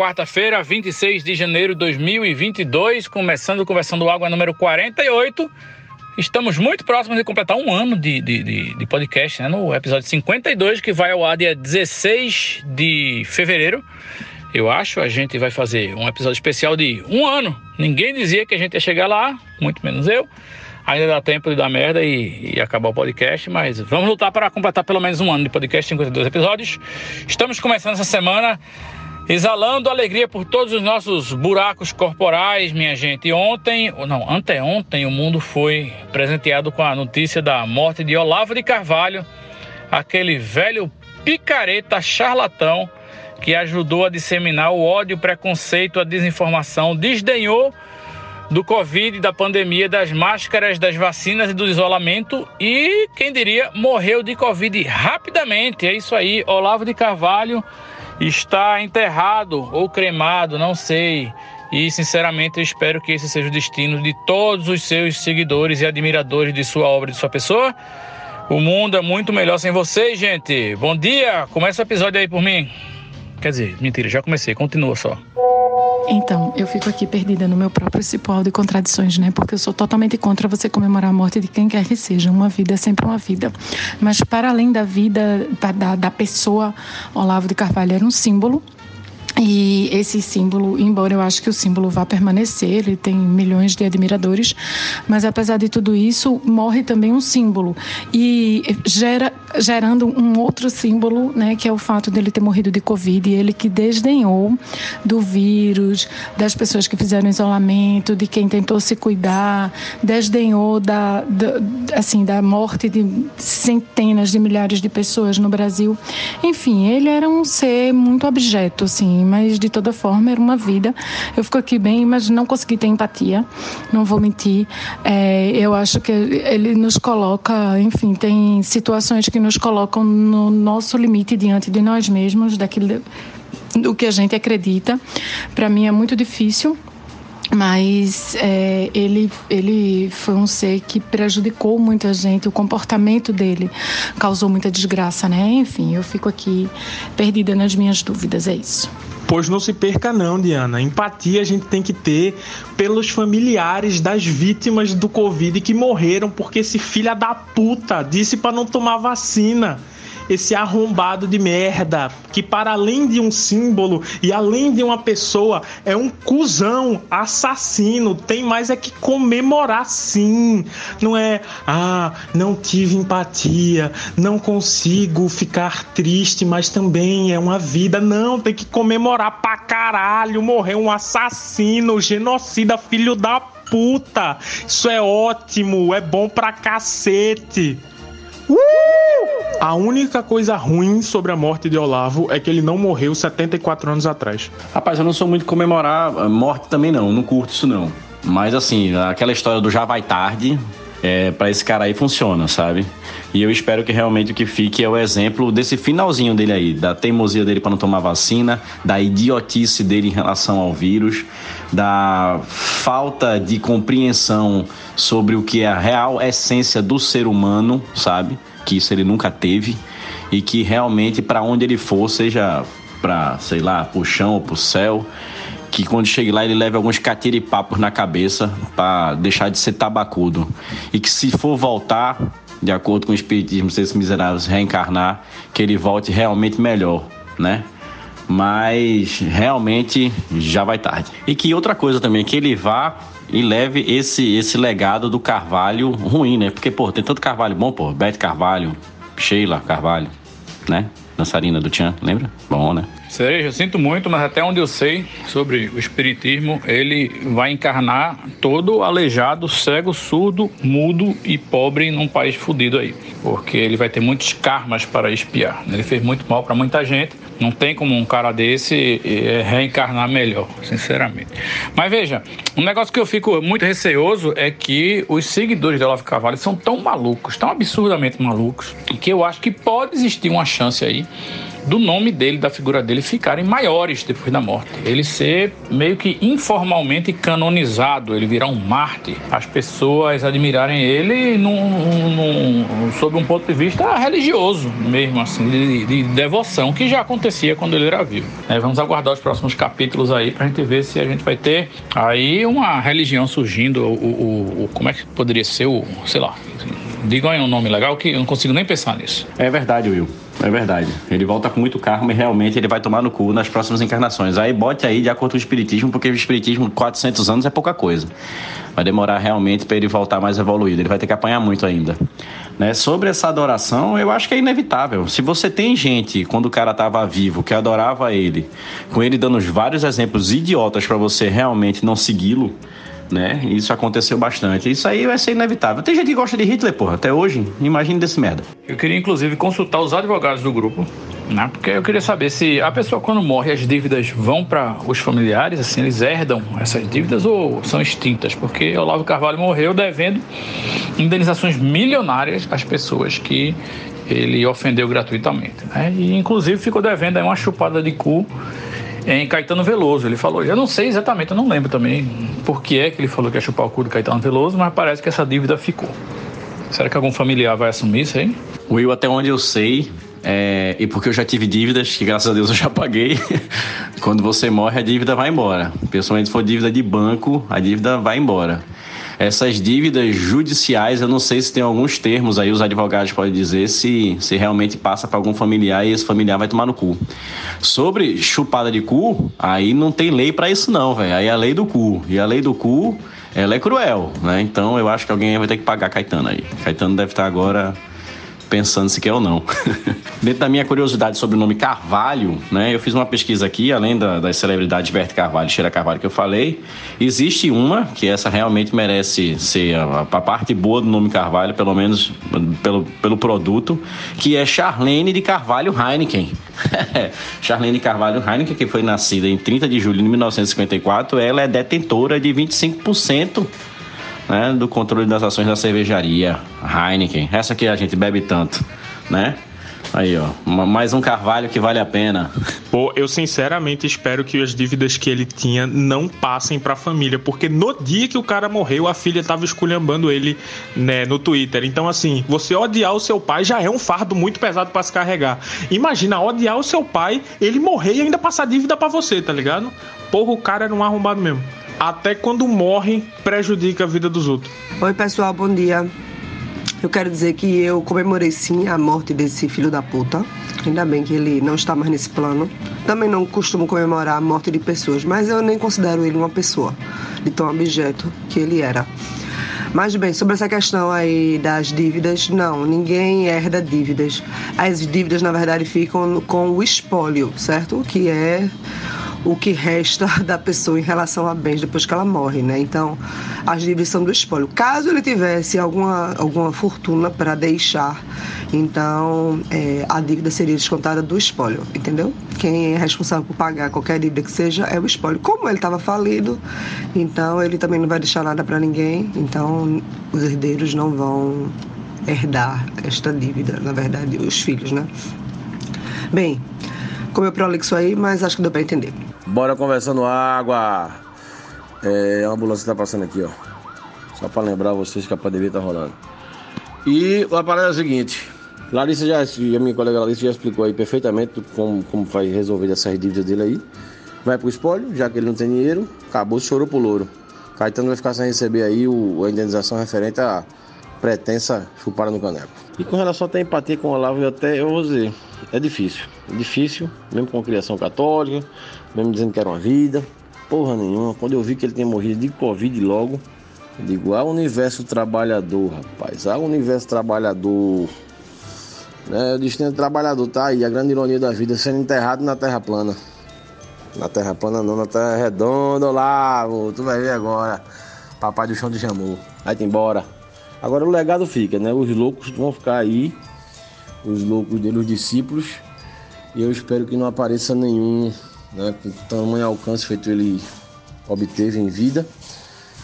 Quarta-feira, 26 de janeiro de 2022, começando Conversando Água número 48. Estamos muito próximos de completar um ano de, de, de- de podcast, né? No episódio 52, que vai ao ar dia 16 de fevereiro. Eu acho, a gente vai fazer um episódio especial de um ano. Ninguém dizia que a gente ia chegar lá, muito menos eu. Ainda dá tempo de dar merda e, e acabar o podcast, mas vamos lutar para completar pelo menos um ano de podcast, 52 episódios. Estamos começando essa semana exalando alegria por todos os nossos buracos corporais, minha gente. E ontem, ou não, anteontem, o mundo foi presenteado com a notícia da morte de Olavo de Carvalho, aquele velho picareta charlatão que ajudou a disseminar o ódio, o preconceito, a desinformação, desdenhou do Covid, da pandemia, das máscaras, das vacinas e do isolamento e, quem diria, morreu de Covid rapidamente. É isso aí, Olavo de Carvalho está enterrado ou cremado, não sei. E, sinceramente, eu espero que esse seja o destino de todos os seus seguidores e admiradores de sua obra e de sua pessoa. O mundo é muito melhor sem vocês, gente. Bom dia! Começa o episódio aí por mim. Quer dizer, mentira, já comecei, continua só. Então, eu fico aqui perdida no meu próprio cipoal de contradições, né? Porque eu sou totalmente contra você comemorar a morte de quem quer que seja. Uma vida é sempre uma vida. Mas, para além da vida da, da, da pessoa, Olavo de Carvalho era um símbolo. E esse símbolo, embora eu acho que o símbolo vá permanecer, ele tem milhões de admiradores, mas apesar de tudo isso, morre também um símbolo e gera gerando um outro símbolo, né, que é o fato dele ter morrido de covid, e ele que desdenhou do vírus, das pessoas que fizeram isolamento, de quem tentou se cuidar, desdenhou da, da assim da morte de centenas de milhares de pessoas no Brasil. Enfim, ele era um ser muito abjeto, assim, mas de toda forma era uma vida. Eu fico aqui bem, mas não consegui ter empatia, não vou mentir. É, eu acho que ele nos coloca, enfim, tem situações que nos colocam no nosso limite diante de nós mesmos, daquilo do que a gente acredita. Para mim é muito difícil mas é, ele, ele foi um ser que prejudicou muita gente, o comportamento dele causou muita desgraça, né? Enfim, eu fico aqui perdida nas minhas dúvidas, é isso. Pois não se perca não, Diana. Empatia a gente tem que ter pelos familiares das vítimas do Covid que morreram porque esse filho da puta disse para não tomar vacina. Esse arrombado de merda, que para além de um símbolo e além de uma pessoa, é um cuzão assassino. Tem mais é que comemorar sim. Não é, ah, não tive empatia, não consigo ficar triste, mas também é uma vida. Não, tem que comemorar pra caralho. Morreu um assassino, genocida, filho da puta. Isso é ótimo, é bom pra cacete. Uh! A única coisa ruim sobre a morte de Olavo é que ele não morreu 74 anos atrás. Rapaz, eu não sou muito comemorar a morte também não, não curto isso não. Mas assim, aquela história do já vai tarde, é, para esse cara aí funciona, sabe? E eu espero que realmente o que fique é o exemplo desse finalzinho dele aí, da teimosia dele para não tomar vacina, da idiotice dele em relação ao vírus, da falta de compreensão sobre o que é a real essência do ser humano, sabe? Que isso ele nunca teve e que realmente para onde ele for, seja para, sei lá, pro chão ou pro céu, que quando chegue lá ele leve alguns catiripapos na cabeça para deixar de ser tabacudo. E que se for voltar, de acordo com o espiritismo, se esses miseráveis reencarnar, que ele volte realmente melhor, né? Mas realmente já vai tarde. E que outra coisa também, que ele vá e leve esse esse legado do Carvalho ruim, né? Porque, pô, tem tanto Carvalho bom, pô. Beth Carvalho, Sheila Carvalho, né? Dançarina do Tchan, lembra? Bom, né? Cereja, sinto muito, mas até onde eu sei sobre o espiritismo, ele vai encarnar todo aleijado, cego, surdo, mudo e pobre num país fudido aí. Porque ele vai ter muitos karmas para espiar. Ele fez muito mal para muita gente. Não tem como um cara desse eh, reencarnar melhor, sinceramente. Mas veja, um negócio que eu fico muito receoso é que os seguidores de Olavo Carvalho são tão malucos, tão absurdamente malucos, que eu acho que pode existir uma chance aí do nome dele, da figura dele ficarem maiores depois da morte. Ele ser meio que informalmente canonizado, ele virar um mártir. As pessoas admirarem ele num, num, sob um ponto de vista religioso mesmo, assim, de, de devoção, que já acontecia quando ele era vivo. É, vamos aguardar os próximos capítulos aí pra gente ver se a gente vai ter aí uma religião surgindo, o, o, o como é que poderia ser o, sei lá, digam aí um nome legal que eu não consigo nem pensar nisso. É verdade, Will. É verdade. Ele volta com muito karma e realmente ele vai tomar no cu nas próximas encarnações. Aí bote aí de acordo com o Espiritismo, porque o Espiritismo, 400 anos é pouca coisa. Vai demorar realmente para ele voltar mais evoluído. Ele vai ter que apanhar muito ainda. Né? Sobre essa adoração, eu acho que é inevitável. Se você tem gente, quando o cara estava vivo, que adorava ele, com ele dando vários exemplos idiotas para você realmente não segui-lo, né? Isso aconteceu bastante. Isso aí vai ser inevitável. Tem gente que gosta de Hitler, porra, até hoje. Imagine desse merda. Eu queria, inclusive, consultar os advogados do grupo, né? Porque eu queria saber se a pessoa, quando morre, as dívidas vão para os familiares, assim, eles herdam essas dívidas ou são extintas? Porque Olavo Carvalho morreu devendo indenizações milionárias às pessoas que ele ofendeu gratuitamente. Né? E, inclusive, ficou devendo aí uma chupada de cu em Caetano Veloso. Ele falou, eu não sei exatamente, eu não lembro também por que é que ele falou que ia chupar o cu do Caetano Veloso, mas parece que essa dívida ficou. Será que algum familiar vai assumir isso aí? Will, até onde eu sei, é, e porque eu já tive dívidas, que graças a Deus eu já paguei. Quando você morre, a dívida vai embora. Principalmente se for dívida de banco, a dívida vai embora. Essas dívidas judiciais, eu não sei se tem alguns termos aí, os advogados podem dizer se, se realmente passa para algum familiar e esse familiar vai tomar no cu. Sobre chupada de cu, aí não tem lei para isso não, velho. Aí é a lei do cu. E a lei do cu, ela é cruel, né? Então eu acho que alguém vai ter que pagar Caetano aí. Caetano deve estar agora pensando se quer ou não. Dentro da minha curiosidade sobre o nome Carvalho, né, eu fiz uma pesquisa aqui, além da, das celebridades Berto Carvalho e Cheira Carvalho que eu falei, existe uma que essa realmente merece ser a, a parte boa do nome Carvalho, pelo menos pelo, pelo produto, que é Charlene de Carvalho Heineken. Charlene Carvalho Heineken, que foi nascida em 30 de julho de 1954, ela é detentora de 25% né, do controle das ações da cervejaria Heineken. Essa que a gente bebe tanto, né? Aí, ó, mais um carvalho que vale a pena. Pô, eu sinceramente espero que as dívidas que ele tinha não passem pra família, porque no dia que o cara morreu, a filha tava esculhambando ele, né, no Twitter. Então, assim, você odiar o seu pai já é um fardo muito pesado para se carregar. Imagina, odiar o seu pai, ele morrer e ainda passar dívida para você, tá ligado? Porra, o cara era um arrombado mesmo até quando morre, prejudica a vida dos outros. Oi, pessoal, bom dia. Eu quero dizer que eu comemorei sim a morte desse filho da puta. Ainda bem que ele não está mais nesse plano. Também não costumo comemorar a morte de pessoas, mas eu nem considero ele uma pessoa, de tão objeto que ele era. Mas bem, sobre essa questão aí das dívidas, não, ninguém herda dívidas. As dívidas, na verdade, ficam com o espólio, certo? Que é o que resta da pessoa em relação a bens depois que ela morre, né? Então, as dívidas são do espólio. Caso ele tivesse alguma, alguma fortuna para deixar, então é, a dívida seria descontada do espólio, entendeu? Quem é responsável por pagar qualquer dívida que seja é o espólio. Como ele estava falido, então ele também não vai deixar nada para ninguém, então os herdeiros não vão herdar esta dívida, na verdade, os filhos, né? Bem, comeu prolixo aí, mas acho que deu para entender. Bora conversando água. É, a ambulância tá passando aqui, ó. Só para lembrar vocês que a pandemia tá rolando. E a parada é a seguinte. Larissa já, a minha colega Larissa já explicou aí perfeitamente como, como vai resolver essas dívidas dele aí. Vai pro espólio, já que ele não tem dinheiro, acabou, chorou pro louro. Caetano vai ficar sem receber aí o, a indenização referente à pretensa chupada no caneco. E com relação a ter empatia com o Olavo, eu até eu vou dizer, é difícil. É difícil, mesmo com a criação católica, mesmo dizendo que era uma vida. Porra nenhuma. Quando eu vi que ele tinha morrido de Covid logo, eu digo, ah, universo trabalhador, rapaz. Ah, universo trabalhador. É, o destino do trabalhador tá aí, a grande ironia da vida, sendo enterrado na terra plana. Na terra plana não, na terra redonda, Olavo, tu vai ver agora. Papai do chão de Jammu. Vai-te embora. Agora o legado fica, né? Os loucos vão ficar aí, os loucos dele, os discípulos. E eu espero que não apareça nenhum, né? Com tamanho alcance feito ele obteve em vida.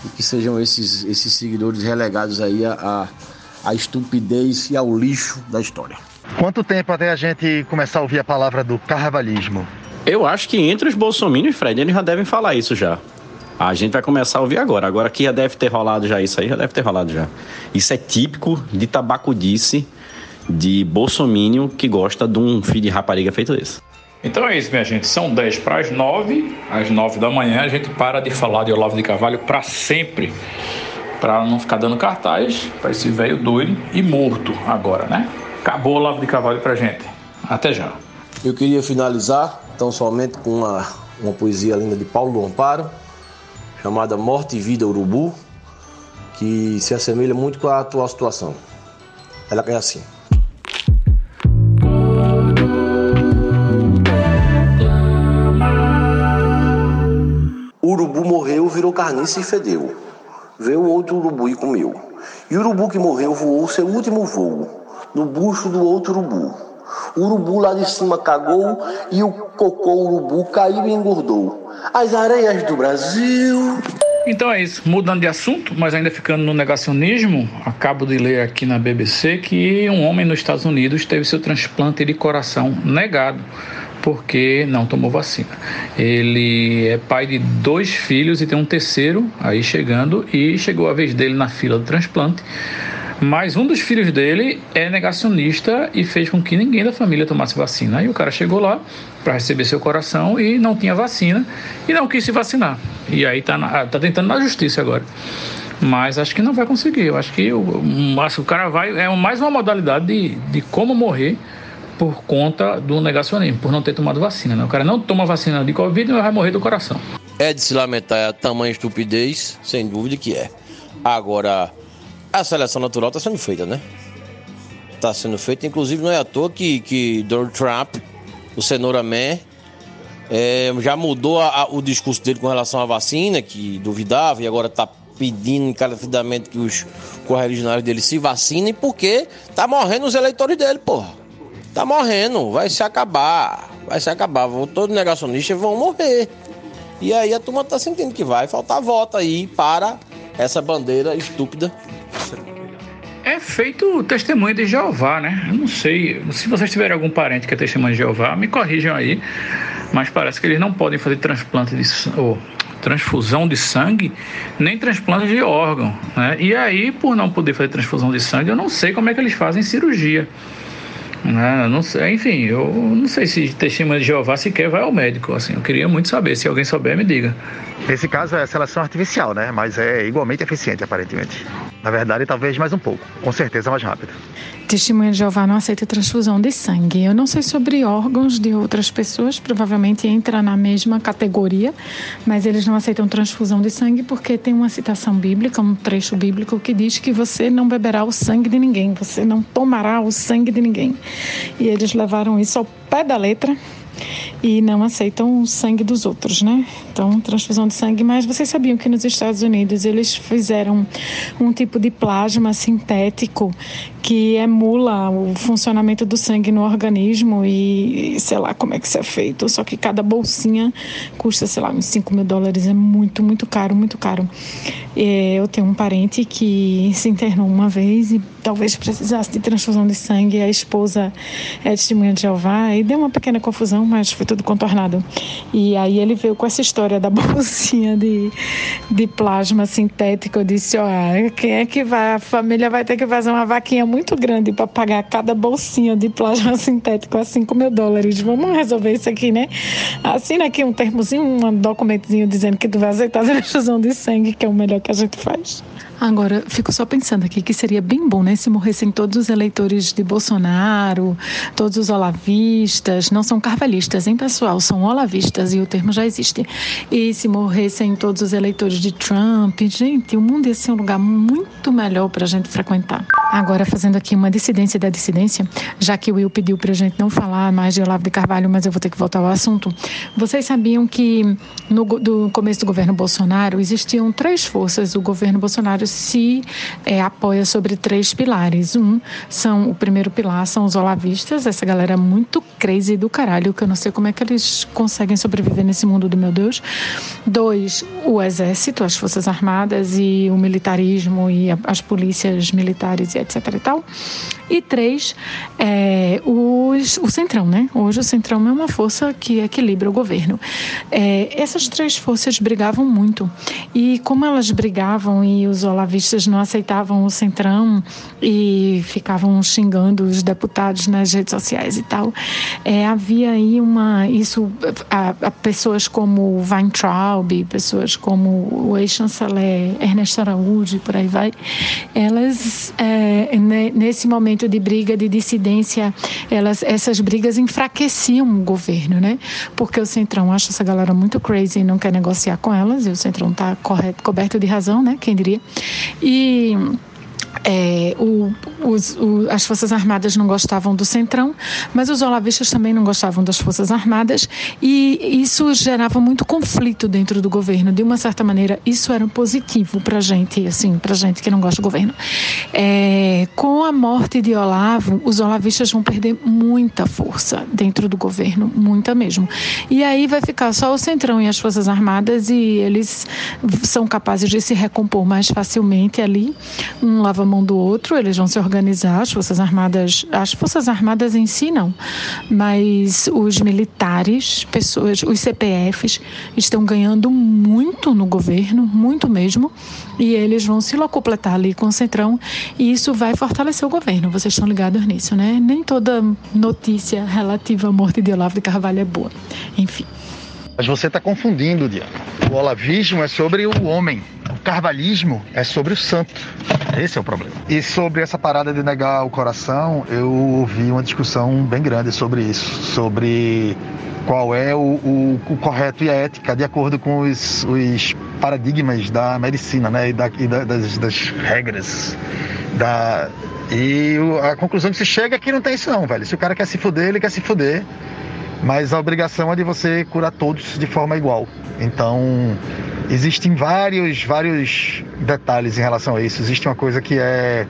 E que sejam esses, esses seguidores relegados aí à, à estupidez e ao lixo da história. Quanto tempo até a gente começar a ouvir a palavra do carnavalismo? Eu acho que entre os bolsominions e Fred, eles já devem falar isso já. A gente vai começar a ouvir agora. Agora que já deve ter rolado já isso aí, já deve ter rolado já. Isso é típico de tabacudice de bolsomínio que gosta de um filho de rapariga feito esse. Então é isso, minha gente. São 10 para as 9. Às 9 da manhã a gente para de falar de Olavo de Carvalho para sempre. Para não ficar dando cartaz para esse velho doido e morto agora, né? Acabou o Olavo de Carvalho pra gente. Até já. Eu queria finalizar tão somente com uma, uma poesia linda de Paulo Amparo, chamada Morte e Vida Urubu, que se assemelha muito com a atual situação. Ela é assim. Urubu morreu, virou carniça e fedeu. Veio outro urubu e comeu. E o urubu que morreu voou seu último voo no bucho do outro urubu. O urubu lá de cima cagou e o cocô urubu caiu e engordou. As areias do Brasil. Então é isso. Mudando de assunto, mas ainda ficando no negacionismo, acabo de ler aqui na BBC que um homem nos Estados Unidos teve seu transplante de coração negado porque não tomou vacina. Ele é pai de dois filhos e tem um terceiro aí chegando e chegou a vez dele na fila do transplante. Mas um dos filhos dele é negacionista e fez com que ninguém da família tomasse vacina. Aí o cara chegou lá para receber seu coração e não tinha vacina e não quis se vacinar. E aí tá, na, tá tentando na justiça agora. Mas acho que não vai conseguir. Eu acho que o, o cara vai. É mais uma modalidade de, de como morrer por conta do negacionismo, por não ter tomado vacina. Né? O cara não toma vacina de Covid e vai morrer do coração. É de se lamentar a tamanha estupidez, sem dúvida que é. Agora, a seleção natural está sendo feita, né? Está sendo feita, inclusive não é à toa que, que Donald Trump, o Cenoura Man, é, já mudou a, a, o discurso dele com relação à vacina, que duvidava, e agora está pedindo encarecidamente que os correligionários dele se vacinem, porque tá morrendo os eleitores dele, porra. Tá morrendo, vai se acabar, vai se acabar. Todos negacionistas vão morrer. E aí a turma tá sentindo que vai faltar voto aí para essa bandeira estúpida. É feito testemunho de Jeová, né? Eu não sei. Se vocês tiverem algum parente que é testemunho de Jeová, me corrijam aí. Mas parece que eles não podem fazer transplante de ou transfusão de sangue, nem transplante de órgão. Né? E aí, por não poder fazer transfusão de sangue, eu não sei como é que eles fazem cirurgia. Né? Não sei, enfim, eu não sei se testemunha de Jeová sequer vai ao médico. Assim, eu queria muito saber. Se alguém souber, me diga. Nesse caso é seleção artificial, né? Mas é igualmente eficiente, aparentemente. Na verdade, talvez mais um pouco. Com certeza mais rápido. Testemunha de Jeová não aceita transfusão de sangue. Eu não sei sobre órgãos de outras pessoas, provavelmente entra na mesma categoria, mas eles não aceitam transfusão de sangue porque tem uma citação bíblica, um trecho bíblico que diz que você não beberá o sangue de ninguém, você não tomará o sangue de ninguém. E eles levaram isso ao pé da letra e não aceitam o sangue dos outros, né? Então, transfusão de sangue. Mas vocês sabiam que nos Estados Unidos eles fizeram um tipo de plasma sintético que emula o funcionamento do sangue no organismo e sei lá como é que isso é feito. Só que cada bolsinha custa, sei lá, uns 5 mil dólares. É muito, muito caro, muito caro. Eu tenho um parente que se internou uma vez e talvez precisasse de transfusão de sangue. A esposa é testemunha de Jeová e deu uma pequena confusão, mas foi tudo contornado. E aí ele veio com essa história da bolsinha de, de plasma sintético. Eu disse: Ó, quem é que vai? A família vai ter que fazer uma vaquinha muito muito grande para pagar cada bolsinha de plasma sintético a 5 mil dólares. Vamos resolver isso aqui, né? Assina aqui um termozinho, um documentozinho dizendo que tu vai aceitar a transfusão de sangue, que é o melhor que a gente faz. Agora, fico só pensando aqui que seria bem bom, né, se morressem todos os eleitores de Bolsonaro, todos os olavistas, não são carvalhistas, hein, pessoal, são olavistas e o termo já existe. E se morressem todos os eleitores de Trump, gente, o mundo ia ser um lugar muito melhor para a gente frequentar. Agora, fazendo aqui uma dissidência da dissidência, já que o Will pediu para a gente não falar mais de Olavo de Carvalho, mas eu vou ter que voltar ao assunto. Vocês sabiam que no do começo do governo Bolsonaro existiam três forças. O governo Bolsonaro se é, apoia sobre três pilares. Um são o primeiro pilar são os olavistas, essa galera muito crazy do caralho, que eu não sei como é que eles conseguem sobreviver nesse mundo do meu Deus. Dois, o exército, as forças armadas e o militarismo e as polícias militares etc e tal. E três, é, os, o Centrão, né? Hoje o Centrão é uma força que equilibra o governo. É, essas três forças brigavam muito. E como elas brigavam e os olavistas não aceitavam o Centrão e ficavam xingando os deputados nas redes sociais e tal, é, havia aí uma. Isso, a, a pessoas como Weintraub, pessoas como o ex-chanceler Ernesto Araújo, por aí vai, elas, é, nesse momento de briga, de dissidência, elas, essas brigas enfraqueciam o governo, né? Porque o Centrão acha essa galera muito crazy e não quer negociar com elas, e o Centrão está coberto de razão, né? Quem diria? E é, o, os, o, as Forças Armadas não gostavam do Centrão, mas os olavistas também não gostavam das Forças Armadas e isso gerava muito conflito dentro do governo. De uma certa maneira, isso era positivo para gente, assim, para gente que não gosta do governo. É, com a morte de Olavo, os olavistas vão perder muita força dentro do governo, muita mesmo. E aí vai ficar só o Centrão e as Forças Armadas e eles são capazes de se recompor mais facilmente ali. Um lava mão do outro, eles vão se organizar, as Forças Armadas, as Forças Armadas em si não, mas os militares, pessoas, os CPFs estão ganhando muito no governo, muito mesmo, e eles vão se locupletar ali com o Centrão e isso vai fortalecer o governo. Vocês estão ligados nisso, né? Nem toda notícia relativa à morte de Olavo de Carvalho é boa. Enfim. Mas você está confundindo, Diana. O olavismo é sobre o homem, o carvalhismo é sobre o santo. Esse é o problema. E sobre essa parada de negar o coração, eu ouvi uma discussão bem grande sobre isso, sobre qual é o, o, o correto e a ética de acordo com os, os paradigmas da medicina, né, e, da, e da, das, das, regras da e a conclusão que se chega é que não tem isso não, velho. Se o cara quer se fuder, ele quer se fuder mas a obrigação é de você curar todos de forma igual. Então, existem vários, vários detalhes em relação a isso. Existe uma coisa que é,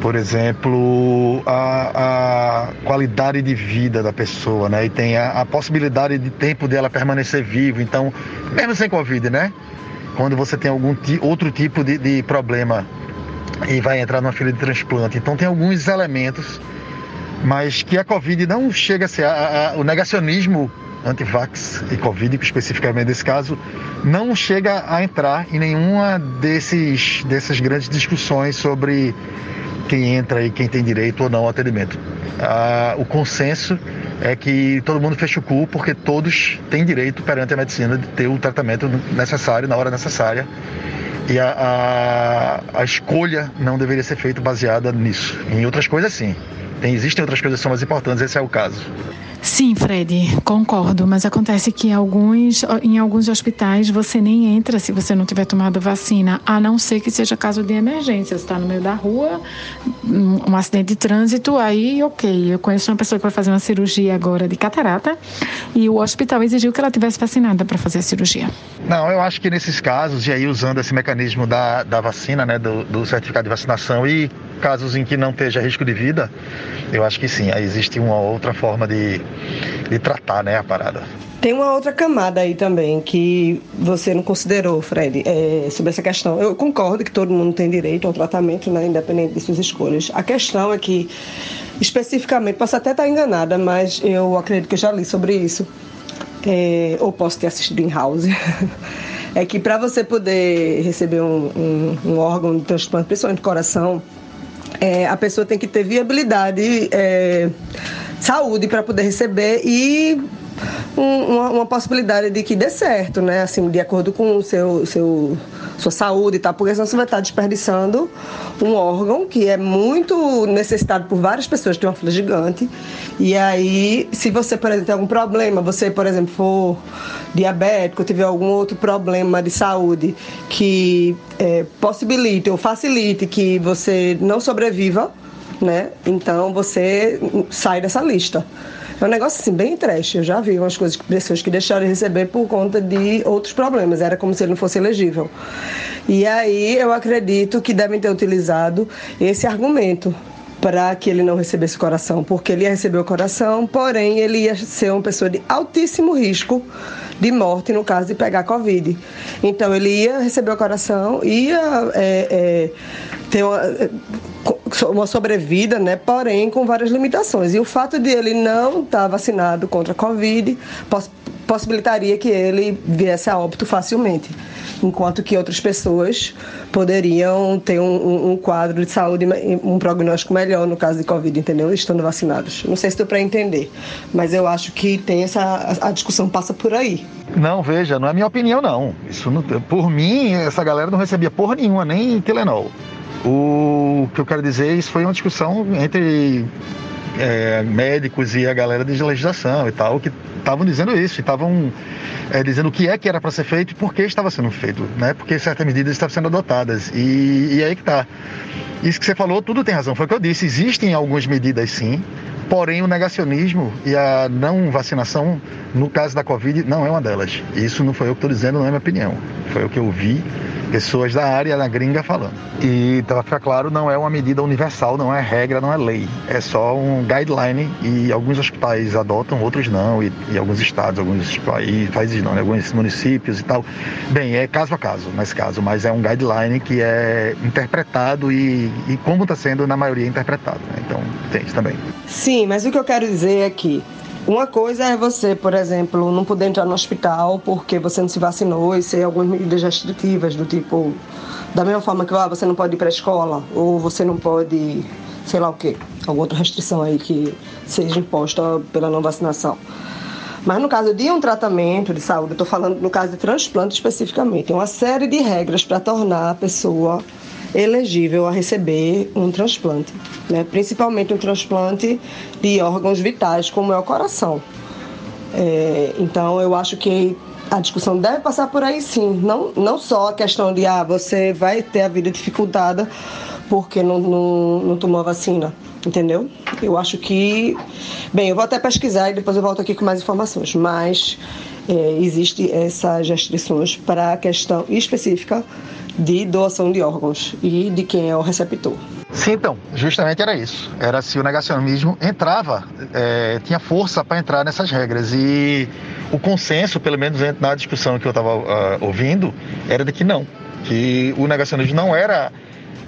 por exemplo, a, a qualidade de vida da pessoa, né? E tem a, a possibilidade de tempo dela permanecer vivo. Então, mesmo sem Covid, né? Quando você tem algum outro tipo de, de problema e vai entrar numa fila de transplante. Então, tem alguns elementos mas que a Covid não chega a ser a, a, o negacionismo anti-vax e Covid, especificamente nesse caso, não chega a entrar em nenhuma desses, dessas grandes discussões sobre quem entra e quem tem direito ou não ao atendimento. Ah, o consenso é que todo mundo fecha o cu porque todos têm direito perante a medicina de ter o tratamento necessário na hora necessária e a, a, a escolha não deveria ser feita baseada nisso. Em outras coisas, sim. Tem, existem outras coisas que são mais importantes, esse é o caso. Sim, Fred, concordo, mas acontece que em alguns, em alguns hospitais você nem entra se você não tiver tomado vacina, a não ser que seja caso de emergência. Você está no meio da rua, um acidente de trânsito, aí ok. Eu conheço uma pessoa que vai fazer uma cirurgia agora de catarata e o hospital exigiu que ela tivesse vacinada para fazer a cirurgia. Não, eu acho que nesses casos, e aí usando esse mecanismo da, da vacina, né, do, do certificado de vacinação e casos em que não esteja risco de vida, eu acho que sim, aí existe uma outra forma de, de tratar né, a parada. Tem uma outra camada aí também que você não considerou, Fred, é, sobre essa questão. Eu concordo que todo mundo tem direito ao tratamento, né, independente de suas escolhas. A questão é que, especificamente, posso até estar enganada, mas eu acredito que já li sobre isso, é, ou posso ter assistido em House. é que para você poder receber um, um, um órgão de transplante, principalmente do coração, é, a pessoa tem que ter viabilidade, é, saúde para poder receber e um, uma, uma, possibilidade de que dê certo, né? Assim, de acordo com o seu, seu sua saúde e tal, porque senão você vai estar desperdiçando um órgão que é muito necessitado por várias pessoas, tem uma fila gigante. E aí, se você, por exemplo, tem algum problema, você, por exemplo, for diabético, tiver algum outro problema de saúde que é, possibilite ou facilite que você não sobreviva, né? Então você sai dessa lista. É um negócio assim, bem trash. Eu já vi umas coisas que pessoas que deixaram de receber por conta de outros problemas. Era como se ele não fosse elegível. E aí eu acredito que devem ter utilizado esse argumento para que ele não recebesse coração, porque ele ia receber o coração, porém ele ia ser uma pessoa de altíssimo risco de morte no caso de pegar Covid. Então ele ia receber o coração, ia é, é, ter uma, uma sobrevida, né? porém com várias limitações. E o fato de ele não estar vacinado contra a Covid poss possibilitaria que ele viesse a óbito facilmente, enquanto que outras pessoas poderiam ter um, um, quadro de saúde, um prognóstico melhor no caso de Covid, entendeu? Estando vacinados. Não sei se estou para entender, mas eu acho que tem essa a discussão passa por aí. Não, veja, não é minha opinião não. Isso não, por mim essa galera não recebia porra nenhuma, nem Telenol. O que eu quero dizer, isso foi uma discussão entre é, médicos e a galera de legislação e tal, que estavam dizendo isso, estavam é, dizendo o que é que era para ser feito e por que estava sendo feito, né? Porque certas medidas estavam sendo adotadas. E, e aí que tá. Isso que você falou, tudo tem razão. Foi o que eu disse. Existem algumas medidas sim, porém o negacionismo e a não vacinação, no caso da Covid, não é uma delas. Isso não foi eu que estou dizendo, não é minha opinião. Foi o que eu vi pessoas da área na gringa falando. E para ficar claro, não é uma medida universal, não é regra, não é lei. É só um guideline e alguns hospitais adotam, outros não, e, e alguns estados, alguns países não, né? alguns municípios e tal. Bem, é caso a caso, nesse caso, mas é um guideline que é interpretado e, e como está sendo na maioria interpretado. Né? Então tem isso também. Sim, mas o que eu quero dizer é que uma coisa é você, por exemplo, não poder entrar no hospital porque você não se vacinou e ser algumas medidas restritivas, do tipo, da mesma forma que ah, você não pode ir para a escola, ou você não pode, sei lá o quê, alguma outra restrição aí que seja imposta pela não vacinação. Mas no caso de um tratamento de saúde, estou falando no caso de transplante especificamente, uma série de regras para tornar a pessoa elegível a receber um transplante, né? principalmente um transplante de órgãos vitais, como é o coração. É, então, eu acho que a discussão deve passar por aí sim, não, não só a questão de ah, você vai ter a vida dificultada porque não, não, não tomou a vacina, entendeu? Eu acho que. Bem, eu vou até pesquisar e depois eu volto aqui com mais informações, mas é, existe essas restrições para a questão específica de doação de órgãos e de quem é o receptor. Sim, então, justamente era isso. Era se o negacionismo entrava, é, tinha força para entrar nessas regras. E o consenso, pelo menos na discussão que eu estava uh, ah, ouvindo, era de que não. Que o negacionismo não era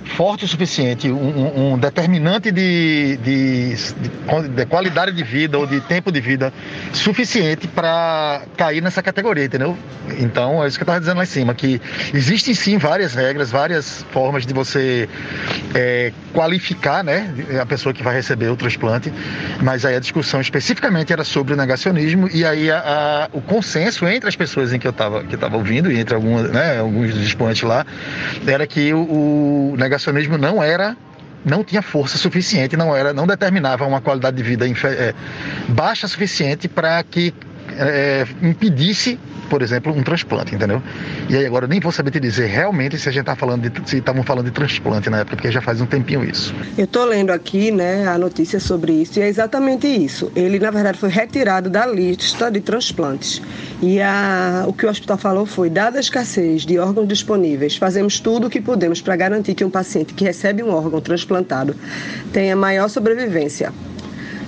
forte o suficiente, um, um determinante de, de, de, de, qualidade de vida ou de tempo de vida suficiente para cair nessa categoria, entendeu? Então, é isso que eu estava dizendo lá em cima, que existem sim várias regras, várias formas de você é, qualificar né, a pessoa que vai receber o transplante, mas aí a discussão especificamente era sobre o negacionismo e aí a, a, o consenso entre as pessoas em que eu estava ouvindo e entre algumas, né, alguns dos expoentes lá, era que o, o negacionismo negacionismo não era não tinha força suficiente, não era, não determinava uma qualidade de vida é, baixa suficiente para que é, impedisse por exemplo, um transplante, entendeu? E aí agora eu nem vou saber te dizer realmente se a gente tá falando de, se estavam falando de transplante na época, porque já faz um tempinho isso. Eu tô lendo aqui, né, a notícia sobre isso e é exatamente isso. Ele na verdade foi retirado da lista de transplantes. E a, o que o hospital falou foi: dada a escassez de órgãos disponíveis, fazemos tudo o que podemos para garantir que um paciente que recebe um órgão transplantado tenha maior sobrevivência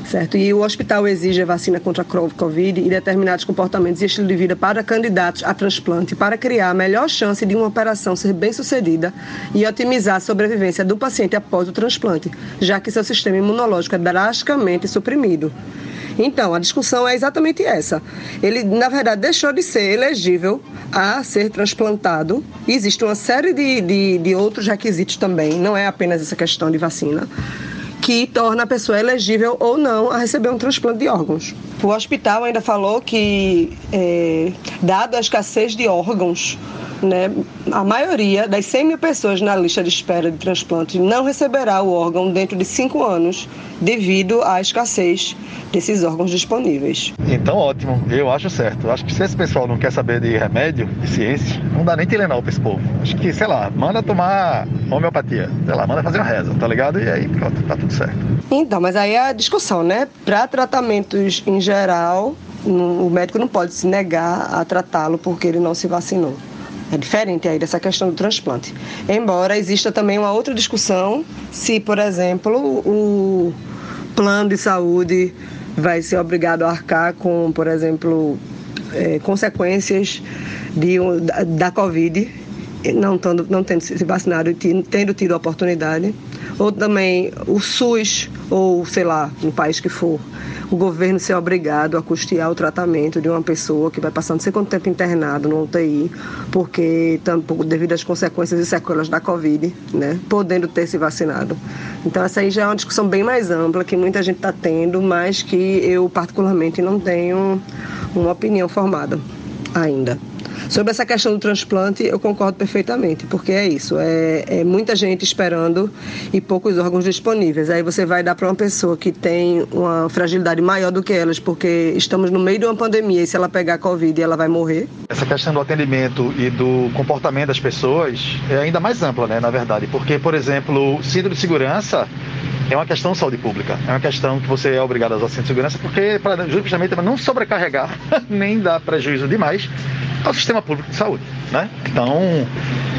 certo? E o hospital exige a vacina contra a Covid e determinados comportamentos e estilo de vida para candidatos a transplante para criar a melhor chance de uma operação ser bem sucedida e otimizar a sobrevivência do paciente após o transplante, já que seu sistema imunológico é drasticamente suprimido. Então, a discussão é exatamente essa. Ele, na verdade, deixou de ser elegível a ser transplantado. Existe uma série de, de, de outros requisitos também, não é apenas essa questão de vacina que torna a pessoa elegível ou não a receber um transplante de órgãos. O hospital ainda falou que, é, dado a escassez de órgãos, né, a maioria das 100 mil pessoas na lista de espera de transplante não receberá o órgão dentro de cinco anos, devido à escassez desses órgãos disponíveis. Então, ótimo, eu acho certo. Acho que se esse pessoal não quer saber de remédio, de ciência, não dá nem Tilenol pra esse povo. Acho que, sei lá, manda tomar homeopatia, sei lá, manda fazer uma reza, tá ligado? E aí, pronto, tá tudo certo. Então, mas aí é a discussão, né? Para tratamentos em geral, o médico não pode se negar a tratá-lo porque ele não se vacinou. É diferente aí dessa questão do transplante. Embora exista também uma outra discussão se, por exemplo, o plano de saúde vai ser obrigado a arcar com, por exemplo, é, consequências de, da, da Covid, não, não tendo se vacinado e tendo tido a oportunidade. Ou também o SUS, ou sei lá, no país que for, o governo ser obrigado a custear o tratamento de uma pessoa que vai passar não sei quanto tempo internado no UTI, porque tampouco devido às consequências e sequelas da Covid, né, podendo ter se vacinado. Então essa aí já é uma discussão bem mais ampla que muita gente está tendo, mas que eu particularmente não tenho uma opinião formada ainda. Sobre essa questão do transplante, eu concordo perfeitamente, porque é isso, é, é muita gente esperando e poucos órgãos disponíveis. Aí você vai dar para uma pessoa que tem uma fragilidade maior do que elas, porque estamos no meio de uma pandemia e se ela pegar Covid, ela vai morrer. Essa questão do atendimento e do comportamento das pessoas é ainda mais ampla, né, na verdade, porque, por exemplo, síndrome de segurança é uma questão de saúde pública. É uma questão que você é obrigado a usar cinto de segurança porque para justamente não sobrecarregar nem dar prejuízo demais ao sistema público de saúde, né? Então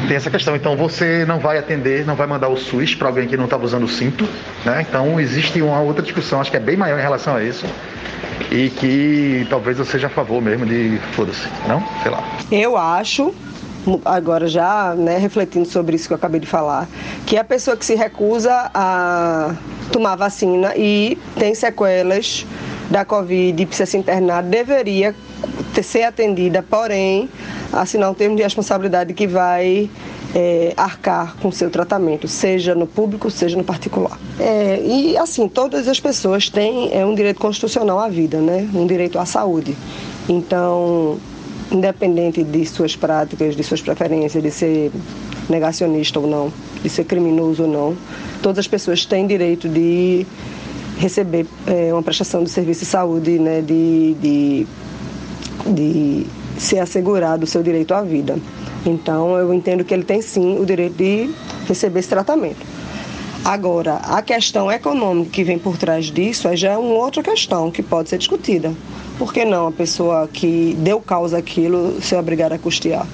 tem essa questão. Então você não vai atender, não vai mandar o SUS para alguém que não estava usando o cinto, né? Então existe uma outra discussão, acho que é bem maior em relação a isso e que talvez eu seja a favor mesmo de foda-se, não? Sei lá. Eu acho agora já né, refletindo sobre isso que eu acabei de falar, que a pessoa que se recusa a tomar vacina e tem sequelas da Covid e precisa se internar, deveria ter, ser atendida, porém, assinar um termo de responsabilidade que vai é, arcar com seu tratamento, seja no público, seja no particular. É, e assim, todas as pessoas têm é, um direito constitucional à vida, né? um direito à saúde. Então, independente de suas práticas, de suas preferências, de ser negacionista ou não, de ser criminoso ou não, todas as pessoas têm direito de receber é, uma prestação de serviço de saúde, né, de, de, de ser assegurado o seu direito à vida. Então, eu entendo que ele tem sim o direito de receber esse tratamento. Agora, a questão econômica que vem por trás disso já é uma outra questão que pode ser discutida. Por que não a pessoa que deu causa àquilo ser obrigada a custear,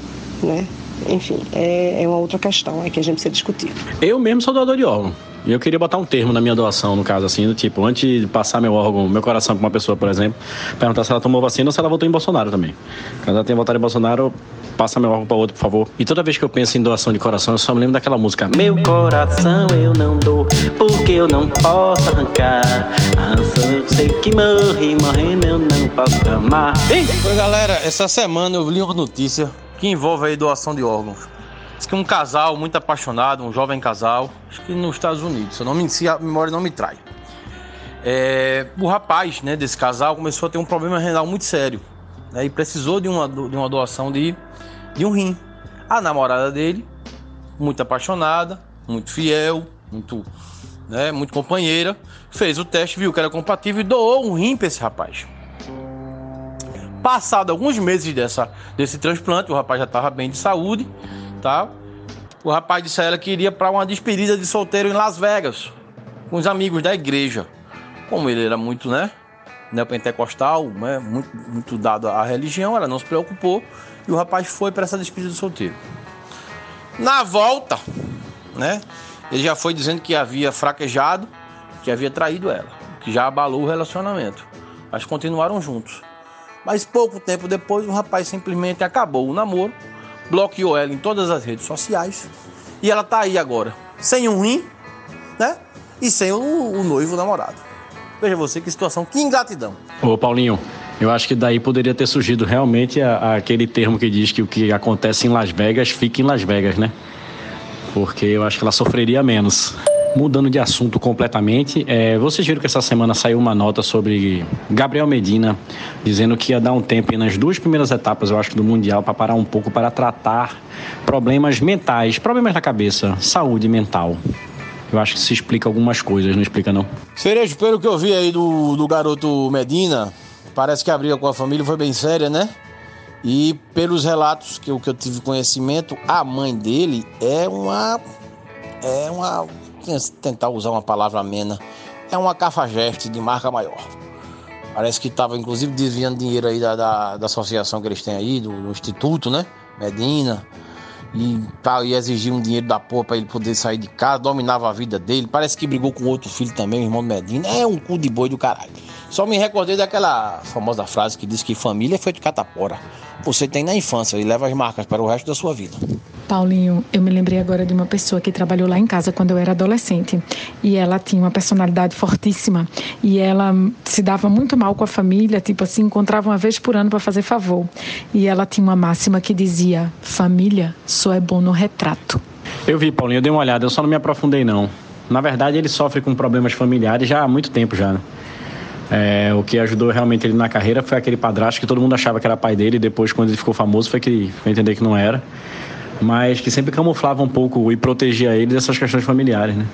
né? Enfim, é, é uma outra questão é que a gente precisa discutir. Eu mesmo sou doador de órgão. E eu queria botar um termo na minha doação, no caso, assim, do tipo, antes de passar meu órgão, meu coração para uma pessoa, por exemplo, perguntar se ela tomou vacina ou se ela votou em Bolsonaro também. Quando ela tem votado em Bolsonaro, passa meu órgão para outro, por favor. E toda vez que eu penso em doação de coração, eu só me lembro daquela música. Meu coração eu não dou, porque eu não posso arrancar. Eu sei que morri, morrendo eu não posso amar. Oi, galera, essa semana eu li uma notícia que envolve aí doação de órgãos. Diz que um casal muito apaixonado, um jovem casal, acho que nos Estados Unidos, se, eu não me, se a memória não me trai. É, o rapaz né, desse casal começou a ter um problema renal muito sério né, e precisou de uma, de uma doação de, de um rim. A namorada dele, muito apaixonada, muito fiel, muito, né, muito companheira, fez o teste, viu que era compatível e doou um rim para esse rapaz. Passado alguns meses dessa, desse transplante, o rapaz já estava bem de saúde, tá? O rapaz disse a ela que iria para uma despedida de solteiro em Las Vegas, com os amigos da igreja. Como ele era muito, né, neopentecostal, né, muito, muito dado à religião, ela não se preocupou e o rapaz foi para essa despedida de solteiro. Na volta, né, ele já foi dizendo que havia fraquejado, que havia traído ela, que já abalou o relacionamento. Mas continuaram juntos. Mas pouco tempo depois, o rapaz simplesmente acabou o namoro, bloqueou ela em todas as redes sociais e ela tá aí agora, sem um rim, né? E sem o, o noivo namorado. Veja você que situação, que ingratidão. Ô Paulinho, eu acho que daí poderia ter surgido realmente a, a aquele termo que diz que o que acontece em Las Vegas fica em Las Vegas, né? Porque eu acho que ela sofreria menos. Mudando de assunto completamente, é, vocês viram que essa semana saiu uma nota sobre Gabriel Medina, dizendo que ia dar um tempo nas duas primeiras etapas, eu acho, do Mundial, para parar um pouco para tratar problemas mentais, problemas da cabeça, saúde mental. Eu acho que se explica algumas coisas, não explica não? Cerejo, pelo que eu vi aí do, do garoto Medina, parece que a briga com a família foi bem séria, né? E pelos relatos que eu, que eu tive conhecimento, a mãe dele é uma. É uma. Tentar usar uma palavra amena. É uma cafajeste de marca maior. Parece que estava inclusive desviando dinheiro aí da, da, da, associação que eles têm aí, do, do Instituto, né? Medina. E tá, ia exigir um dinheiro da porra pra ele poder sair de casa, dominava a vida dele. Parece que brigou com outro filho também, o irmão Medina. É um cu de boi do caralho. Só me recordei daquela famosa frase que diz que família é feito de catapora. Você tem na infância e leva as marcas para o resto da sua vida. Paulinho, eu me lembrei agora de uma pessoa que trabalhou lá em casa quando eu era adolescente. E ela tinha uma personalidade fortíssima. E ela se dava muito mal com a família, tipo assim, encontrava uma vez por ano para fazer favor. E ela tinha uma máxima que dizia: família só é bom no retrato. Eu vi, Paulinho, eu dei uma olhada, eu só não me aprofundei não. Na verdade, ele sofre com problemas familiares já há muito tempo já. Né? É, o que ajudou realmente ele na carreira foi aquele padrasto que todo mundo achava que era pai dele, e depois, quando ele ficou famoso, foi que foi entender que não era. Mas que sempre camuflava um pouco e protegia ele dessas questões familiares, né?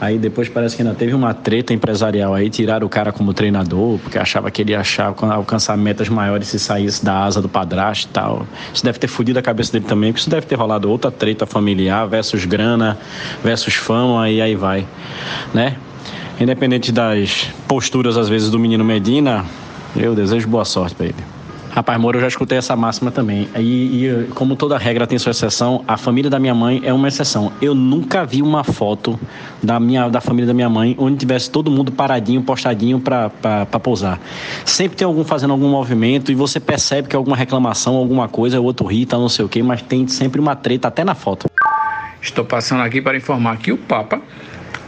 Aí depois parece que ainda teve uma treta empresarial aí, tiraram o cara como treinador, porque achava que ele ia achar, alcançar metas maiores se saísse da asa do padrasto e tal. Isso deve ter fudido a cabeça dele também, porque isso deve ter rolado outra treta familiar versus grana, versus fama e aí vai, né? Independente das posturas, às vezes, do menino Medina, eu desejo boa sorte para ele. Rapaz, Moro, eu já escutei essa máxima também. E, e, como toda regra tem sua exceção, a família da minha mãe é uma exceção. Eu nunca vi uma foto da, minha, da família da minha mãe onde tivesse todo mundo paradinho, postadinho para pousar. Sempre tem algum fazendo algum movimento e você percebe que é alguma reclamação, alguma coisa, o outro ri, tá não sei o quê, mas tem sempre uma treta até na foto. Estou passando aqui para informar que o Papa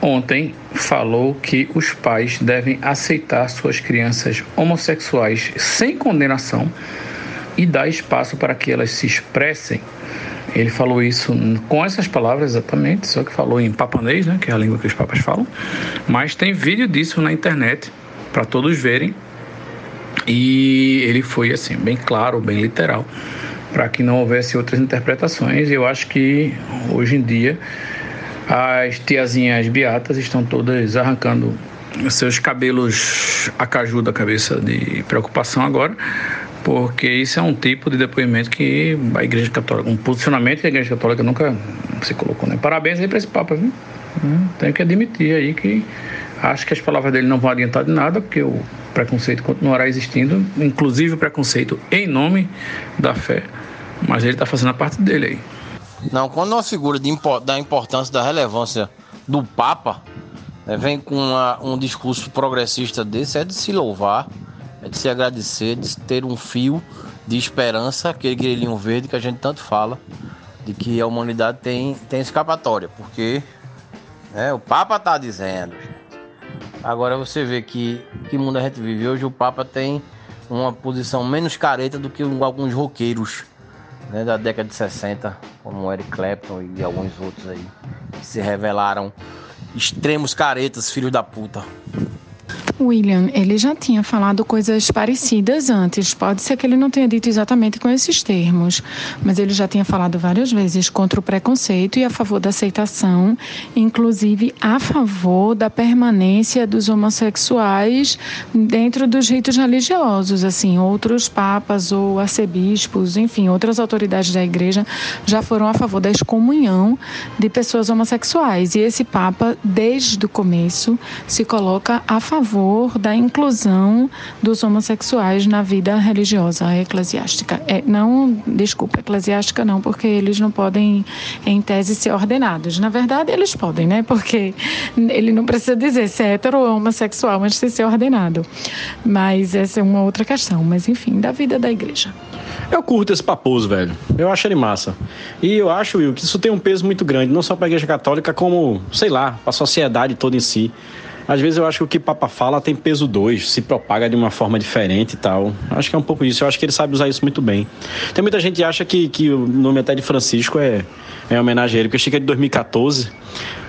ontem falou que os pais devem aceitar suas crianças homossexuais sem condenação e dar espaço para que elas se expressem. Ele falou isso com essas palavras exatamente, só que falou em papanês, né, que é a língua que os papas falam. Mas tem vídeo disso na internet para todos verem. E ele foi assim, bem claro, bem literal, para que não houvesse outras interpretações. Eu acho que hoje em dia as tiazinhas beatas estão todas arrancando seus cabelos a caju da cabeça de preocupação agora, porque isso é um tipo de depoimento que a Igreja Católica, um posicionamento que a Igreja Católica nunca se colocou. Né? Parabéns aí para esse Papa, viu? Hum, tenho que admitir aí que acho que as palavras dele não vão adiantar de nada, porque o preconceito continuará existindo, inclusive o preconceito em nome da fé, mas ele está fazendo a parte dele aí. Não, quando uma figura de, da importância, da relevância do Papa né, vem com uma, um discurso progressista desse, é de se louvar, é de se agradecer, de ter um fio de esperança, aquele grelhinho verde que a gente tanto fala, de que a humanidade tem, tem escapatória, porque né, o Papa está dizendo. Agora você vê que que mundo a gente vive. Hoje o Papa tem uma posição menos careta do que alguns roqueiros né, da década de 60, como Eric Clapton e alguns outros aí, que se revelaram extremos caretas, filhos da puta. William, ele já tinha falado coisas parecidas antes. Pode ser que ele não tenha dito exatamente com esses termos, mas ele já tinha falado várias vezes contra o preconceito e a favor da aceitação, inclusive a favor da permanência dos homossexuais dentro dos ritos religiosos. Assim, outros papas ou arcebispos, enfim, outras autoridades da igreja já foram a favor da excomunhão de pessoas homossexuais. E esse papa, desde o começo, se coloca a favor favor da inclusão dos homossexuais na vida religiosa eclesiástica. É, não, desculpa, eclesiástica não, porque eles não podem, em tese, ser ordenados. Na verdade, eles podem, né? Porque ele não precisa dizer se é hetero ou homossexual antes de ser ordenado. Mas essa é uma outra questão. Mas, enfim, da vida da igreja. Eu curto esse paposo, velho. Eu acho ele massa. E eu acho, Will, que isso tem um peso muito grande, não só para a igreja católica, como, sei lá, para a sociedade toda em si. Às vezes eu acho que o que o Papa fala tem peso dois, se propaga de uma forma diferente e tal. Acho que é um pouco isso. Eu acho que ele sabe usar isso muito bem. Tem muita gente que acha que, que o nome até de Francisco é, é homenagem a ele, porque eu é de 2014.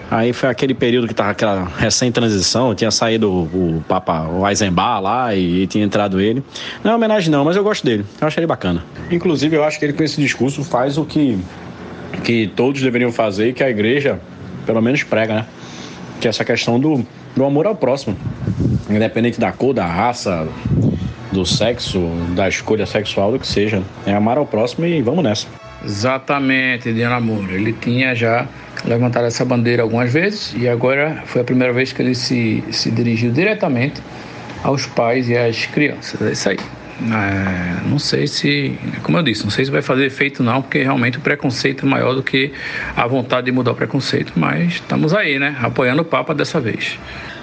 Aí foi aquele período que tava aquela recém-transição, tinha saído o, o Papa Eisenbach lá e, e, tinha entrado ele. Não é homenagem não, mas eu gosto dele. Eu acho ele bacana. Inclusive, eu acho que ele com esse discurso faz o que, que todos deveriam fazer e que a igreja, pelo menos, prega, né? Que é essa questão do, do amor ao próximo. Independente da cor, da raça, do sexo, da escolha sexual, do que seja. É amar ao próximo e vamos nessa. Exatamente, Diana Moura. Ele tinha já levantado essa bandeira algumas vezes e agora foi a primeira vez que ele se, se dirigiu diretamente aos pais e às crianças. É isso aí. É, não sei se, como eu disse, não sei se vai fazer efeito não, porque realmente o preconceito é maior do que a vontade de mudar o preconceito, mas estamos aí, né? Apoiando o Papa dessa vez.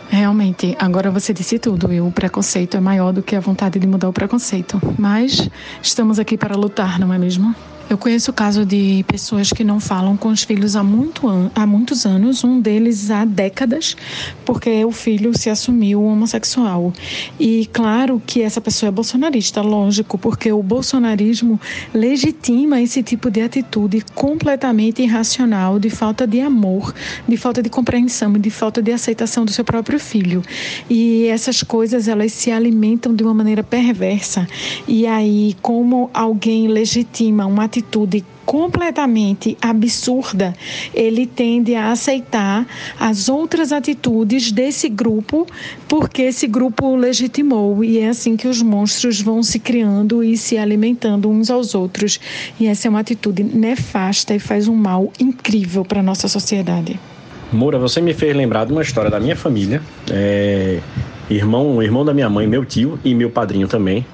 Realmente, agora você disse tudo. E o preconceito é maior do que a vontade de mudar o preconceito. Mas estamos aqui para lutar, não é mesmo? Eu conheço o caso de pessoas que não falam com os filhos há, muito há muitos anos, um deles há décadas, porque o filho se assumiu homossexual. E claro que essa pessoa é bolsonarista, lógico, porque o bolsonarismo legitima esse tipo de atitude completamente irracional, de falta de amor, de falta de compreensão e de falta de aceitação do seu próprio filho. E essas coisas, elas se alimentam de uma maneira perversa. E aí, como alguém legitima uma atitude completamente absurda, ele tende a aceitar as outras atitudes desse grupo, porque esse grupo o legitimou. E é assim que os monstros vão se criando e se alimentando uns aos outros. E essa é uma atitude nefasta e faz um mal incrível para a nossa sociedade. Moura, você me fez lembrar de uma história da minha família. É, irmão, irmão da minha mãe, meu tio e meu padrinho também.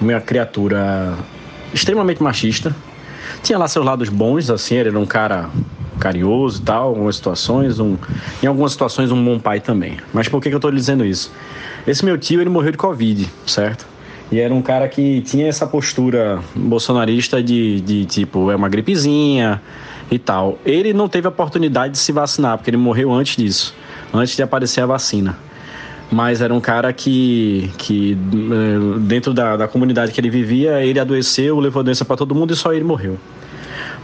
Uma criatura extremamente machista, tinha lá seus lados bons, assim, ele era um cara carinhoso e tal, algumas situações, um, em algumas situações um bom pai também. Mas por que, que eu estou lhe dizendo isso? Esse meu tio, ele morreu de Covid, certo? E era um cara que tinha essa postura bolsonarista de, de tipo, é uma gripezinha e tal. Ele não teve a oportunidade de se vacinar, porque ele morreu antes disso, antes de aparecer a vacina mas era um cara que, que eh, dentro da, da comunidade que ele vivia, ele adoeceu, levou a doença para todo mundo e só ele morreu.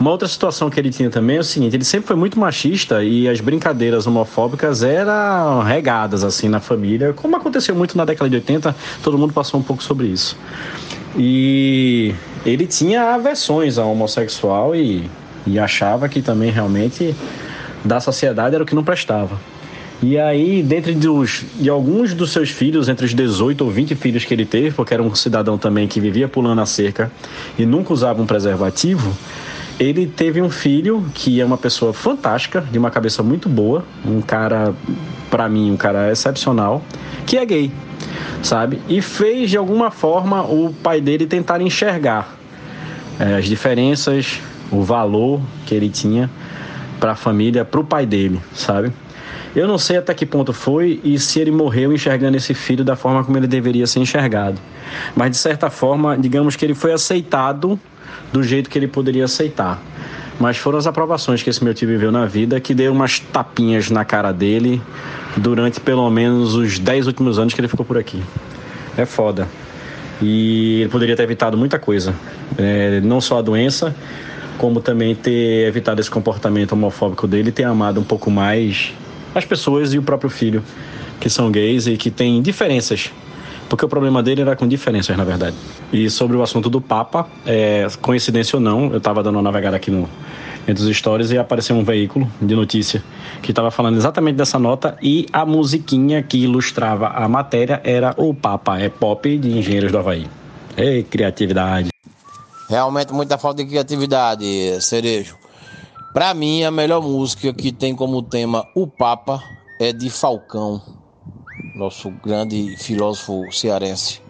Uma outra situação que ele tinha também é o seguinte: ele sempre foi muito machista e as brincadeiras homofóbicas eram regadas assim na família, como aconteceu muito na década de 80, todo mundo passou um pouco sobre isso. E ele tinha aversões ao homossexual e, e achava que também realmente da sociedade era o que não prestava. E aí, dentro dos, de alguns dos seus filhos, entre os 18 ou 20 filhos que ele teve, porque era um cidadão também que vivia pulando a cerca e nunca usava um preservativo, ele teve um filho que é uma pessoa fantástica, de uma cabeça muito boa, um cara, para mim, um cara excepcional, que é gay, sabe? E fez de alguma forma o pai dele tentar enxergar é, as diferenças, o valor que ele tinha para a família, para o pai dele, sabe? Eu não sei até que ponto foi e se ele morreu enxergando esse filho da forma como ele deveria ser enxergado. Mas de certa forma, digamos que ele foi aceitado do jeito que ele poderia aceitar. Mas foram as aprovações que esse meu tio viveu na vida que deu umas tapinhas na cara dele durante pelo menos os 10 últimos anos que ele ficou por aqui. É foda. E ele poderia ter evitado muita coisa. É, não só a doença, como também ter evitado esse comportamento homofóbico dele e ter amado um pouco mais as pessoas e o próprio filho que são gays e que têm diferenças. Porque o problema dele era com diferenças, na verdade. E sobre o assunto do Papa, é, coincidência ou não, eu estava dando uma navegada aqui no, entre os stories e apareceu um veículo de notícia que estava falando exatamente dessa nota e a musiquinha que ilustrava a matéria era O Papa é Pop de Engenheiros do Havaí. Ei, criatividade. Realmente muita falta de criatividade, Cerejo. Para mim, a melhor música que tem como tema o Papa é de Falcão, nosso grande filósofo cearense.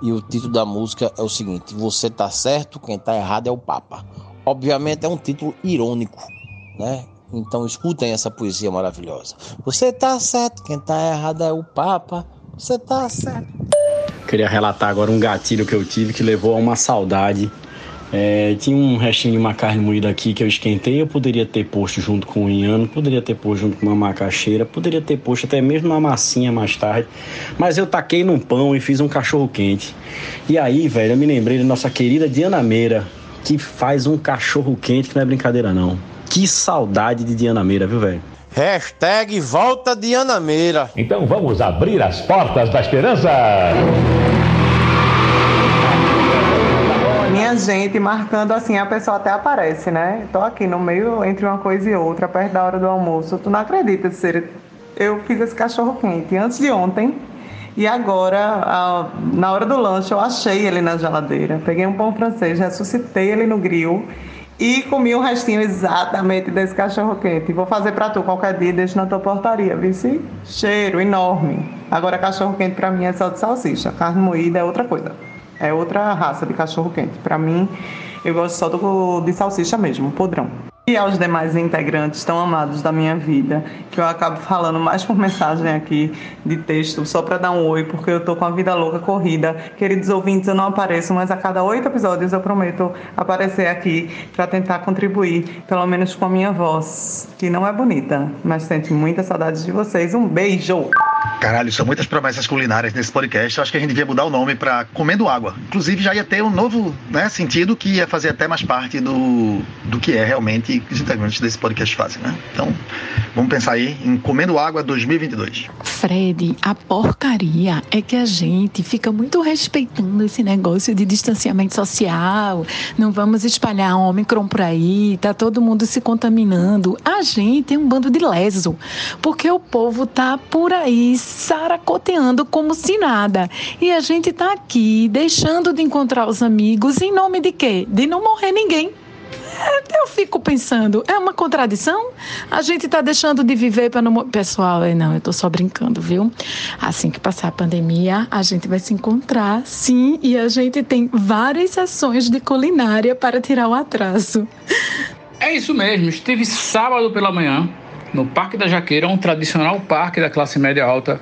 E o título da música é o seguinte: Você tá certo, quem tá errado é o Papa. Obviamente é um título irônico, né? Então escutem essa poesia maravilhosa. Você tá certo, quem tá errado é o Papa. Você tá certo. Queria relatar agora um gatilho que eu tive que levou a uma saudade é, tinha um restinho de uma carne moída aqui que eu esquentei. Eu poderia ter posto junto com o inhano, poderia ter posto junto com uma macaxeira, poderia ter posto até mesmo uma massinha mais tarde. Mas eu taquei num pão e fiz um cachorro quente. E aí, velho, eu me lembrei da nossa querida Diana Meira, que faz um cachorro quente que não é brincadeira, não. Que saudade de Diana Meira, viu, velho? Hashtag volta Diana Meira. Então vamos abrir as portas da esperança. Minha gente, marcando assim, a pessoa até aparece, né? Tô aqui no meio entre uma coisa e outra, perto da hora do almoço. Tu não acredita, ser Eu fiz esse cachorro quente antes de ontem. E agora, na hora do lanche, eu achei ele na geladeira. Peguei um pão francês, ressuscitei ele no grill e comi um restinho exatamente desse cachorro quente. Vou fazer para tu qualquer dia, deixo na tua portaria, vice? Cheiro enorme. Agora, cachorro quente para mim é só de salsicha. Carne moída é outra coisa. É outra raça de cachorro quente. Para mim, eu gosto só do, de salsicha mesmo, podrão. E aos demais integrantes tão amados da minha vida, que eu acabo falando mais por mensagem aqui de texto, só para dar um oi, porque eu tô com a vida louca corrida. Queridos ouvintes, eu não apareço, mas a cada oito episódios eu prometo aparecer aqui para tentar contribuir, pelo menos com a minha voz, que não é bonita, mas sente muita saudade de vocês. Um beijo! Caralho, são muitas promessas culinárias nesse podcast. Eu acho que a gente devia mudar o nome para Comendo Água. Inclusive, já ia ter um novo né, sentido que ia fazer até mais parte do, do que é realmente os integrantes desse podcast fazem, né? Então, vamos pensar aí em Comendo Água 2022. Fred, a porcaria é que a gente fica muito respeitando esse negócio de distanciamento social. Não vamos espalhar Ômicron por aí, tá todo mundo se contaminando. A gente é um bando de leso, porque o povo tá por aí saracoteando como se nada. E a gente está aqui deixando de encontrar os amigos em nome de quê? De não morrer ninguém. É, eu fico pensando, é uma contradição? A gente está deixando de viver para não. Pessoal, não, eu estou só brincando, viu? Assim que passar a pandemia, a gente vai se encontrar, sim, e a gente tem várias sessões de culinária para tirar o atraso. É isso mesmo, estive sábado pela manhã no Parque da Jaqueira, um tradicional parque da classe média alta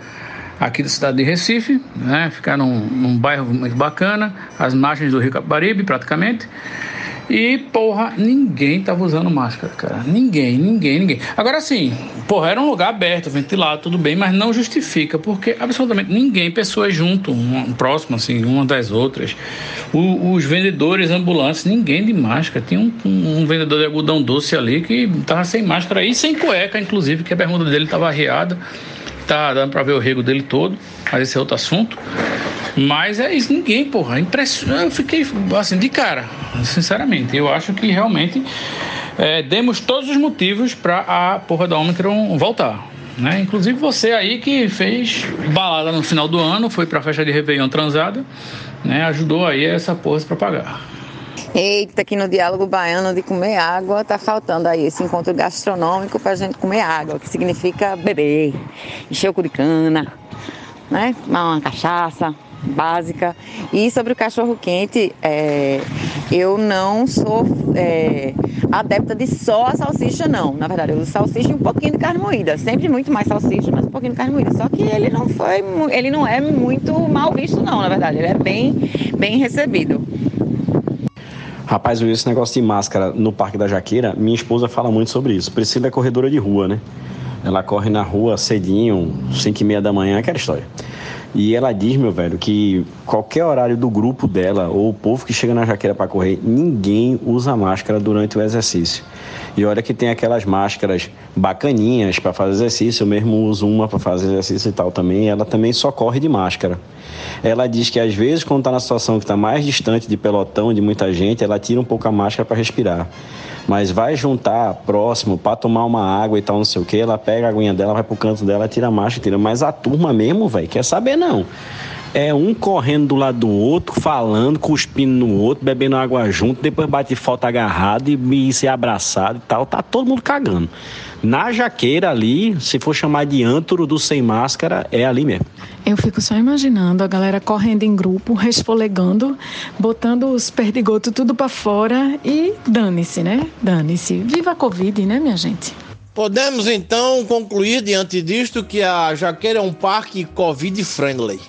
aqui da cidade de Recife, né? Ficar num, num bairro muito bacana, às margens do Rio Capibaribe, praticamente. E, porra, ninguém tava usando máscara, cara. Ninguém, ninguém, ninguém. Agora sim, porra, era um lugar aberto, ventilado, tudo bem, mas não justifica, porque absolutamente ninguém, pessoas junto, um, próximo, assim, uma das outras. O, os vendedores ambulantes, ninguém de máscara. Tinha um, um, vendedor de algodão doce ali que tava sem máscara e sem cueca, inclusive, que a bermuda dele tava arriada. Tá dando pra ver o rego dele todo, mas esse é outro assunto. Mas é isso, ninguém, porra. Impressionante. Eu fiquei assim de cara, sinceramente. Eu acho que realmente é, demos todos os motivos para a porra da Omicron voltar. Né? Inclusive você aí que fez balada no final do ano, foi pra festa de Réveillon transada, né? Ajudou aí essa porra a se propagar. Eita, aqui no diálogo baiano de comer água, tá faltando aí esse encontro gastronômico pra gente comer água, que significa beber, encher o cu de cana, né? Tomar uma cachaça, básica. E sobre o cachorro quente, é, eu não sou é, adepta de só a salsicha, não. Na verdade, eu uso salsicha e um pouquinho de carne moída. Sempre muito mais salsicha, mas um pouquinho de carne moída. Só que ele não foi, ele não é muito mal visto, não, na verdade. Ele é bem, bem recebido. Rapaz, esse negócio de máscara no Parque da Jaqueira. Minha esposa fala muito sobre isso. Priscila é corredora de rua, né? Ela corre na rua cedinho, 5 e meia da manhã, aquela história. E ela diz, meu velho, que qualquer horário do grupo dela, ou o povo que chega na jaqueira para correr, ninguém usa máscara durante o exercício. E olha que tem aquelas máscaras bacaninhas para fazer exercício, eu mesmo uso uma para fazer exercício e tal também, ela também só corre de máscara. Ela diz que às vezes, quando está na situação que está mais distante de pelotão, de muita gente, ela tira um pouco a máscara para respirar mas vai juntar próximo para tomar uma água e tal, não sei o que, ela pega a aguinha dela, vai pro canto dela, tira a marcha, tira. Mas a turma mesmo, velho, quer saber não. É um correndo do lado do outro, falando, cuspindo no outro, bebendo água junto, depois bate foto agarrado e, e se abraçado e tal. Tá todo mundo cagando. Na jaqueira ali, se for chamar de antro do sem máscara, é ali mesmo. Eu fico só imaginando a galera correndo em grupo, resfolegando, botando os perdigotos tudo para fora e dane-se, né? Dane-se. Viva a Covid, né, minha gente? Podemos então concluir diante disto que a Jaqueira é um parque Covid friendly.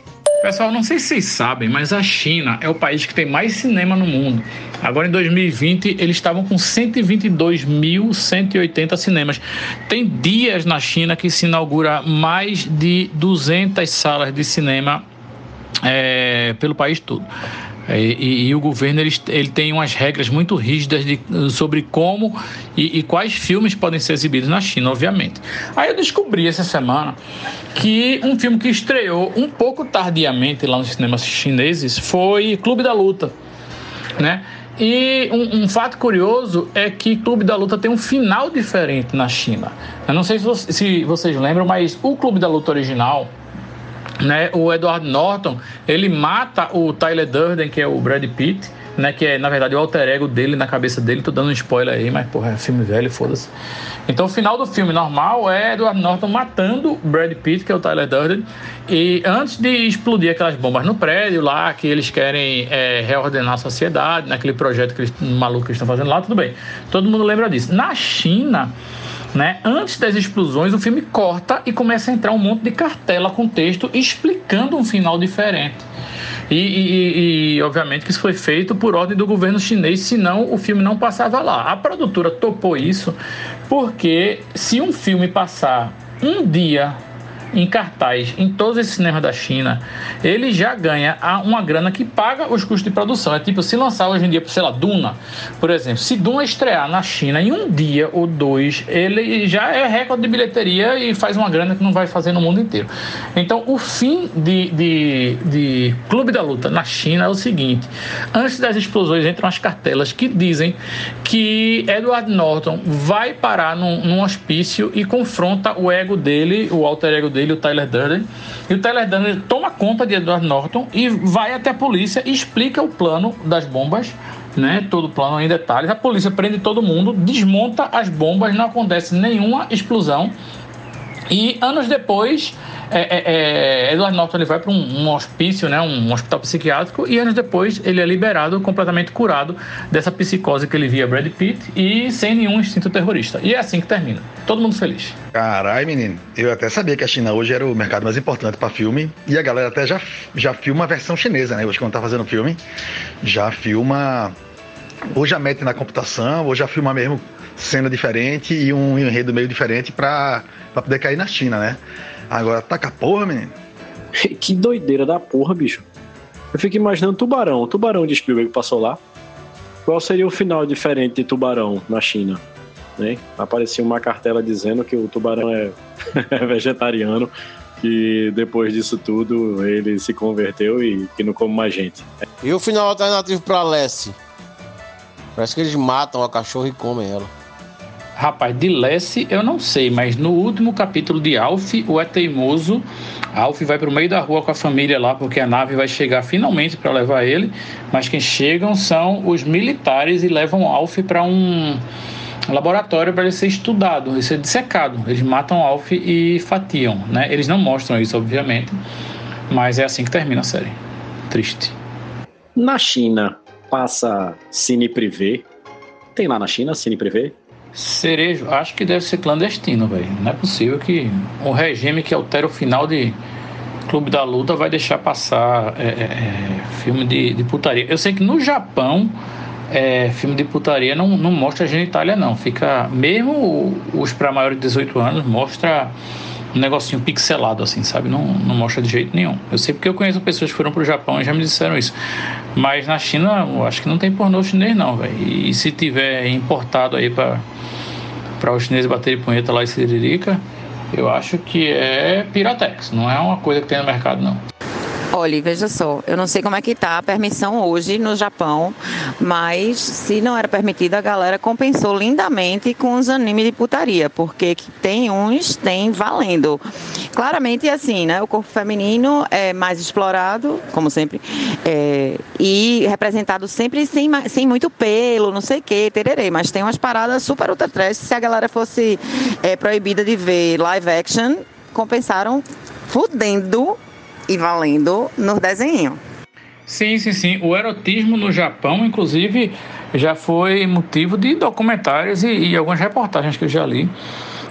Pessoal, não sei se vocês sabem, mas a China é o país que tem mais cinema no mundo. Agora em 2020 eles estavam com 122.180 cinemas. Tem dias na China que se inaugura mais de 200 salas de cinema é, pelo país todo. É, e, e, o governo ele, ele, tem umas regras muito rígidas de, sobre como e, e, quais filmes podem ser exibidos na China, obviamente. Aí eu descobri essa semana que um filme que estreou um pouco tardiamente lá nos cinemas chineses foi Clube da Luta, né? E um, um, fato curioso é que Clube da Luta tem um final diferente na China. Eu não sei se, se vocês lembram, mas o Clube da Luta original, né, o Edward Norton, ele mata o Tyler Durden, que é o Brad Pitt, né, que é na verdade o alter ego dele na cabeça dele. Tô dando um spoiler aí, mas porra, é filme velho, foda-se. Então o final do filme normal é Edward Norton matando Brad Pitt, que é o Tyler Durden, e antes de explodir aquelas bombas no prédio lá, que eles querem é, reordenar a sociedade, naquele projeto que eles, maluco que eles estão fazendo lá, tudo bem. Todo mundo lembra disso. Na China, né? Antes das explosões, o filme corta e começa a entrar um monte de cartela com texto explicando um final diferente. E, e, e, obviamente que isso foi feito por ordem do governo chinês, senão o filme não passava lá. A produtora topou isso porque se um filme passar um dia em cartaz em todos esses cinemas da China, ele já ganha uma grana que paga os custos de produção. É tipo, se lançar hoje em dia, sei lá, Duna, por exemplo, se Duna estrear na China em um dia ou dois, ele já é recorde de bilheteria e faz uma grana que não vai fazer no mundo inteiro. Então, o fim de, de, de Clube da Luta na China é o seguinte: antes das explosões entram as cartelas que dizem que Edward Norton vai parar num, num hospício e confronta o ego dele, o alter ego dele, o Tyler Durden. E o Tyler Durden toma conta de Edward Norton e vai até a polícia e explica o plano das bombas né, todo o plano em detalhes. A polícia prende todo mundo, desmonta as bombas, não acontece nenhuma explosão. E anos depois, é, é, é, Edward Norton ele vai para um, um, hospício, né, um hospital psiquiátrico, e anos depois ele é liberado, completamente curado dessa psicose que ele via Brad Pitt e sem nenhum instinto terrorista. E é assim que termina. Todo mundo feliz. Caralho, menino. Eu até sabia que a China hoje era o mercado mais importante para filme, e a galera até já, já filma a versão chinesa, né? Hoje, quando tá fazendo filme, já filma. Ou já mete na computação, ou já filma mesmo cena diferente e um enredo meio diferente para poder cair na China, né? Agora, taca porra, menino. que doideira da porra, bicho. Eu fico imaginando Tubarão. O Tubarão de Spielberg passou lá. Qual seria o final diferente de Tubarão na China? Né? Aparecia uma cartela dizendo que o tubarão é vegetariano, que depois disso tudo ele se converteu e que não come mais gente. E o final alternativo para Leste? Parece que eles matam a cachorra e comem ela. Rapaz, de Lesse eu não sei, mas no último capítulo de Alf, o é teimoso. Alf vai para o meio da rua com a família lá, porque a nave vai chegar finalmente para levar ele. Mas quem chegam são os militares e levam Alf para um laboratório para ele ser estudado, ele ser dissecado. Eles matam Alf e fatiam, né? Eles não mostram isso, obviamente, mas é assim que termina a série. Triste. Na China passa cine privê. Tem lá na China cine privê? Cerejo, acho que deve ser clandestino, velho. Não é possível que o regime que altera o final de Clube da Luta vai deixar passar é, é, é, filme de, de, putaria. Eu sei que no Japão, é, filme de putaria não, não mostra genitália, não. Fica. Mesmo os para maiores de 18 anos, mostra um negocinho pixelado, assim, sabe? Não, não mostra de jeito nenhum. Eu sei porque eu conheço pessoas que foram pro Japão e já me disseram isso. Mas na China, eu acho que não tem pornô chinês, não, velho. E se tiver importado aí para para os chineses baterem punheta lá em Siririca, eu acho que é Piratex, não é uma coisa que tem no mercado, não. Olha, veja só, eu não sei como é que tá a permissão hoje no Japão, mas se não era permitida, a galera compensou lindamente com os animes de putaria, porque tem uns, tem valendo. Claramente assim, né? O corpo feminino é mais explorado, como sempre, é, e representado sempre sem, sem muito pelo, não sei o que, tererê, mas tem umas paradas super ultra trash. Se a galera fosse é, proibida de ver live action, compensaram fudendo e valendo no desenho. Sim, sim, sim. O erotismo no Japão, inclusive, já foi motivo de documentários e, e algumas reportagens que eu já li.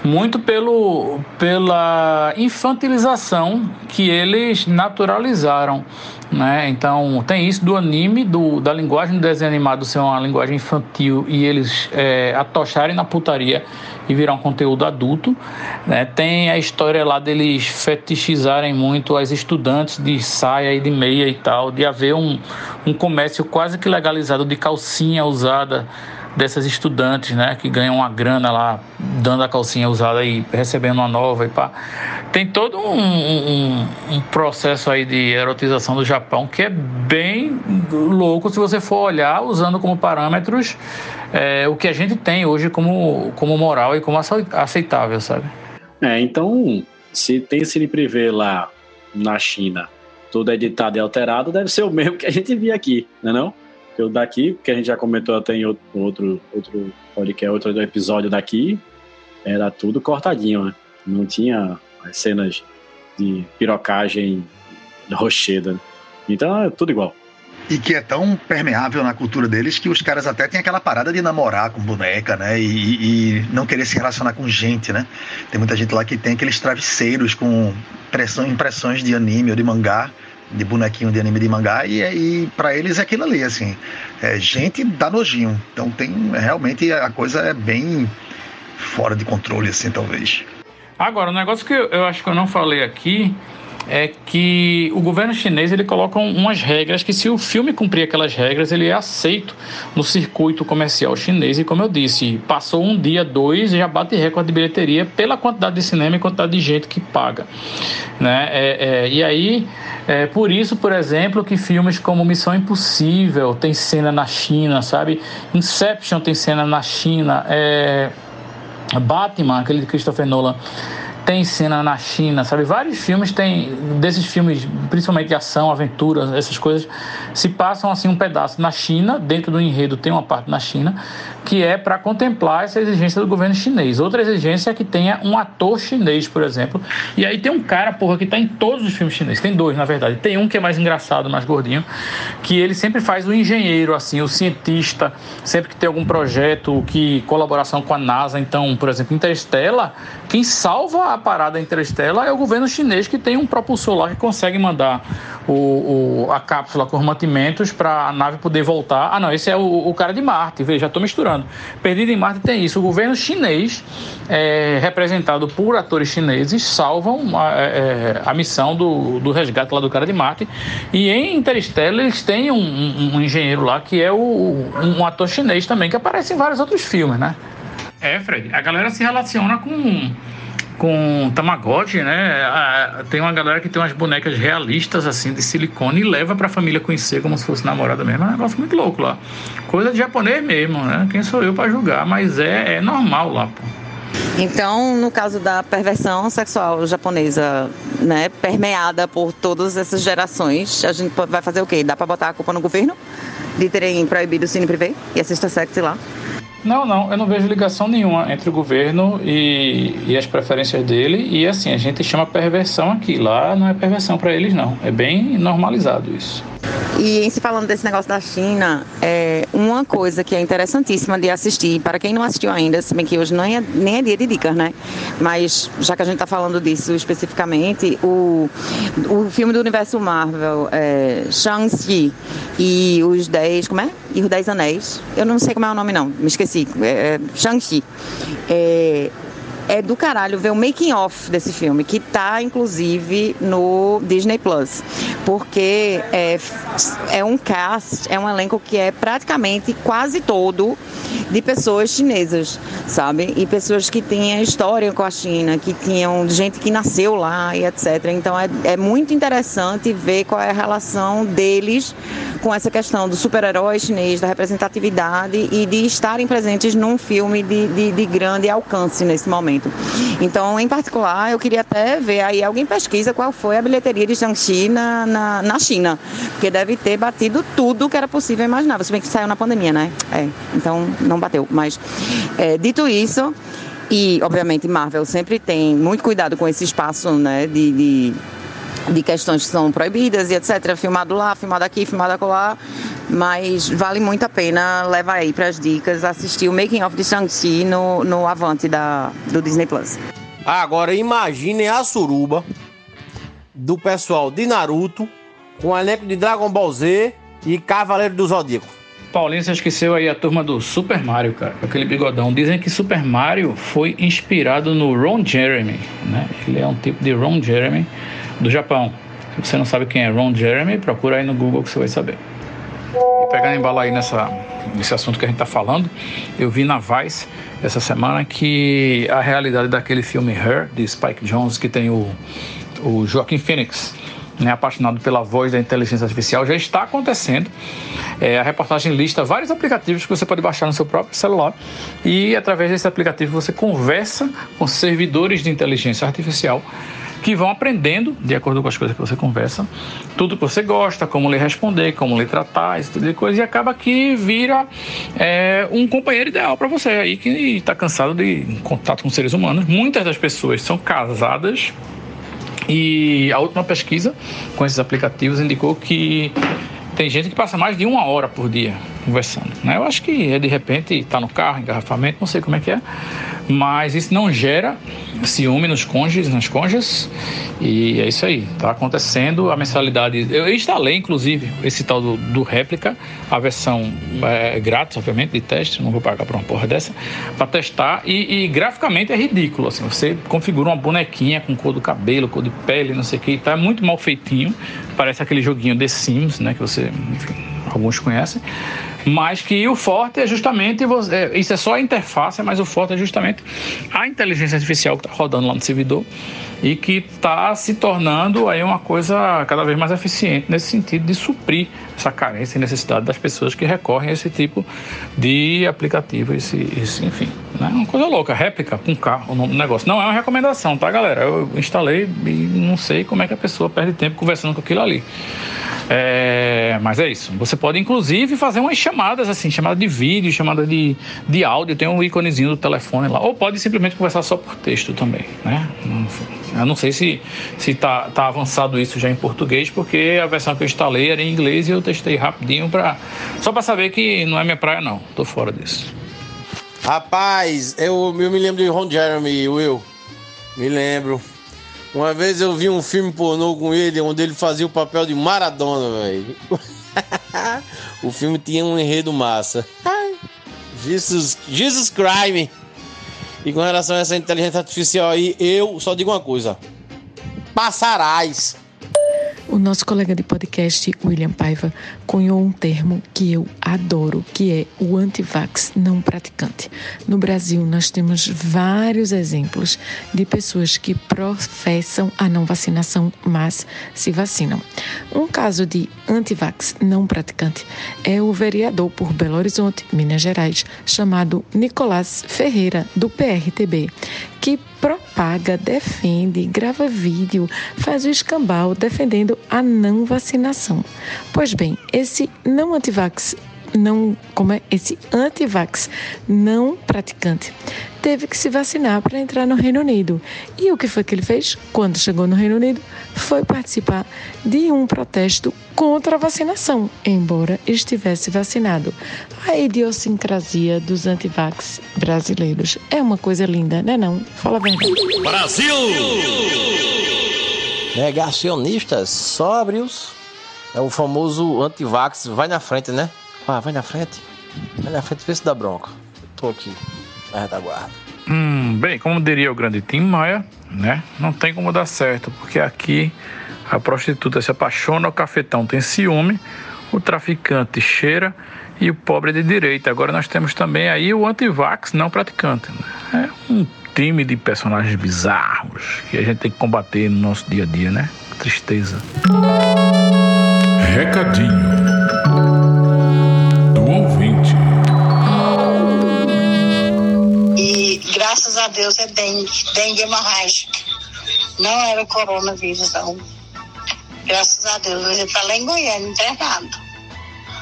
muito pelo, pela infantilização que eles naturalizaram. Né? Então, tem isso do anime, do, da linguagem do desenho animado ser uma linguagem infantil e eles é, atocharem na putaria e virar um conteúdo adulto. Né? Tem a história lá deles fetichizarem muito as estudantes de saia e de meia e tal, de haver um, um comércio quase que legalizado de calcinha usada dessas estudantes, né, que ganham uma grana lá, dando a calcinha usada e recebendo uma nova e pá. Tem todo um, um, um, processo aí de erotização do Japão que é bem louco se você for olhar usando como parâmetros é, o que a gente tem hoje como, como moral e como aceitável, sabe? É, então, se tem cine privê lá na China, tudo editado e alterado, deve ser o mesmo que a gente via aqui, não é não? Eu daqui, que a gente já comentou até em outro, outro, outro podcast, outro episódio daqui, era tudo cortadinho, né? Não tinha as cenas de pirocagem rocheda. Então é tudo igual. E que é tão permeável na cultura deles que os caras até têm aquela parada de namorar com boneca, né? E, e não querer se relacionar com gente, né? Tem muita gente lá que tem aqueles travesseiros com impressões de anime ou de mangá de bonequinho de anime de mangá e, e para eles é aquilo ali, assim, é, gente dá nojinho. Então tem realmente a coisa é bem fora de controle, assim, talvez. Agora, o negócio que eu, eu acho que eu não falei aqui é que o governo chinês ele coloca umas regras que se o filme cumprir aquelas regras ele é aceito no circuito comercial chinês. E como eu disse passou um dia dois já bate recorde de bilheteria pela quantidade de cinema e quantidade de gente que paga né? É, é, e aí é por isso por exemplo que filmes como Missão Impossível tem cena na China sabe? Inception tem cena na China. É Batman aquele de Christopher Nolan tem cena na China, sabe? Vários filmes tem desses filmes, principalmente de ação, aventura, essas coisas, se passam assim um pedaço na China, dentro do enredo tem uma parte na China, que é para contemplar essa exigência do governo chinês. Outra exigência é que tenha um ator chinês, por exemplo. E aí tem um cara, porra, que tá em todos os filmes chineses. Tem dois, na verdade. Tem um que é mais engraçado, mais gordinho, que ele sempre faz o engenheiro, assim, o cientista, sempre que tem algum projeto, que colaboração com a NASA, então, por exemplo, Interstellar, quem salva a parada Interstellar é o governo chinês que tem um propulsor lá que consegue mandar o, o a cápsula com os mantimentos para a nave poder voltar. Ah, não, esse é o, o cara de Marte. Veja, estou misturando. Perdido em Marte tem isso. O governo chinês, é, representado por atores chineses, salvam a, é, a missão do, do resgate lá do cara de Marte. E em Interstellar eles têm um, um, um engenheiro lá que é o, um ator chinês também, que aparece em vários outros filmes, né? É, Fred, a galera se relaciona com com Tamagotchi, né? tem uma galera que tem umas bonecas realistas assim de silicone e leva para a família conhecer como se fosse namorada mesmo. É um negócio muito louco lá. Coisa de japonês mesmo, né? Quem sou eu para julgar? Mas é, é normal lá, pô. Então, no caso da perversão sexual japonesa, né, permeada por todas essas gerações, a gente vai fazer o quê? Dá para botar a culpa no governo de terem proibido o cine privê e assista sexy lá? Não, não, eu não vejo ligação nenhuma entre o governo e, e as preferências dele. E assim, a gente chama perversão aqui. Lá não é perversão para eles, não. É bem normalizado isso. E em se falando desse negócio da China, é uma coisa que é interessantíssima de assistir, para quem não assistiu ainda, se bem que hoje não é, nem é dia de dicas, né? Mas já que a gente está falando disso especificamente, o, o filme do universo Marvel, é, Shang-Chi e os Dez, como é? E os Dez Anéis, eu não sei como é o nome não, me esqueci, é, é Shang-Chi. É, é do caralho ver o making off desse filme, que tá inclusive no Disney Plus. Porque é, é um cast, é um elenco que é praticamente quase todo de pessoas chinesas, sabe? E pessoas que têm história com a China, que tinham gente que nasceu lá e etc. Então é, é muito interessante ver qual é a relação deles com essa questão do super-herói chinês, da representatividade e de estarem presentes num filme de, de, de grande alcance nesse momento. Então, em particular, eu queria até ver aí, alguém pesquisa qual foi a bilheteria de Shang-Chi na, na, na, China, porque deve ter batido tudo que era possível imaginar. Se bem que saiu na pandemia, né? É, então não bateu. Mas, é, dito isso, e obviamente Marvel sempre tem muito cuidado com esse espaço, né, de, de de questões que são proibidas e etc. Filmado lá, filmado aqui, filmado acolá. Mas vale muito a pena, leva aí para as dicas, assistir o Making of de Shang-Chi no, no Avante da, do Disney Plus. Agora imaginem a suruba do pessoal de Naruto com o elenco de Dragon Ball Z e Cavaleiro do Zodíaco. Paulinho, você esqueceu aí a turma do Super Mario, cara, aquele bigodão. Dizem que Super Mario foi inspirado no Ron Jeremy, né? Ele é um tipo de Ron Jeremy do Japão. Se você não sabe quem é Ron Jeremy, procura aí no Google que você vai saber. E pegando embalo aí nessa, nesse assunto que a gente está falando, eu vi na Vice essa semana que a realidade daquele filme Her, de Spike Jones, que tem o, o Joaquim Phoenix, né, apaixonado pela voz da inteligência artificial, já está acontecendo. É, a reportagem lista vários aplicativos que você pode baixar no seu próprio celular e através desse aplicativo você conversa com servidores de inteligência artificial que vão aprendendo, de acordo com as coisas que você conversa, tudo que você gosta, como lhe responder, como lhe tratar, esse tipo de coisa, e acaba que vira é, um companheiro ideal para você aí que está cansado de contato com seres humanos. Muitas das pessoas são casadas e a última pesquisa com esses aplicativos indicou que tem gente que passa mais de uma hora por dia conversando. Né? Eu acho que é de repente está no carro, engarrafamento, não sei como é que é, mas isso não gera ciúme nos cônjuges, nas cônjuges, e é isso aí, está acontecendo a mensalidade. Eu instalei, inclusive, esse tal do, do réplica, a versão é, grátis, obviamente, de teste, não vou pagar por uma porra dessa, para testar, e, e, graficamente é ridículo, assim, você configura uma bonequinha com cor do cabelo, cor de pele, não sei o que, tá muito mal feitinho, parece aquele joguinho The Sims, né, que você, enfim, alguns conhecem, mas que o forte é justamente você, é, isso é só a interface, mas o forte é justamente a inteligência artificial que está rodando lá no servidor e que está se tornando aí uma coisa cada vez mais eficiente nesse sentido de suprir essa carência e necessidade das pessoas que recorrem a esse tipo de aplicativo, esse, esse enfim, né? uma coisa louca, réplica com carro, o nome do negócio. Não é uma recomendação, tá, galera? Eu instalei e não sei como é que a pessoa perde tempo conversando com aquilo ali. É, mas é isso. Você pode, inclusive, fazer umas chamadas, assim, chamada de vídeo, chamada de, de áudio, tem um íconezinho do telefone lá. Ou pode simplesmente conversar só por texto também, né? Eu não sei se, se tá, tá avançado isso já em português, porque a versão que eu instalei era em inglês e eu testei rapidinho pra, só para saber que não é minha praia, não. Tô fora disso. Rapaz, eu, eu me lembro de Ron Jeremy, Will. Me lembro. Uma vez eu vi um filme pornô com ele, onde ele fazia o papel de Maradona, velho. o filme tinha um enredo massa. Jesus, Jesus Crime. E com relação a essa inteligência artificial aí, eu só digo uma coisa: passarás. O nosso colega de podcast, William Paiva, cunhou um termo que eu adoro, que é o antivax não praticante. No Brasil, nós temos vários exemplos de pessoas que professam a não vacinação, mas se vacinam. Um caso de antivax não praticante é o vereador por Belo Horizonte, Minas Gerais, chamado Nicolás Ferreira, do PRTB, que propaga, defende, grava vídeo, faz o escambau defendendo a não vacinação. Pois bem, esse não antivax não, como é esse antivax não praticante, teve que se vacinar para entrar no Reino Unido. E o que foi que ele fez quando chegou no Reino Unido? Foi participar de um protesto contra a vacinação, embora estivesse vacinado. A idiosincrasia dos antivax brasileiros é uma coisa linda, né não? Fala a verdade. Brasil! Negacionistas sóbrios. É o famoso antivax. Vai na frente, né? Ah, vai na frente. Vai na frente, vê se dá bronca. Tô aqui, na retaguarda. Hum, bem, como diria o grande Tim Maia, né? Não tem como dar certo, porque aqui a prostituta se apaixona, o cafetão tem ciúme, o traficante cheira e o pobre é de direita. Agora nós temos também aí o antivax não praticante. Né? É um time de personagens bizarros que a gente tem que combater no nosso dia a dia, né? Tristeza. Recadinho do ouvinte. E graças a Deus é dengue, dengue hemorrágica. Não era coronavírus, não. Graças a Deus, ele está lá em Goiânia, internado.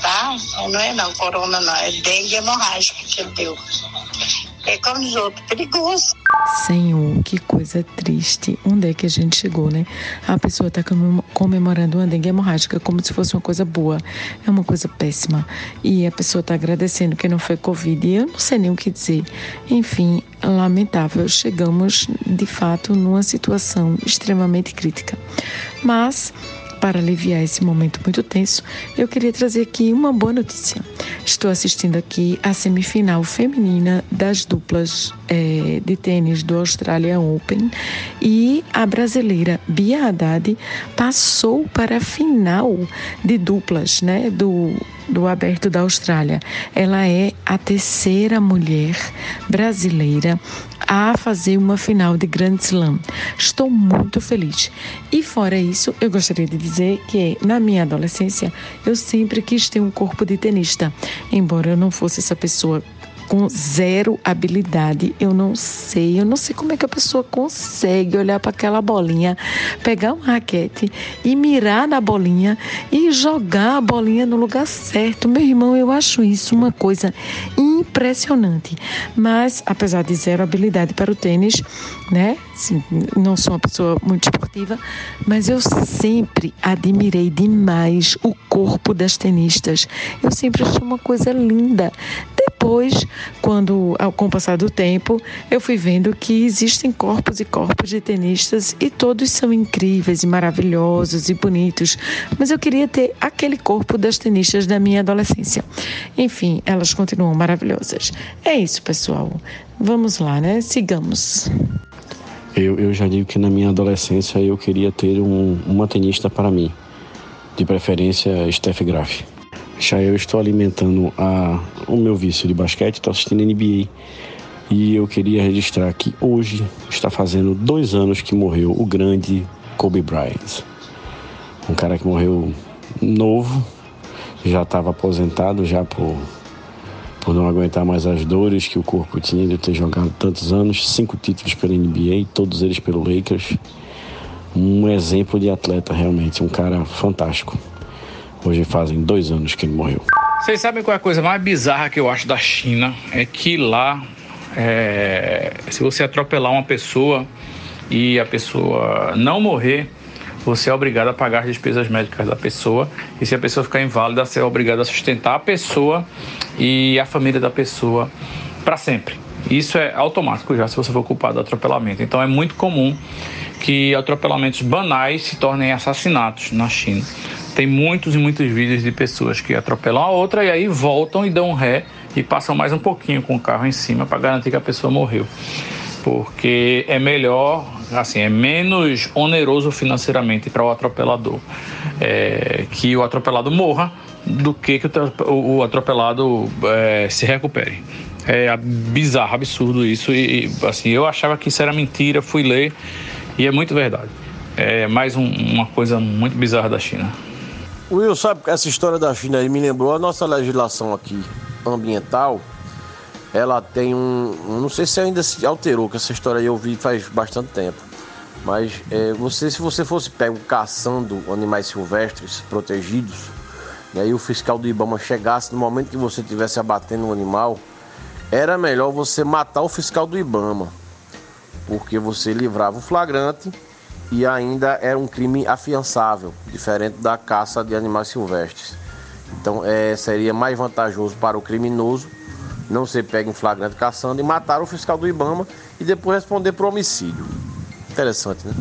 Tá? Não é não, corona não, é dengue hemorrágica que ele deu. É como os outros, perigoso. Senhor, que coisa triste. Onde é que a gente chegou, né? A pessoa está comemorando uma dengue hemorrágica como se fosse uma coisa boa. É uma coisa péssima. E a pessoa está agradecendo que não foi Covid. E eu não sei nem o que dizer. Enfim, lamentável. Chegamos, de fato, numa situação extremamente crítica. Mas para aliviar esse momento muito tenso, eu queria trazer aqui uma boa notícia. Estou assistindo aqui a semifinal feminina das duplas é, de tênis do Australia Open e a brasileira Bia Haddad passou para a final de duplas né, do, do Aberto da Austrália. Ela é a terceira mulher brasileira a fazer uma final de Grand Slam. Estou muito feliz. E fora isso, eu gostaria de dizer que na minha adolescência eu sempre quis ter um corpo de tenista, embora eu não fosse essa pessoa com zero habilidade. Eu não sei, eu não sei como é que a pessoa consegue olhar para aquela bolinha, pegar um raquete e mirar na bolinha e jogar a bolinha no lugar certo. Meu irmão, eu acho isso uma coisa impressionante. Mas, apesar de zero habilidade para o tênis, né? Assim, não sou uma pessoa muito esportiva, mas eu sempre admirei demais o corpo das tenistas. Eu sempre achei uma coisa linda. Depois, quando com o passar do tempo, eu fui vendo que existem corpos e corpos de tenistas e todos são incríveis e maravilhosos e bonitos, mas eu queria ter aquele corpo das tenistas da minha adolescência. Enfim, elas continuam maravilhosas. É isso, pessoal. Vamos lá, né? Sigamos. Eu, eu já digo que na minha adolescência eu queria ter um, uma tenista para mim, de preferência Steph Graf. Já eu estou alimentando a, o meu vício de basquete, estou assistindo NBA e eu queria registrar que hoje está fazendo dois anos que morreu o grande Kobe Bryant. Um cara que morreu novo, já estava aposentado já por por não aguentar mais as dores que o corpo tinha de ter jogado tantos anos, cinco títulos pela NBA, todos eles pelo Lakers. Um exemplo de atleta realmente, um cara fantástico. Hoje fazem dois anos que ele morreu. Vocês sabem qual é a coisa mais bizarra que eu acho da China? É que lá, é, se você atropelar uma pessoa e a pessoa não morrer, você é obrigado a pagar as despesas médicas da pessoa. E se a pessoa ficar inválida, você é obrigado a sustentar a pessoa e a família da pessoa para sempre. Isso é automático já se você for culpado do atropelamento. Então é muito comum que atropelamentos banais se tornem assassinatos na China. Tem muitos e muitos vídeos de pessoas que atropelam a outra e aí voltam e dão ré e passam mais um pouquinho com o carro em cima para garantir que a pessoa morreu. Porque é melhor assim, é menos oneroso financeiramente para o atropelador é, que o atropelado morra do que que o, atropelado é, se recupere. É bizarro, absurdo isso e assim eu achava que isso era mentira, fui ler e é muito verdade. É mais um, uma coisa muito bizarra da China. Will, sabe essa história da China aí me lembrou a nossa legislação aqui ambiental ela tem um. Não sei se ainda se alterou, que essa história eu vi faz bastante tempo. Mas é, você, se você fosse pego caçando animais silvestres protegidos, e aí o fiscal do Ibama chegasse no momento que você estivesse abatendo um animal, era melhor você matar o fiscal do Ibama, porque você livrava o flagrante e ainda era um crime afiançável, diferente da caça de animais silvestres. Então é, seria mais vantajoso para o criminoso não ser pego em flagrante caçando e matar o fiscal do Ibama e depois responder por homicídio. Interessante, né?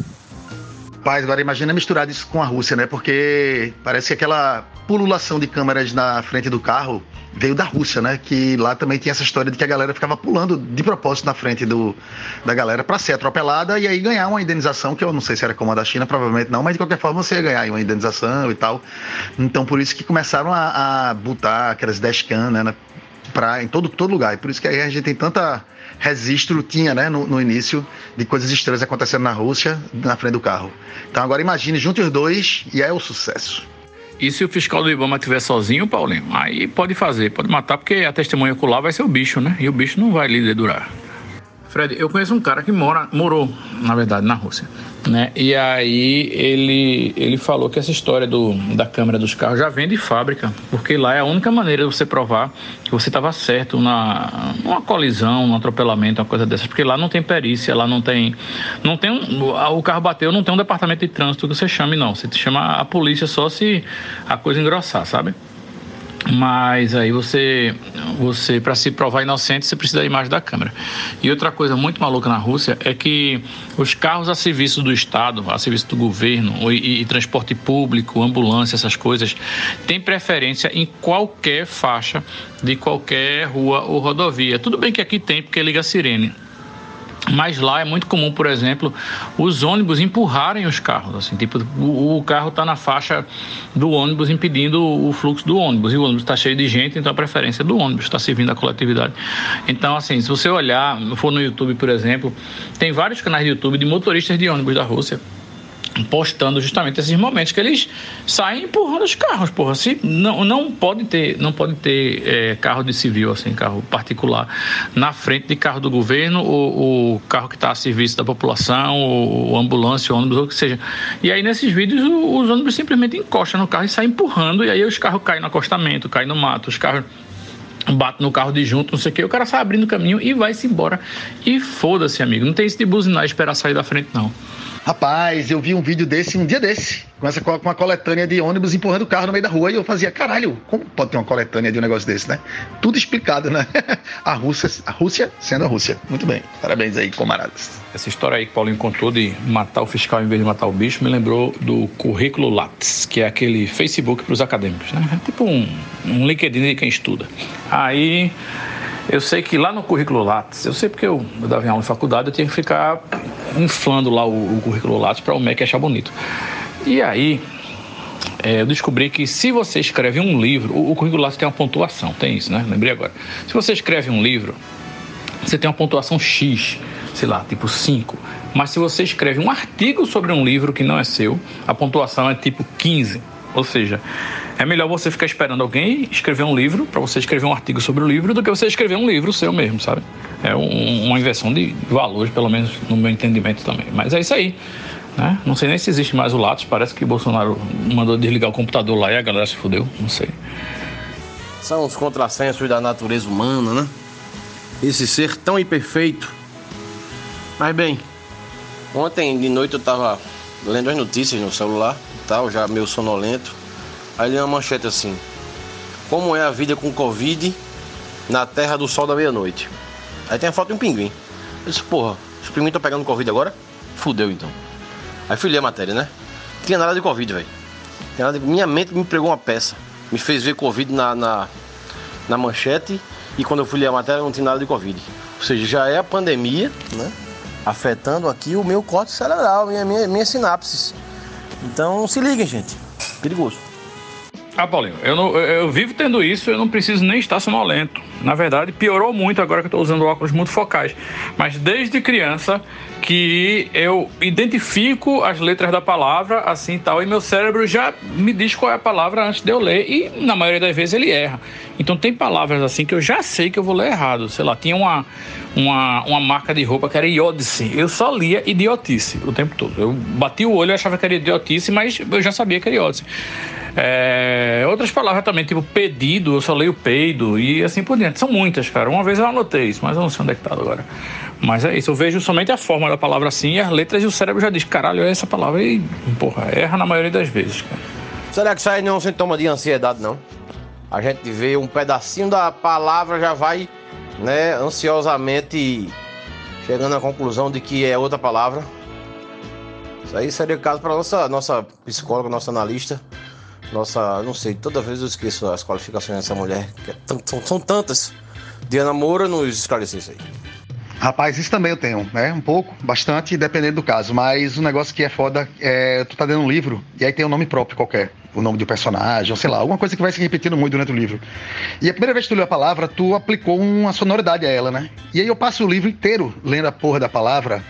Paz, agora imagina misturar isso com a Rússia, né? Porque parece que aquela pululação de câmeras na frente do carro veio da Rússia, né? Que lá também tinha essa história de que a galera ficava pulando de propósito na frente do, da galera para ser atropelada e aí ganhar uma indenização, que eu não sei se era como a da China, provavelmente não, mas de qualquer forma você ia ganhar uma indenização e tal. Então por isso que começaram a, a botar aquelas dashcam, né? Pra, em todo, todo lugar. E por isso que aí a gente tem tanta registro tinha, né, no, no, início, de coisas estranhas acontecendo na Rússia, na frente do carro. Então agora imagine, junte os dois e é o sucesso. E se o fiscal do Ibama estiver sozinho, Paulinho, aí pode fazer, pode matar, porque a testemunha ocular vai ser o bicho, né? E o bicho não vai lhe durar. Fred, eu conheço um cara que mora, morou, na verdade, na Rússia, né? E aí ele, ele falou que essa história do, da câmera dos carros já vem de fábrica, porque lá é a única maneira de você provar que você estava certo na numa colisão, num atropelamento, uma coisa dessas, porque lá não tem perícia, lá não tem não tem um, o carro bateu, não tem um departamento de trânsito que você chame não, você chama a polícia só se a coisa engrossar, sabe? Mas aí você, você para se provar inocente, você precisa da imagem da câmera. E outra coisa muito maluca na Rússia é que os carros a serviço do Estado, a serviço do governo, e, e transporte público, ambulância, essas coisas, têm preferência em qualquer faixa de qualquer rua ou rodovia. Tudo bem que aqui tem, porque liga a sirene. Mas lá é muito comum, por exemplo, os ônibus empurrarem os carros. Assim, tipo, o, o carro está na faixa do ônibus impedindo o fluxo do ônibus. E o ônibus está cheio de gente, então a preferência é do ônibus está servindo a coletividade. Então, assim, se você olhar, for no YouTube, por exemplo, tem vários canais de YouTube de motoristas de ônibus da Rússia postando justamente esses momentos que eles saem empurrando os carros, porra. Se não, não pode ter, não pode ter é, carro de civil, assim, carro particular, na frente de carro do governo, ou, o carro que está a serviço da população, ou, ambulância, ônibus, ou o que seja. E aí nesses vídeos os ônibus simplesmente encostam no carro e saem empurrando, e aí os carros caem no acostamento, caem no mato, os carros bate no carro de junto, não sei o que, o cara sai abrindo o caminho e vai-se embora. E foda-se, amigo. Não tem isso de buzinar e esperar sair da frente, não. Rapaz, eu vi um vídeo desse um dia desse, com, essa, com uma coletânea de ônibus empurrando o carro no meio da rua e eu fazia, caralho, como pode ter uma coletânea de um negócio desse, né? Tudo explicado, né? A Rússia, a Rússia sendo a Rússia. Muito bem. Parabéns aí, camaradas. Essa história aí que o Paulinho contou de matar o fiscal em vez de matar o bicho me lembrou do currículo Lattes, que é aquele Facebook para os acadêmicos, né? É tipo um, um LinkedIn de quem estuda. Aí eu sei que lá no currículo Lattes, eu sei porque eu, eu dava aula em faculdade, eu tinha que ficar inflando lá o, o currículo Lattes para o MEC achar bonito. E aí, é, eu descobri que se você escreve um livro, o, o currículo Lattes tem uma pontuação, tem isso, né? Lembrei agora. Se você escreve um livro, você tem uma pontuação X, sei lá, tipo 5. Mas se você escreve um artigo sobre um livro que não é seu, a pontuação é tipo 15. Ou seja, é melhor você ficar esperando alguém escrever um livro, para você escrever um artigo sobre o livro, do que você escrever um livro seu mesmo, sabe? É um, uma inversão de valores, pelo menos no meu entendimento também. Mas é isso aí. Né? Não sei nem se existe mais o Lattes, parece que Bolsonaro mandou desligar o computador lá e a galera se fudeu, não sei. São os contrassensos da natureza humana, né? Esse ser tão imperfeito. Mas bem, ontem de noite eu tava lendo as notícias no celular já meio sonolento. Aí li uma manchete assim: Como é a vida com Covid na terra do sol da meia-noite? Aí tem a foto de um pinguim. Eu disse, porra, os pinguins estão pegando Covid agora? Fudeu então. Aí fui ler a matéria, né? Não tinha nada de Covid, velho. De... Minha mente me pregou uma peça. Me fez ver Covid na, na, na manchete. E quando eu fui ler a matéria, não tinha nada de Covid. Ou seja, já é a pandemia, né? Afetando aqui o meu corte cerebral, minha, minha, minha sinapses. Então se liguem, gente. Perigoso. Ah, Paulinho, eu, não, eu vivo tendo isso, eu não preciso nem estar sonolento. Na verdade, piorou muito agora que eu estou usando óculos muito focais. Mas desde criança que eu identifico as letras da palavra assim tal, e meu cérebro já me diz qual é a palavra antes de eu ler, e na maioria das vezes ele erra. Então tem palavras assim que eu já sei que eu vou ler errado. Sei lá, tinha uma, uma, uma marca de roupa que era Iodice. Eu só lia idiotice o tempo todo. Eu bati o olho e achava que era idiotice, mas eu já sabia que era Iodice. É, outras palavras também, tipo pedido, eu só leio peido e assim por diante. São muitas, cara. Uma vez eu anotei isso, mas eu não sei onde é que tá agora. Mas é isso, eu vejo somente a forma da palavra assim, as letras e o cérebro já diz, caralho, é essa palavra e, porra, erra na maioria das vezes, cara. Será que isso aí não é um sintoma de ansiedade, não? A gente vê um pedacinho da palavra, já vai, né, ansiosamente chegando à conclusão de que é outra palavra. Isso aí seria caso para nossa nossa psicóloga, nossa analista nossa, não sei, toda vez eu esqueço as qualificações dessa mulher, que é são, são tantas. Diana Moura nos esclareceu isso aí. Rapaz, isso também eu tenho, né? Um pouco, bastante, dependendo do caso. Mas o negócio que é foda é tu tá dando um livro e aí tem um nome próprio qualquer. O nome do personagem, ou sei lá, alguma coisa que vai se repetindo muito durante o livro. E a primeira vez que tu leu a palavra, tu aplicou uma sonoridade a ela, né? E aí eu passo o livro inteiro lendo a porra da palavra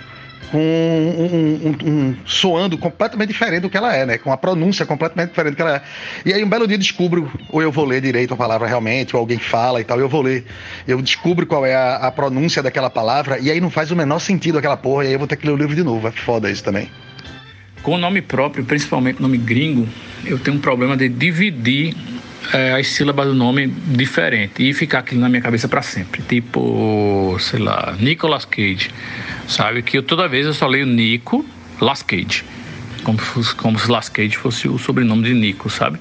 com um, um, um, soando completamente diferente do que ela é, né? Com a pronúncia completamente diferente do que ela é. E aí um belo dia descubro, ou eu vou ler direito a palavra realmente, ou alguém fala e tal, eu vou ler. Eu descubro qual é a, a pronúncia daquela palavra, e aí não faz o menor sentido aquela porra, e aí eu vou ter que ler o livro de novo. É foda isso também. Com o nome próprio, principalmente nome gringo, eu tenho um problema de dividir é, as sílabas do nome diferente e ficar aquilo na minha cabeça para sempre. Tipo, sei lá, Nicolas Cage. Sabe que eu, toda vez eu só leio Nico Las Cage. Como, como se Las Cage fosse o sobrenome de Nico, sabe?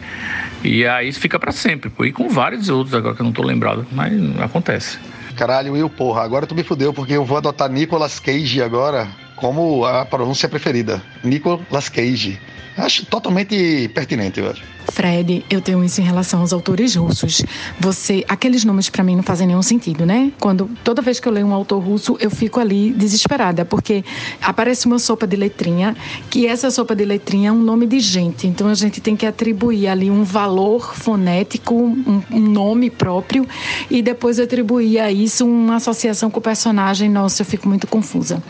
E aí isso fica para sempre, pô. E com vários outros agora que eu não tô lembrado, mas acontece. Caralho, Will, porra, agora tu me fudeu, porque eu vou adotar Nicolas Cage agora como a pronúncia preferida. Nicolas Cage. Acho totalmente pertinente, eu acho. Fred, eu tenho isso em relação aos autores russos. Você, aqueles nomes para mim não fazem nenhum sentido, né? Quando toda vez que eu leio um autor russo, eu fico ali desesperada, porque aparece uma sopa de letrinha, que essa sopa de letrinha é um nome de gente. Então a gente tem que atribuir ali um valor fonético, um, um nome próprio e depois atribuir a isso uma associação com o personagem. Nossa, eu fico muito confusa.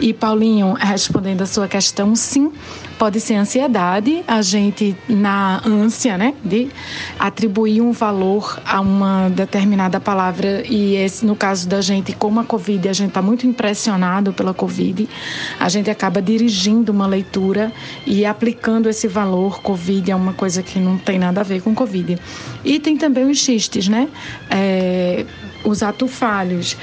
E Paulinho, respondendo a sua questão, sim, pode ser ansiedade. A gente na ânsia, né, de atribuir um valor a uma determinada palavra e esse no caso da gente, como a Covid, a gente está muito impressionado pela Covid, a gente acaba dirigindo uma leitura e aplicando esse valor Covid é uma coisa que não tem nada a ver com Covid. E tem também os xistes, né? É, os atos falhos.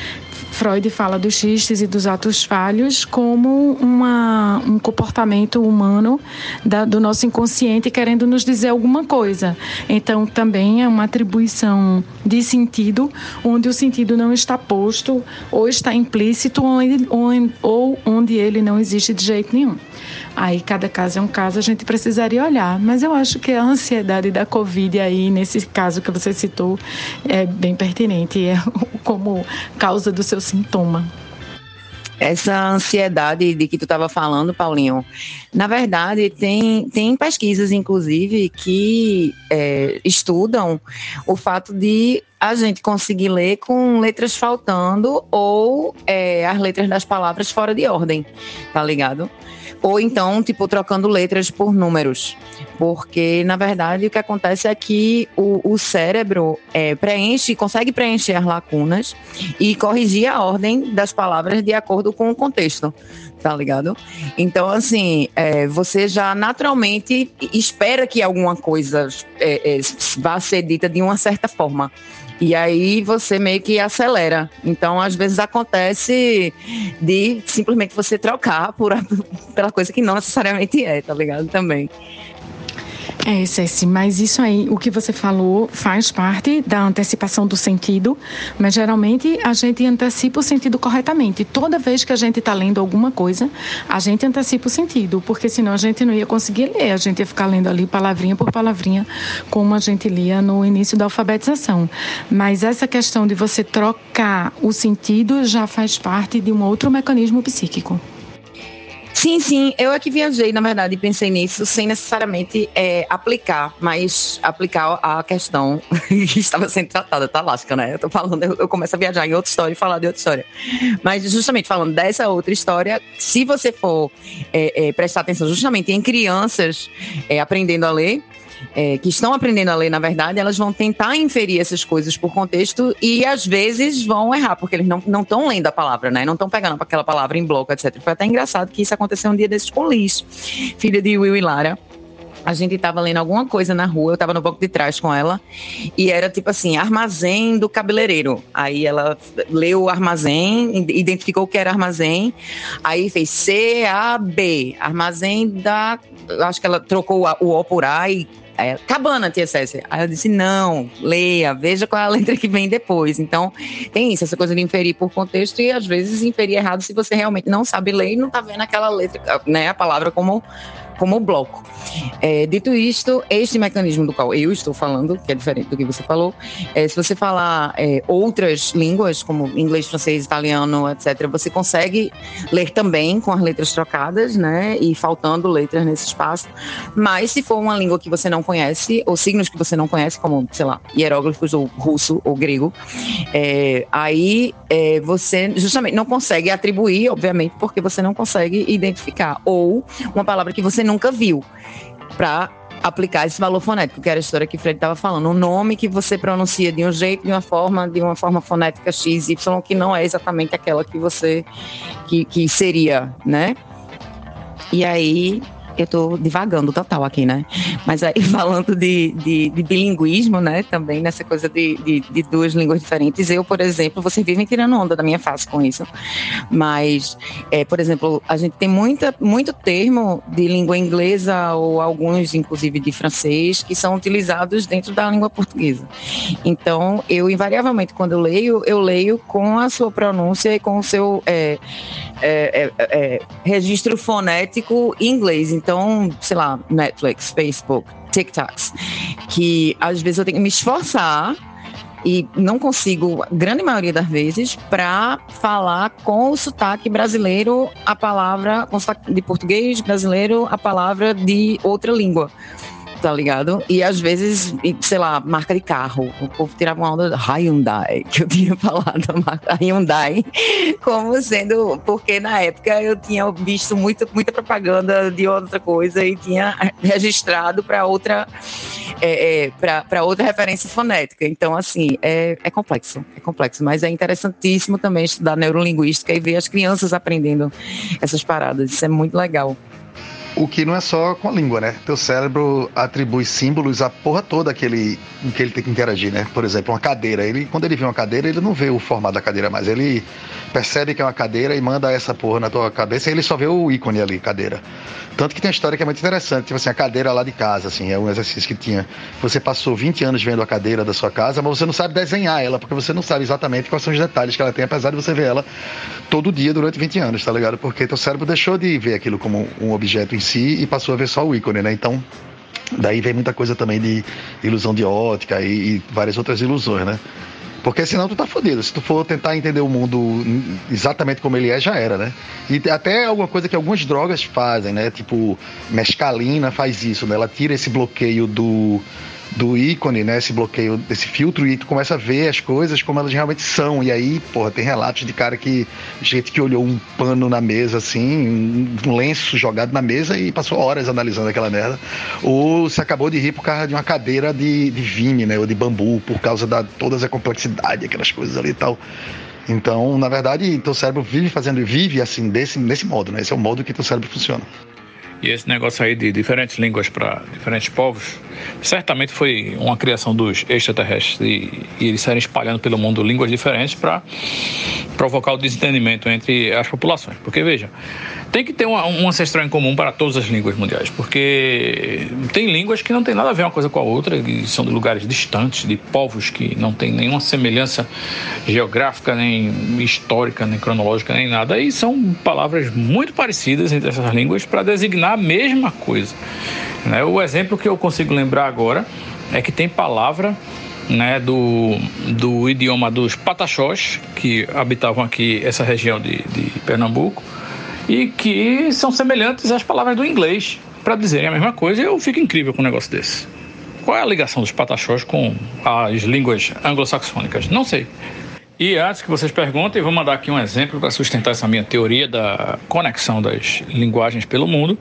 Freud fala dos xistes e dos atos falhos como uma, um comportamento humano da, do nosso inconsciente querendo nos dizer alguma coisa. Então, também é uma atribuição de sentido, onde o sentido não está posto ou está implícito ou, ou, onde ele não existe de jeito nenhum. Aí cada caso é um caso, a gente precisaria olhar. Mas eu acho que a ansiedade da Covid aí, nesse caso que você citou, é bem pertinente, é como causa do seu sintoma. Essa ansiedade de que tu estava falando, Paulinho, na verdade, tem, tem pesquisas, inclusive, que é, estudam o fato de a gente conseguir ler com letras faltando ou é, as letras das palavras fora de ordem, tá ligado? Ou então, tipo, trocando letras por números. Porque, na verdade, o que acontece é que o, o cérebro é, preenche, consegue preencher as lacunas e corrigir a ordem das palavras de acordo com o contexto tá ligado? Então, assim, é, você já naturalmente espera que alguma coisa é, é, vá ser dita de uma certa forma. E aí você meio que acelera. Então, às vezes acontece de simplesmente você trocar por, pela coisa que não necessariamente é, tá ligado? Também. É, Ceci, mas isso aí, o que você falou, faz parte da antecipação do sentido, mas geralmente a gente antecipa o sentido corretamente. Toda vez que a gente está lendo alguma coisa, a gente antecipa o sentido, porque senão a gente não ia conseguir ler, a gente ia ficar lendo ali palavrinha por palavrinha, como a gente lia no início da alfabetização. Mas essa questão de você trocar o sentido já faz parte de um outro mecanismo psíquico. Sim, sim, eu é que viajei, na verdade, e pensei nisso sem necessariamente é, aplicar, mas aplicar a questão que estava sendo tratada, tá lasca, né? Eu tô falando, eu, eu, começo a viajar em outra história e falar de outra história. Mas justamente falando dessa outra história, se você for é, é, prestar atenção justamente em crianças é, aprendendo a ler, é, que estão aprendendo a ler, na verdade, elas vão tentar inferir essas coisas por contexto e às vezes vão errar, porque eles não estão lendo a palavra, né? Não estão pegando aquela palavra em bloco, etc. Foi até engraçado que isso aconteceu um dia desses com Liz, filha de Will e Lara a gente estava lendo alguma coisa na rua, eu estava no banco de trás com ela, e era tipo assim, armazém do cabeleireiro. Aí ela leu o armazém, identificou o que era armazém, aí fez C-A-B, armazém da. Acho que ela trocou o O por A e Aí ela, cabana, tia Cécia. Aí eu disse, não, leia, veja qual é a letra que vem depois. Então, tem isso, essa coisa de inferir por contexto e às vezes inferir errado se você realmente não sabe ler e não tá vendo aquela letra, né, a palavra como como bloco. É, dito isto, este mecanismo do qual eu estou falando, que é diferente do que você falou, é, se você falar é, outras línguas, como inglês, francês, italiano, etc., você consegue ler também com as letras trocadas, né, e faltando letras nesse espaço. Mas se for uma língua que você não conhece, ou signos que você não conhece, como, sei lá, hieróglifos ou russo ou grego, é, aí é, você justamente não consegue atribuir, obviamente, porque você não consegue identificar. Ou uma palavra que você nunca viu para aplicar esse valor fonético, que era a história que o Fred estava falando. Um nome que você pronuncia de um jeito, de uma forma, de uma forma fonética X, Y, que não é exatamente aquela que você que, que seria, né? E aí eu estou divagando total aqui, né? Mas aí falando de, de, de bilinguismo, né? Também nessa coisa de, de, de, duas línguas diferentes. Eu, por exemplo, vocês vivem tirando onda da minha face com isso. Mas, é, por exemplo, a gente tem muita, muito termo de língua inglesa ou alguns, inclusive, de francês, que são utilizados dentro da língua portuguesa. Então, eu invariavelmente, quando eu leio, eu leio com a sua pronúncia e com o seu é, é, é, é registro fonético inglês. Então, sei lá, Netflix, Facebook, TikToks, que às vezes eu tenho que me esforçar e não consigo, grande maioria das vezes, para falar com o sotaque brasileiro a palavra, com o sotaque de português brasileiro a palavra de outra língua tá ligado? E às vezes, sei lá, marca de carro. O povo tirava uma onda Hyundai, que eu tinha falado a marca Hyundai, como sendo, porque na época eu tinha visto muito, muita propaganda de outra coisa e tinha registrado para outra, é, é, para outra referência fonética. Então, assim, é, é complexo, é complexo, mas é interessantíssimo também estudar neurolinguística e ver as crianças aprendendo essas paradas. Isso é muito legal. O que não é só com a língua, né? Teu cérebro atribui símbolos à porra toda que ele, que ele tem que interagir, né? Por exemplo, uma cadeira. Ele, quando ele vê uma cadeira, ele não vê o formato da cadeira mais. Ele percebe que é uma cadeira e manda essa porra na tua cabeça e ele só vê o ícone ali, cadeira. Tanto que tem uma história que é muito interessante, tipo assim, a cadeira lá de casa, assim, é um exercício que tinha. Você passou 20 anos vendo a cadeira da sua casa, mas você não sabe desenhar ela, porque você não sabe exatamente quais são os detalhes que ela tem, apesar de você ver ela todo dia durante 20 anos, tá ligado? Porque teu cérebro deixou de ver aquilo como um objeto em si e passou a ver só o ícone, né? Então, daí vem muita coisa também de ilusão de ótica e, e várias outras ilusões, né? Porque senão tu tá fodido. Se tu for tentar entender o mundo exatamente como ele é, já era, né? E até alguma coisa que algumas drogas fazem, né? Tipo, mescalina faz isso, né? Ela tira esse bloqueio do do ícone, né? Esse bloqueio desse filtro e tu começa a ver as coisas como elas realmente são. E aí, porra, tem relatos de cara que gente que olhou um pano na mesa assim, um lenço jogado na mesa e passou horas analisando aquela merda. Ou se acabou de rir por causa de uma cadeira de, de vime, né? Ou de bambu, por causa da toda a complexidade, aquelas coisas ali e tal. Então, na verdade, teu cérebro vive fazendo, vive assim, desse, desse modo, né? Esse é o modo que teu cérebro funciona. E esse negócio aí de diferentes línguas para diferentes povos, certamente foi uma criação dos extraterrestres e, e eles saíram espalhando pelo mundo línguas diferentes para provocar o desentendimento entre as populações. Porque, veja, tem que ter uma, um ancestral em comum para todas as línguas mundiais, porque tem línguas que não tem nada a ver uma coisa com a outra, que são de lugares distantes, de povos que não têm nenhuma semelhança geográfica, nem histórica, nem cronológica, nem nada, e são palavras muito parecidas entre essas línguas para designar a mesma coisa. Né? O exemplo que eu consigo lembrar agora é que tem palavra né, do, do idioma dos pataxós, que habitavam aqui essa região de, de Pernambuco, e que são semelhantes às palavras do inglês para dizerem a mesma coisa. Eu fico incrível com um negócio desse. Qual é a ligação dos pataxós com as línguas anglo-saxônicas? Não sei. E antes que vocês perguntem, vou mandar aqui um exemplo para sustentar essa minha teoria da conexão das linguagens pelo mundo.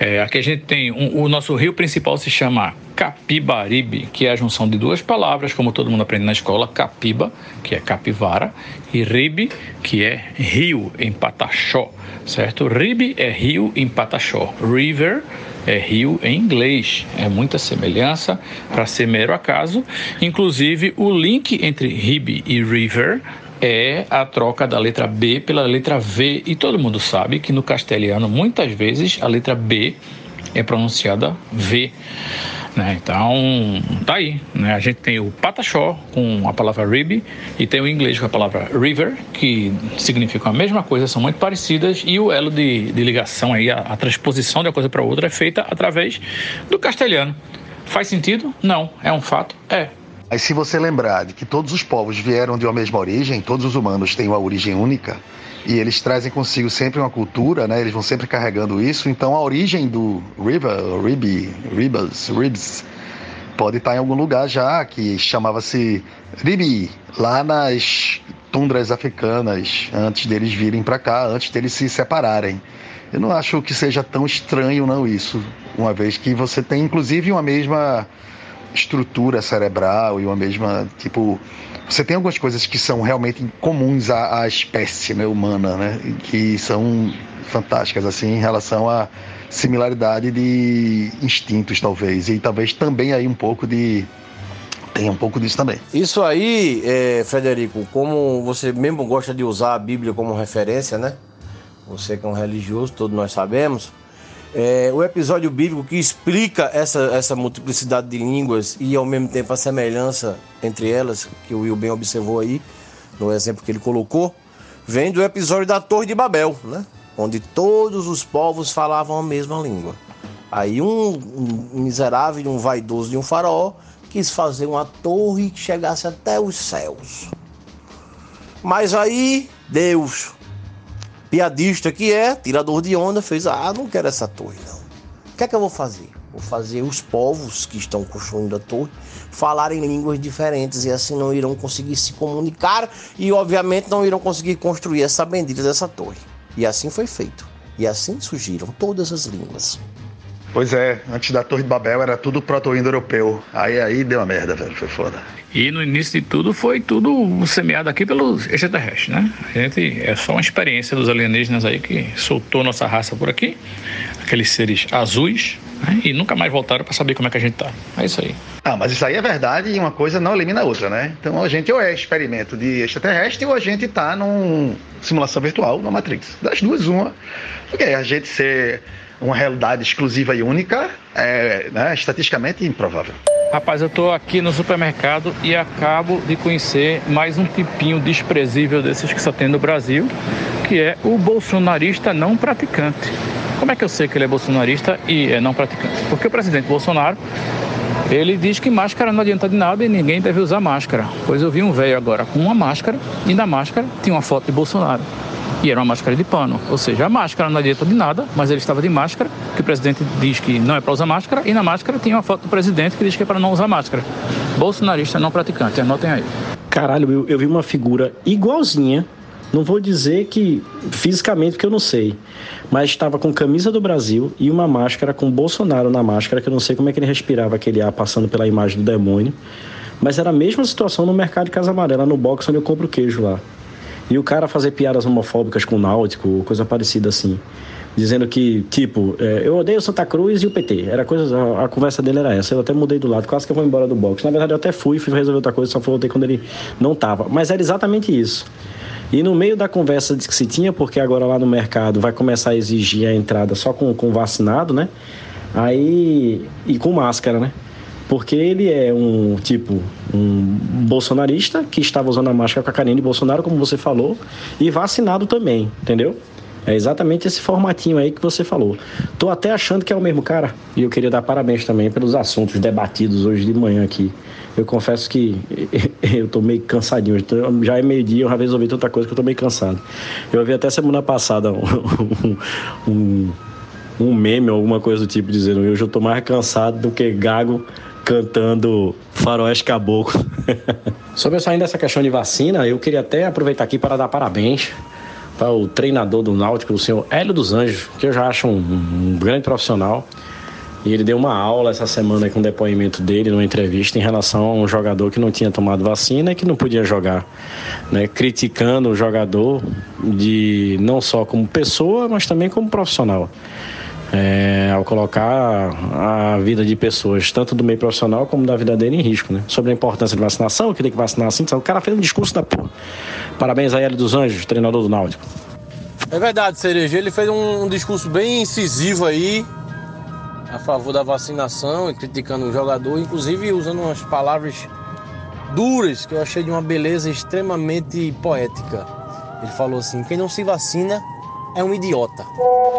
É, aqui a gente tem um, o nosso rio principal se chama Capibaribe, que é a junção de duas palavras, como todo mundo aprende na escola, capiba, que é capivara, e ribe, que é rio em pataxó, certo? Ribe é rio em pataxó. River é rio em inglês. É muita semelhança para ser mero acaso. Inclusive, o link entre rib e river é a troca da letra B pela letra V. E todo mundo sabe que no castelhano, muitas vezes, a letra B é pronunciada V. Né? Então, tá aí. Né? A gente tem o pataxó com a palavra rib e tem o inglês com a palavra river, que significam a mesma coisa, são muito parecidas, e o elo de, de ligação, aí, a, a transposição de uma coisa para outra é feita através do castelhano. Faz sentido? Não. É um fato? É. Aí, se você lembrar de que todos os povos vieram de uma mesma origem, todos os humanos têm uma origem única, e eles trazem consigo sempre uma cultura, né? Eles vão sempre carregando isso. Então a origem do river, rib, ribas, ribs, pode estar em algum lugar já que chamava-se Ribi, lá nas tundras africanas, antes deles virem para cá, antes deles se separarem. Eu não acho que seja tão estranho não isso, uma vez que você tem inclusive uma mesma estrutura cerebral e uma mesma tipo você tem algumas coisas que são realmente comuns à, à espécie né, humana, né, que são fantásticas assim em relação à similaridade de instintos talvez e talvez também aí um pouco de tem um pouco disso também. Isso aí, é, Frederico, como você mesmo gosta de usar a Bíblia como referência, né? Você que é um religioso, todos nós sabemos. É, o episódio bíblico que explica essa, essa multiplicidade de línguas e ao mesmo tempo a semelhança entre elas, que o Will bem observou aí, no exemplo que ele colocou, vem do episódio da Torre de Babel, né? onde todos os povos falavam a mesma língua. Aí um, um miserável, um vaidoso de um faraó quis fazer uma torre que chegasse até os céus. Mas aí Deus, piadista que é, tirador de onda, fez: Ah, não quero essa torre, não. O que é que eu vou fazer? Vou fazer os povos que estão construindo a torre falarem línguas diferentes e assim não irão conseguir se comunicar e, obviamente, não irão conseguir construir essa bendita dessa torre. E assim foi feito. E assim surgiram todas as línguas. Pois é, antes da Torre de Babel era tudo proto-indo-europeu. Aí aí deu uma merda, velho, foi foda. E no início de tudo foi tudo semeado aqui pelos extraterrestres, né? A gente é só uma experiência dos alienígenas aí que soltou nossa raça por aqui, aqueles seres azuis, né? e nunca mais voltaram para saber como é que a gente tá. É isso aí. Ah, mas isso aí é verdade e uma coisa não elimina a outra, né? Então a gente ou é experimento de extraterrestre ou a gente tá numa simulação virtual na Matrix. Das duas, uma. Porque a gente ser uma realidade exclusiva e única é né, estatisticamente improvável. Rapaz, eu tô aqui no supermercado e acabo de conhecer mais um tipinho desprezível desses que só tem no Brasil, que é o bolsonarista não praticante. Como é que eu sei que ele é bolsonarista e é não praticante? Porque o presidente Bolsonaro ele diz que máscara não adianta de nada e ninguém deve usar máscara. Pois eu vi um velho agora com uma máscara e na máscara tinha uma foto de Bolsonaro. E era uma máscara de pano. Ou seja, a máscara não adianta de nada, mas ele estava de máscara, que o presidente diz que não é para usar máscara, e na máscara tinha uma foto do presidente que diz que é para não usar máscara. Bolsonarista não praticante, anotem aí. Caralho, eu, eu vi uma figura igualzinha. Não vou dizer que fisicamente, porque eu não sei. Mas estava com camisa do Brasil e uma máscara com Bolsonaro na máscara, que eu não sei como é que ele respirava aquele ar passando pela imagem do demônio. Mas era a mesma situação no mercado de Casa Amarela, no box onde eu compro queijo lá. E o cara fazer piadas homofóbicas com o Náutico, coisa parecida assim. Dizendo que, tipo, é, eu odeio Santa Cruz e o PT. Era coisa, a, a, conversa dele era essa. Eu até mudei do lado, quase que eu vou embora do box. Na verdade, eu até fui, fui resolver outra coisa, só voltei quando ele não tava. Mas era exatamente isso. E no meio da conversa que se tinha, porque agora lá no mercado vai começar a exigir a entrada só com, com vacinado, né? Aí. E com máscara, né? Porque ele é um tipo, um bolsonarista que estava usando a máscara com a carinha de Bolsonaro, como você falou, e vacinado também, entendeu? É exatamente esse formatinho aí que você falou. Tô até achando que é o mesmo cara. E eu queria dar parabéns também pelos assuntos debatidos hoje de manhã aqui. Eu confesso que eu tô meio cansadinho. Já é meio-dia, eu já resolvi tanta coisa que eu tô meio cansado. Eu vi até semana passada um, um, um meme ou alguma coisa do tipo dizendo: hoje eu tô mais cansado do que gago cantando Faroeste Caboclo. Sobre saindo dessa questão de vacina, eu queria até aproveitar aqui para dar parabéns para o treinador do Náutico, o senhor Hélio dos Anjos, que eu já acho um, um grande profissional. E ele deu uma aula essa semana com o depoimento dele numa entrevista em relação a um jogador que não tinha tomado vacina e que não podia jogar, né? criticando o jogador de não só como pessoa, mas também como profissional é, ao colocar a vida de pessoas, tanto do meio profissional como da vida dele, em risco, né? Sobre a importância de vacinação, que tem que vacinar assim. O cara fez um discurso da porra. Parabéns a Hélio dos Anjos, treinador do Náutico. É verdade, Cereja. Ele fez um, um discurso bem incisivo aí, a favor da vacinação e criticando o jogador, inclusive usando umas palavras duras que eu achei de uma beleza extremamente poética. Ele falou assim: quem não se vacina é um idiota.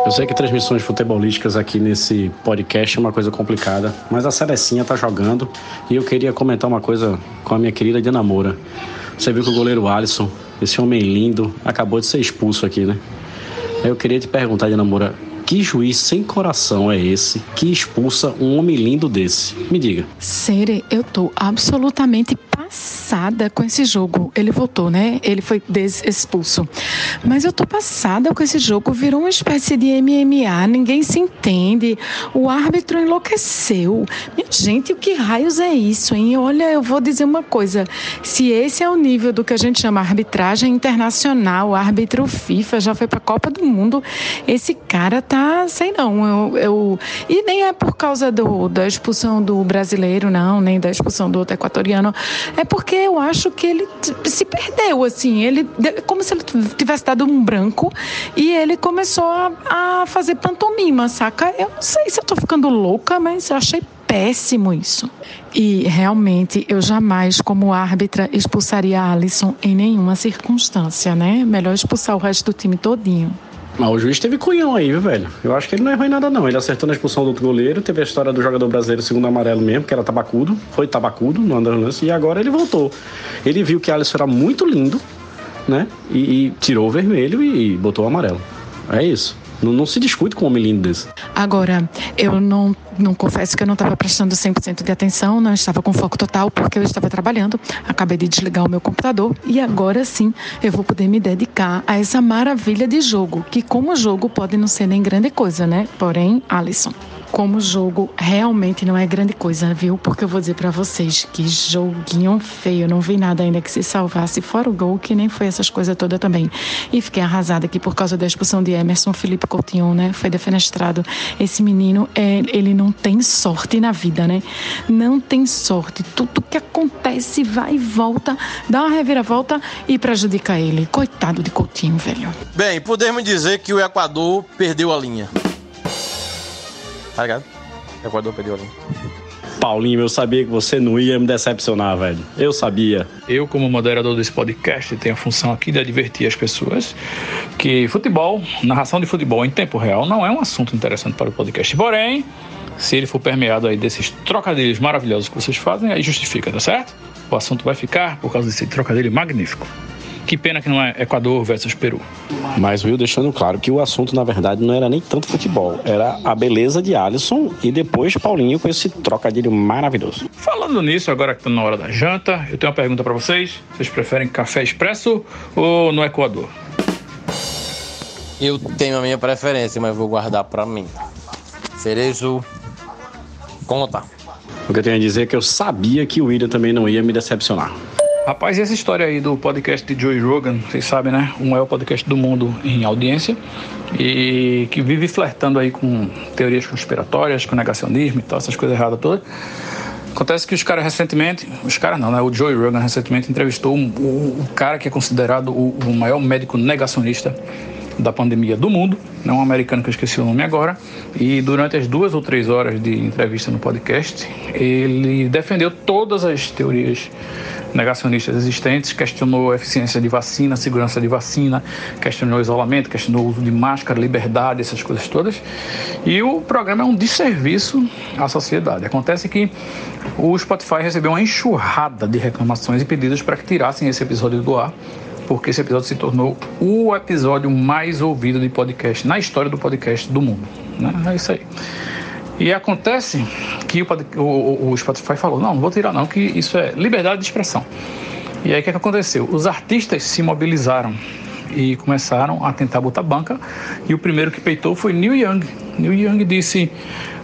Eu sei que transmissões futebolísticas aqui nesse podcast é uma coisa complicada, mas a Cerecinha tá jogando e eu queria comentar uma coisa com a minha querida Diana Moura. Você viu que o goleiro Alisson, esse homem lindo, acabou de ser expulso aqui, né? Eu queria te perguntar, Diana Moura, Que juiz sem coração é esse que expulsa um homem lindo desse? Me diga. Sere, eu tô absolutamente passada com esse jogo. Ele voltou, né? Ele foi expulso. Mas eu tô passada com esse jogo. Virou uma espécie de MMA. Ninguém se entende. O árbitro enlouqueceu. Minha gente, o que raios é isso, hein? Olha, eu vou dizer uma coisa. Se esse é o nível do que a gente chama arbitragem internacional, árbitro FIFA, já foi pra Copa do Mundo, esse cara tá, sei não. Eu, eu... E nem é por causa do, da expulsão do brasileiro, não, nem da expulsão do outro equatoriano. É porque eu acho que ele se perdeu, assim. Ele, como se ele tivesse dado um branco e ele começou a, a fazer pantomima, saca? Eu não sei se eu tô ficando louca, mas eu achei péssimo isso. E realmente eu jamais, como árbitra, expulsaria a Alisson em nenhuma circunstância, né? Melhor expulsar o resto do time todinho. Mas o juiz teve cunhão aí, viu, velho? Eu acho que ele não errou em nada, não. Ele acertou na expulsão do outro goleiro, teve a história do jogador brasileiro segundo amarelo mesmo, que era tabacudo, foi tabacudo no andar lance, e agora ele voltou. Ele viu que Alisson era muito lindo, né? E, e tirou o vermelho e, e botou o amarelo. É isso. Não, não, se discute com um homem lindo desse. Agora, eu não, não confesso que eu não estava prestando 100% de atenção, não estava com foco total porque eu estava trabalhando. Acabei de desligar o meu computador e agora sim eu vou poder me dedicar a essa maravilha de jogo, que como jogo pode não ser nem grande coisa, né? Porém, Alisson, como jogo realmente não é grande coisa, viu? Porque eu vou dizer para vocês que joguinho feio, não vi nada ainda que se salvasse, fora o gol, que nem foi essas coisas todas também. E fiquei arrasada aqui por causa da expulsão de Emerson Felipe Coutinho, né? Foi defenestrado. Esse menino, é, ele não tem sorte na vida, né? Não tem sorte. Tudo que acontece vai e volta, dá uma reviravolta e prejudica ele. Coitado de Coutinho, velho. Bem, podemos dizer que o Equador perdeu a linha. Tá ligado? O Equador perdeu a linha. Paulinho, eu sabia que você não ia me decepcionar, velho. Eu sabia. Eu, como moderador desse podcast, tenho a função aqui de advertir as pessoas que futebol, narração de futebol em tempo real, não é um assunto interessante para o podcast. Porém, se ele for permeado aí desses trocadilhos maravilhosos que vocês fazem, aí justifica, tá certo? O assunto vai ficar por causa desse trocadilho magnífico. Que pena que não é Equador versus Peru. Mas Will deixando claro que o assunto, na verdade, não era nem tanto futebol, era a beleza de Alisson e depois Paulinho com esse trocadilho maravilhoso. Falando nisso, agora que tá na hora da janta, eu tenho uma pergunta para vocês. Vocês preferem café expresso ou no Equador? Eu tenho a minha preferência, mas vou guardar para mim. Cerezo, conta. O que eu tenho a dizer é que eu sabia que o William também não ia me decepcionar. Rapaz, essa história aí do podcast de Joey Rogan, vocês sabem, né? Um o podcast do mundo em audiência e que vive flertando aí com teorias conspiratórias, com negacionismo e tal, essas coisas erradas todas. Acontece que os caras recentemente, os caras não, né? O Joey Rogan recentemente entrevistou um, o, o, cara que é considerado o, o maior médico negacionista da pandemia do mundo, não um americano que eu esqueci o nome agora, e durante as duas ou três horas de entrevista no podcast, ele defendeu todas as teorias negacionistas existentes, questionou a eficiência de vacina, segurança de vacina, questionou o isolamento, questionou o uso de máscara, liberdade, essas coisas todas. E o programa é um desserviço à sociedade. Acontece que o Spotify recebeu uma enxurrada de reclamações e pedidos para que tirassem esse episódio do ar porque esse episódio se tornou o episódio mais ouvido de podcast na história do podcast do mundo. Né? É isso aí. E acontece que o, o, o, Spotify falou: não, não vou tirar, não, que isso é liberdade de expressão. E aí o que, é que aconteceu? Os artistas se mobilizaram e começaram a tentar botar banca. E o primeiro que peitou foi Neil Young. Neil Young disse: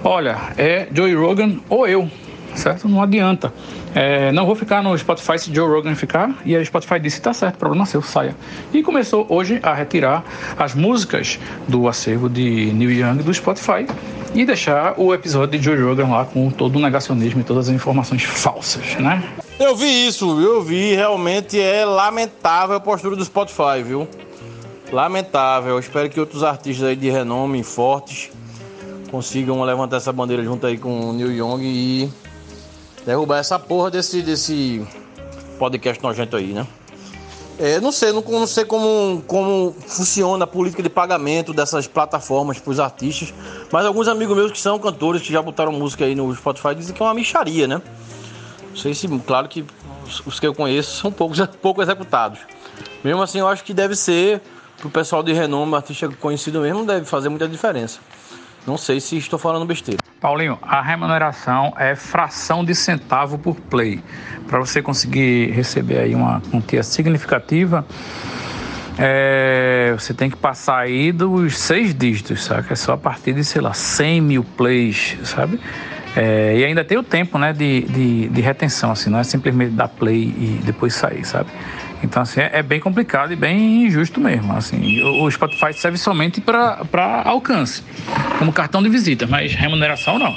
Olha, é Joey Rogan ou eu, certo? Não adianta. É, não vou ficar no Spotify se Joe Rogan ficar. E o Spotify disse: tá certo, problema seu, saia. E começou hoje a retirar as músicas do acervo de Neil Young do Spotify e deixar o episódio de Joe Rogan lá com todo o negacionismo e todas as informações falsas, né? Eu vi isso, eu vi. Realmente é lamentável a postura do Spotify, viu? Lamentável. Eu espero que outros artistas aí de renome fortes consigam levantar essa bandeira junto aí com o Neil Young e derrubar essa porra desse, desse podcast nojento aí, né? É, não sei, não, não, sei como, como funciona a política de pagamento dessas plataformas para os artistas, mas alguns amigos meus que são cantores, que já botaram música aí no Spotify, dizem que é uma micharia, né? Não sei se, claro que os, que eu conheço são poucos, pouco executados. Mesmo assim, eu acho que deve ser pro pessoal de renome, artista conhecido mesmo, deve fazer muita diferença. Não sei se estou falando besteira. Paulinho, a remuneração é fração de centavo por play. Para você conseguir receber aí uma quantia significativa, é, você tem que passar aí dos seis dígitos, sabe? É só a partir de, sei lá, 100 mil plays, sabe? É, e ainda tem o tempo, né, de, de, de, retenção, assim, não é simplesmente dar play e depois sair, sabe? Então, assim, é, é bem complicado e bem injusto mesmo, assim. O, Spotify serve somente para alcance, como cartão de visita, mas remuneração não.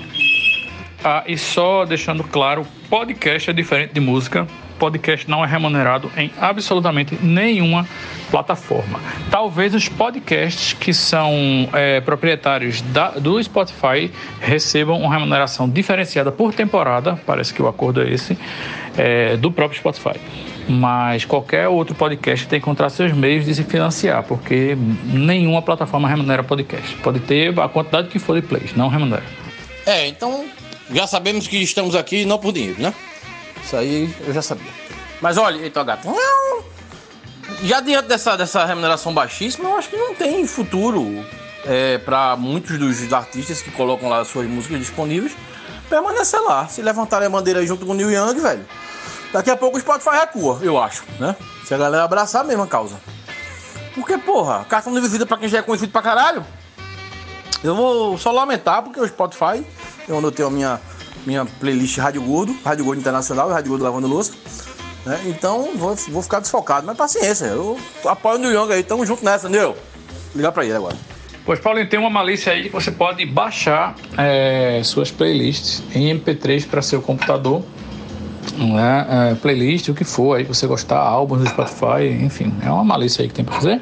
Ah, e só deixando claro, podcast é diferente de música. Podcast não é remunerado em absolutamente nenhuma plataforma. Talvez os podcasts que são é, proprietários da, do Spotify recebam uma remuneração diferenciada por temporada, parece que o acordo é esse, é, do próprio Spotify. Mas qualquer outro podcast tem que encontrar seus meios de se financiar, porque nenhuma plataforma remunera podcast. Pode ter a quantidade que for de plays, não remunera. É, então já sabemos que estamos aqui não por dinheiro, né? Isso aí eu já sabia. Mas olha, então, gato. Já diante dessa, dessa remuneração baixíssima, eu acho que não tem futuro é, para muitos dos artistas que colocam lá suas músicas disponíveis permanecer lá. Se levantarem a bandeira junto com o Neil Young, velho, daqui a pouco o Spotify recua, eu acho, né? Se a galera abraçar a mesma causa. Porque, porra, cartão de visita pra quem já é conhecido pra caralho. Eu vou só lamentar porque o Spotify, é onde eu tenho a minha, minha playlist Rádio Gordo, Rádio Gordo Internacional e Rádio Gordo Lavando Louça. Né? Então vou, vou ficar desfocado, mas paciência, eu apoio o New Young aí, tamo junto nessa, entendeu? Ligar pra ele agora. Pois, Paulinho, tem uma malícia aí que você pode baixar é, suas playlists em MP3 para seu computador. Né? É, playlist, o que for aí você gostar, álbuns do Spotify, enfim, é uma malícia aí que tem para fazer.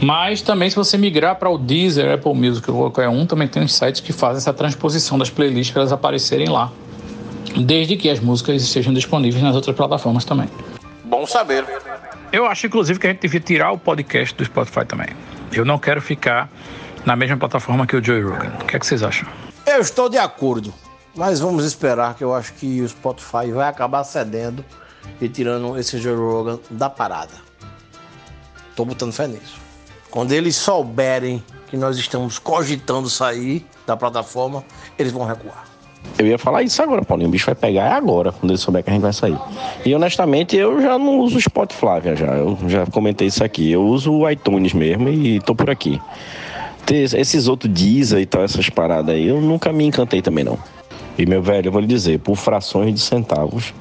Mas também, se você migrar para o Deezer, Apple Music ou qualquer um, também tem uns sites que fazem essa transposição das playlists para elas aparecerem lá desde que as músicas estejam disponíveis nas outras plataformas também. Bom saber. Eu acho, inclusive, que a gente devia tirar o podcast do Spotify também. Eu não quero ficar na mesma plataforma que o Joe Rogan. O que, é que vocês acham? Eu estou de acordo, mas vamos esperar que eu acho que o Spotify vai acabar cedendo e tirando esse Joe Rogan da parada. Tô botando fé nisso. Quando eles souberem que nós estamos cogitando sair da plataforma, eles vão recuar. Eu ia falar isso agora, Paulinho. O bicho vai pegar agora, quando ele souber que a gente vai sair. E honestamente, eu já não uso o Spotify, já. Eu já comentei isso aqui. Eu uso o iTunes mesmo e tô por aqui. Esses outros Deezer e tal, essas paradas aí, eu nunca me encantei também, não. E, meu velho, eu vou lhe dizer, por frações de centavos,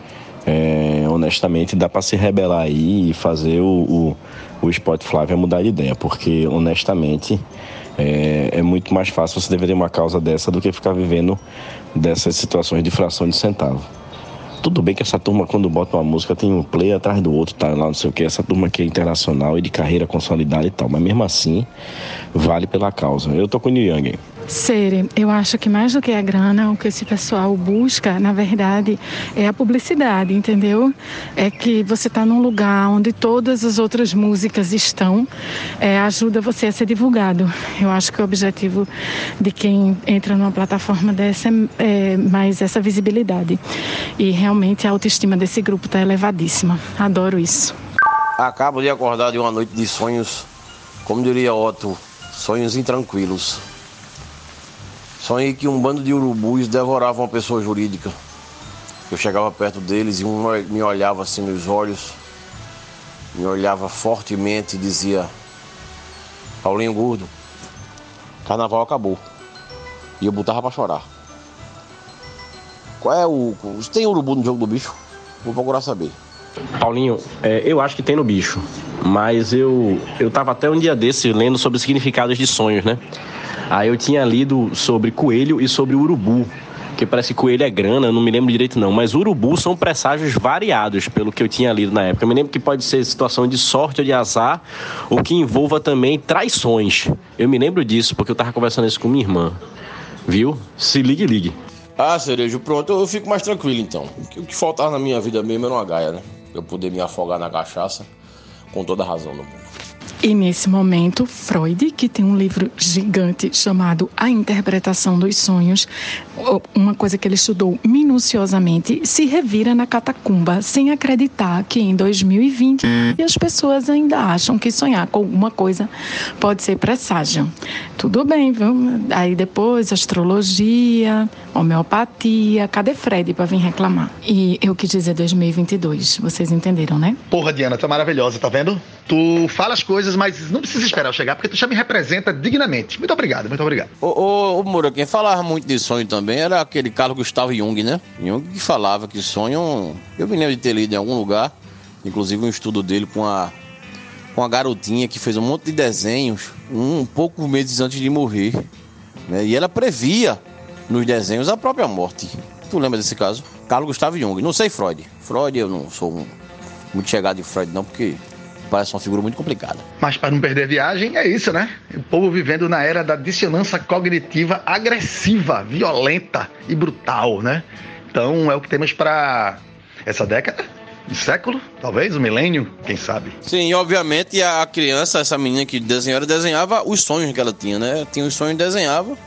é, honestamente, dá para se rebelar aí e fazer o, o, o Spotify mudar de ideia, porque, honestamente, é, é, muito mais fácil você defender uma causa dessa do que ficar vivendo dessas situações de fração de centavo. Tudo bem que essa turma, quando bota uma música, tem um play atrás do outro, tá lá, não sei o que. Essa turma aqui é internacional e de carreira consolidada e tal. Mas mesmo assim, vale pela causa. Eu tô com o New Young. Sere, eu acho que mais do que a grana, o que esse pessoal busca, na verdade, é a publicidade, entendeu? É que você está num lugar onde todas as outras músicas estão, é, ajuda você a ser divulgado. Eu acho que o objetivo de quem entra numa plataforma dessa é, é mais essa visibilidade. E realmente a autoestima desse grupo está elevadíssima. Adoro isso. Acabo de acordar de uma noite de sonhos, como diria Otto, sonhos intranquilos. Sonhei que um bando de urubus devorava uma pessoa jurídica. Eu chegava perto deles e um me olhava assim nos olhos, me olhava fortemente e dizia: Paulinho Gordo, carnaval acabou. E eu botava para chorar. Qual é o. Tem urubu no jogo do bicho? Vou procurar saber. Paulinho, é, eu acho que tem no bicho. Mas eu, eu tava até um dia desse lendo sobre significados de sonhos, né? Aí eu tinha lido sobre coelho e sobre urubu. Que parece que coelho é grana, não me lembro direito não. Mas urubu são presságios variados, pelo que eu tinha lido na época. Eu me lembro que pode ser situação de sorte ou de azar, ou que envolva também traições. Eu me lembro disso, porque eu tava conversando isso com minha irmã. Viu? Se ligue, ligue. Ah, cerejo, pronto, eu fico mais tranquilo então. O que faltava na minha vida mesmo era uma gaia, né? Eu poder me afogar na cachaça com toda a razão do mundo. E nesse momento, Freud, que tem um livro gigante chamado A Interpretação dos Sonhos, uma coisa que ele estudou minuciosamente, se revira na catacumba sem acreditar que em 2020 as pessoas ainda acham que sonhar com alguma coisa pode ser presságio. Tudo bem, viu? Aí depois astrologia, homeopatia, cadê Fred para vir reclamar? E eu quis dizer 2022, vocês entenderam, né? Porra, Diana, tu é maravilhosa, tá vendo? Tu fala as coisas, mas não precisa esperar eu chegar, porque tu já me representa dignamente. Muito obrigado, muito obrigado. Ô, ô, ô Moura, quem falava muito de sonho também era aquele Carlos Gustavo Jung, né? Jung que falava que sonho. Eu me lembro de ter lido em algum lugar, inclusive um estudo dele com a, com a garotinha que fez um monte de desenhos um, um poucos meses antes de morrer. Né? E ela previa nos desenhos a própria morte. Tu lembra desse caso? Carlos Gustavo Jung. Não sei Freud. Freud, eu não sou um, muito chegado em Freud, não, porque parece uma figura muito complicada. Mas para não perder a viagem, é isso, né? O povo vivendo na era da dissonância cognitiva agressiva, violenta e brutal, né? Então é o que temos para essa década, um século, talvez, um milênio, quem sabe. Sim, e obviamente a criança, essa menina que desenhava, desenhava os sonhos que ela tinha, né? Tinha os sonhos, desenhava,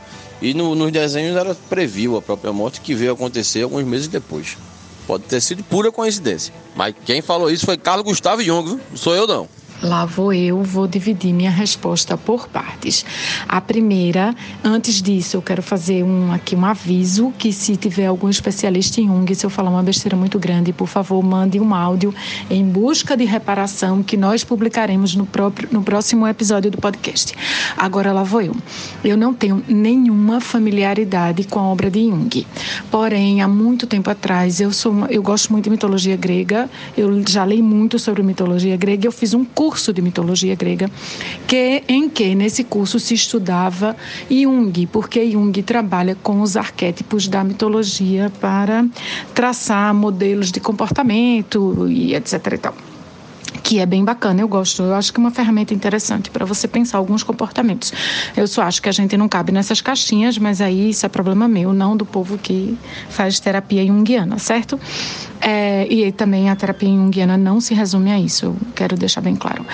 e no, nos desenhos ela previu a própria morte que veio acontecer alguns meses depois. Pode ter sido pura coincidência. Mas quem falou isso foi Carlos Gustavo Jung, viu? Não sou eu não. Lá vou eu, vou dividir minha resposta por partes. A primeira, antes disso, eu quero fazer um, aqui um aviso que se tiver algum especialista em Jung, se eu falar uma besteira muito grande, por favor, mande um áudio em busca de reparação que nós publicaremos no, próprio, no próximo episódio do podcast. Agora lá vou eu. Eu não tenho nenhuma familiaridade com a obra de Jung. Porém, há muito tempo atrás, eu, sou uma, eu gosto muito de mitologia grega, eu já li muito sobre mitologia grega, eu fiz um curso curso de mitologia grega, que em que nesse curso se estudava Jung, porque Jung trabalha com os arquétipos da mitologia para traçar modelos de comportamento e etc e tal que é bem bacana, eu gosto. Eu acho que é uma ferramenta interessante para você pensar alguns comportamentos. Eu só acho que a gente não cabe nessas caixinhas, mas aí isso é problema meu, não do povo que faz terapia junguiana, certo? É, e também a terapia junguiana não se resume a isso, eu quero deixar bem claro.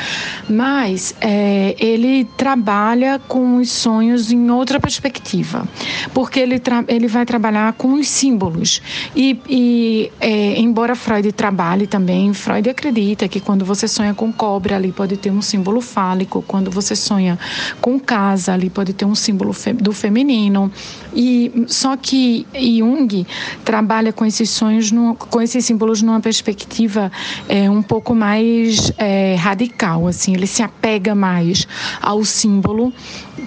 Mas é, ele trabalha com os sonhos em outra perspectiva, porque ele, ele vai trabalhar com os símbolos. E, e é, embora Freud trabalhe também, Freud acredita que quando você sonha com cobra, ali pode ter um símbolo fálico, quando você sonha com casa, ali pode ter um símbolo fe do feminino. E só que Jung trabalha com esses sonhos, no, com esses símbolos numa perspectiva é, um pouco mais é, radical, assim, ele se apega mais ao símbolo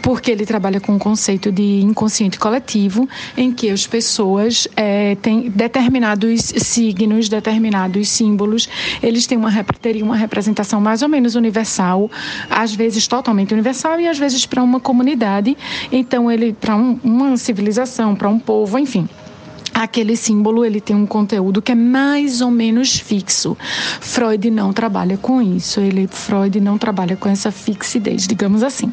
porque ele trabalha com o conceito de inconsciente coletivo, em que as pessoas é, têm determinados signos, determinados símbolos, eles têm uma, teriam uma representação mais ou menos universal, às vezes totalmente universal e às vezes para uma comunidade, então ele para um, uma civilização, para um povo, enfim aquele símbolo ele tem um conteúdo que é mais ou menos fixo. Freud não trabalha com isso, ele Freud não trabalha com essa fixidez, digamos assim.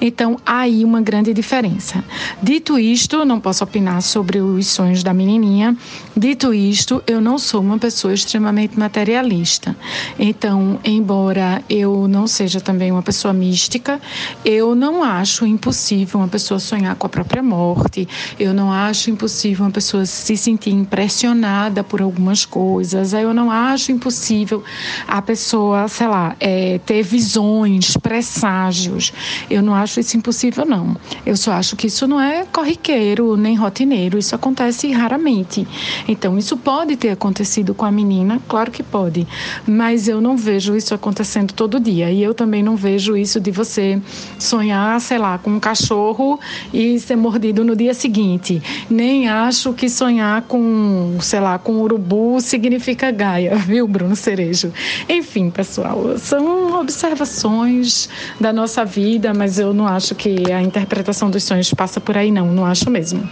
Então, aí uma grande diferença. Dito isto, não posso opinar sobre os sonhos da menininha. Dito isto, eu não sou uma pessoa extremamente materialista. Então, embora eu não seja também uma pessoa mística, eu não acho impossível uma pessoa sonhar com a própria morte. Eu não acho impossível uma pessoa se sentir impressionada por algumas coisas. Eu não acho impossível a pessoa, sei lá, é, ter visões, presságios. Eu não acho isso impossível, não. Eu só acho que isso não é corriqueiro nem rotineiro. Isso acontece raramente. Então, isso pode ter acontecido com a menina, claro que pode, mas eu não vejo isso acontecendo todo dia. E eu também não vejo isso de você sonhar, sei lá, com um cachorro e ser mordido no dia seguinte. Nem acho que sonhar sonhar com, sei lá, com urubu significa Gaia, viu, Bruno Cerejo? Enfim, pessoal, são observações da nossa vida, mas eu não acho que a interpretação dos sonhos passa por aí, não, não acho mesmo.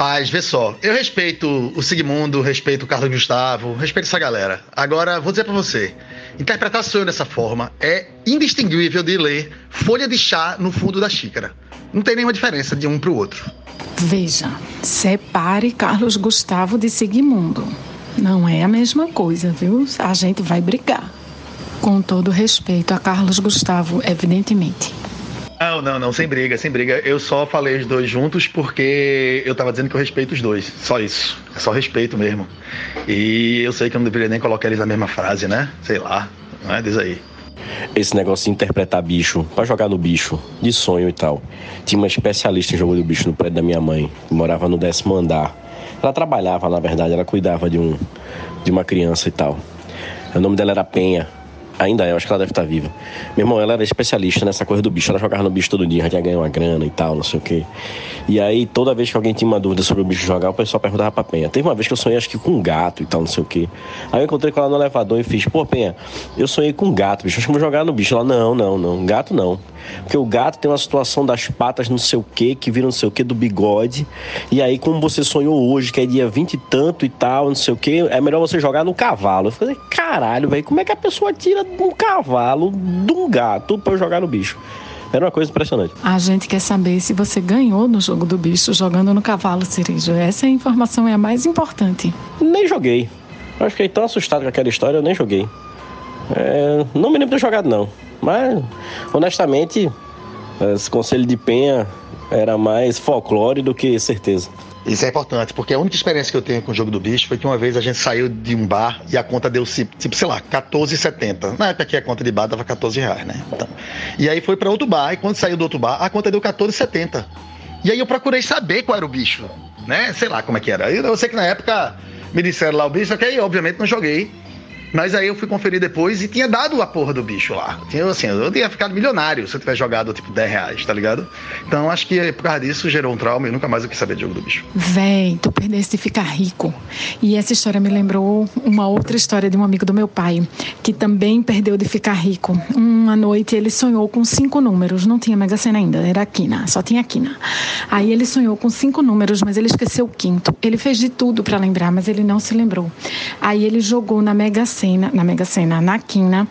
Paz, vê só. Eu respeito o Sigmundo, respeito o Carlos Gustavo, respeito essa galera. Agora, vou dizer para você: interpretar sonho dessa forma é indistinguível de ler folha de chá no fundo da xícara. Não tem nenhuma diferença de um para o outro. Veja, separe Carlos Gustavo de Sigmundo. Não é a mesma coisa, viu? A gente vai brigar. Com todo respeito a Carlos Gustavo, evidentemente. Não, não, não, sem briga, sem briga. Eu só falei os dois juntos porque eu tava dizendo que eu respeito os dois. Só isso. É só respeito mesmo. E eu sei que eu não deveria nem colocar eles na mesma frase, né? Sei lá. Não é? Diz aí. Esse negócio de interpretar bicho, pra jogar no bicho, de sonho e tal. Tinha uma especialista em jogo do bicho no prédio da minha mãe, que morava no décimo andar. Ela trabalhava, na verdade, ela cuidava de, um, de uma criança e tal. O nome dela era Penha. Ainda é, eu acho que ela deve estar viva. Meu irmão, ela era especialista nessa coisa do bicho. Ela jogava no bicho todo dia, já tinha ganho uma grana e tal, não sei o quê. E aí, toda vez que alguém tinha uma dúvida sobre o bicho jogar, o pessoal perguntava pra Penha. Teve uma vez que eu sonhei, acho que com um gato e tal, não sei o quê. Aí eu encontrei com ela no elevador e fiz, pô, Penha, eu sonhei com um gato, bicho. Acho que vou jogar no bicho. Ela, não, não, não. Gato não. Porque o gato tem uma situação das patas não sei o quê, que vira não sei o quê, do bigode. E aí, como você sonhou hoje, que é dia 20 e tanto e tal, não sei o quê, é melhor você jogar no cavalo. Eu falei, caralho, velho, como é que a pessoa tira de um cavalo, de um gato, pra eu jogar no bicho? Era uma coisa impressionante. A gente quer saber se você ganhou no jogo do bicho jogando no cavalo, Cerejo. Essa informação é a mais importante. Nem joguei. Eu fiquei tão assustado com aquela história, eu nem joguei. É, não me lembro de ter jogado, não. Mas, honestamente, esse conselho de Penha era mais folclore do que certeza. Isso é importante, porque a única experiência que eu tenho com o jogo do bicho foi que uma vez a gente saiu de um bar e a conta deu, tipo, sei lá, R$14,70. Na época que a conta de bar dava 14 reais, né? Então, e aí foi para outro bar, e quando saiu do outro bar, a conta deu R$14,70. E aí eu procurei saber qual era o bicho, né? Sei lá como é que era. Eu sei que na época me disseram lá o bicho, que aí, obviamente, não joguei. Mas aí eu fui conferir depois e tinha dado a porra do bicho lá. Tinha, assim, eu tinha ficado milionário se eu tivesse jogado tipo 10 reais, tá ligado? Então acho que por causa disso gerou um trauma e nunca mais eu quis saber de jogo do bicho. Véi, tu perdeste de ficar rico. E essa história me lembrou uma outra história de um amigo do meu pai, que também perdeu de ficar rico. Uma noite ele sonhou com cinco números, não tinha Mega Sena ainda, era quina, só tinha quina. Aí ele sonhou com cinco números, mas ele esqueceu o quinto. Ele fez de tudo para lembrar, mas ele não se lembrou. Aí ele jogou na Mega Sena, na Mega Sena, na quina,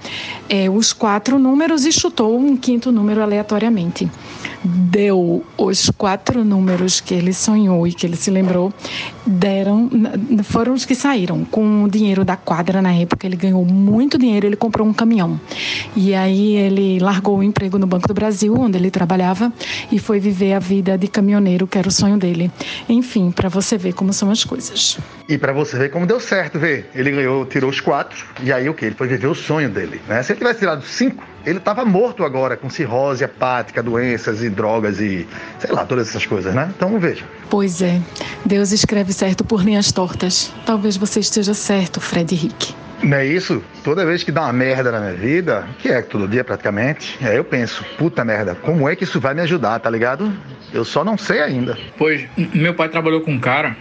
é, os quatro números e chutou um quinto número aleatoriamente. Deu os quatro números que ele sonhou e que ele se lembrou, deram, foram os que saíram. Com o dinheiro da quadra na época, ele ganhou muito dinheiro, ele comprou um caminhão. E aí ele largou o emprego no Banco do Brasil, onde ele trabalhava, e foi viver a vida de caminhoneiro, que era o sonho dele. Enfim, para você ver como são as coisas. E para você ver como deu certo, vê. Ele ganhou, tirou os quatro, e aí o que? Ele foi viver o sonho dele, né? Se ele tivesse tirado cinco, ele estava morto agora, com cirrose hepática, doenças e drogas e sei lá, todas essas coisas, né? Então veja. Pois é, Deus escreve certo por linhas tortas. Talvez você esteja certo, Fred Rick. Não é isso? Toda vez que dá uma merda na minha vida, que é todo dia praticamente, aí eu penso, puta merda, como é que isso vai me ajudar, tá ligado? Eu só não sei ainda. Pois, meu pai trabalhou com um cara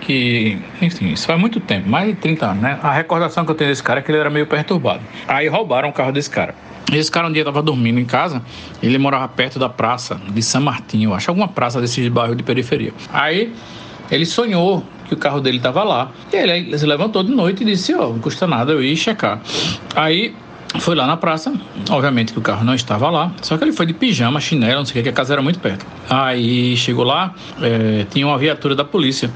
que, enfim, isso faz muito tempo, mais de 30 anos, né? A recordação que eu tenho desse cara é que ele era meio perturbado. Aí roubaram o carro desse cara. Esse cara um dia tava dormindo em casa, ele morava perto da praça de São Martinho, acho alguma praça desses bairros de periferia. Aí ele sonhou que o carro dele tava lá. E ele, ele se levantou de noite e disse: Ó, oh, não custa nada eu ir checar. Aí foi lá na praça, obviamente que o carro não estava lá, só que ele foi de pijama, chinelo, não sei o que, que a casa era muito perto. Aí chegou lá, é, tinha uma viatura da polícia.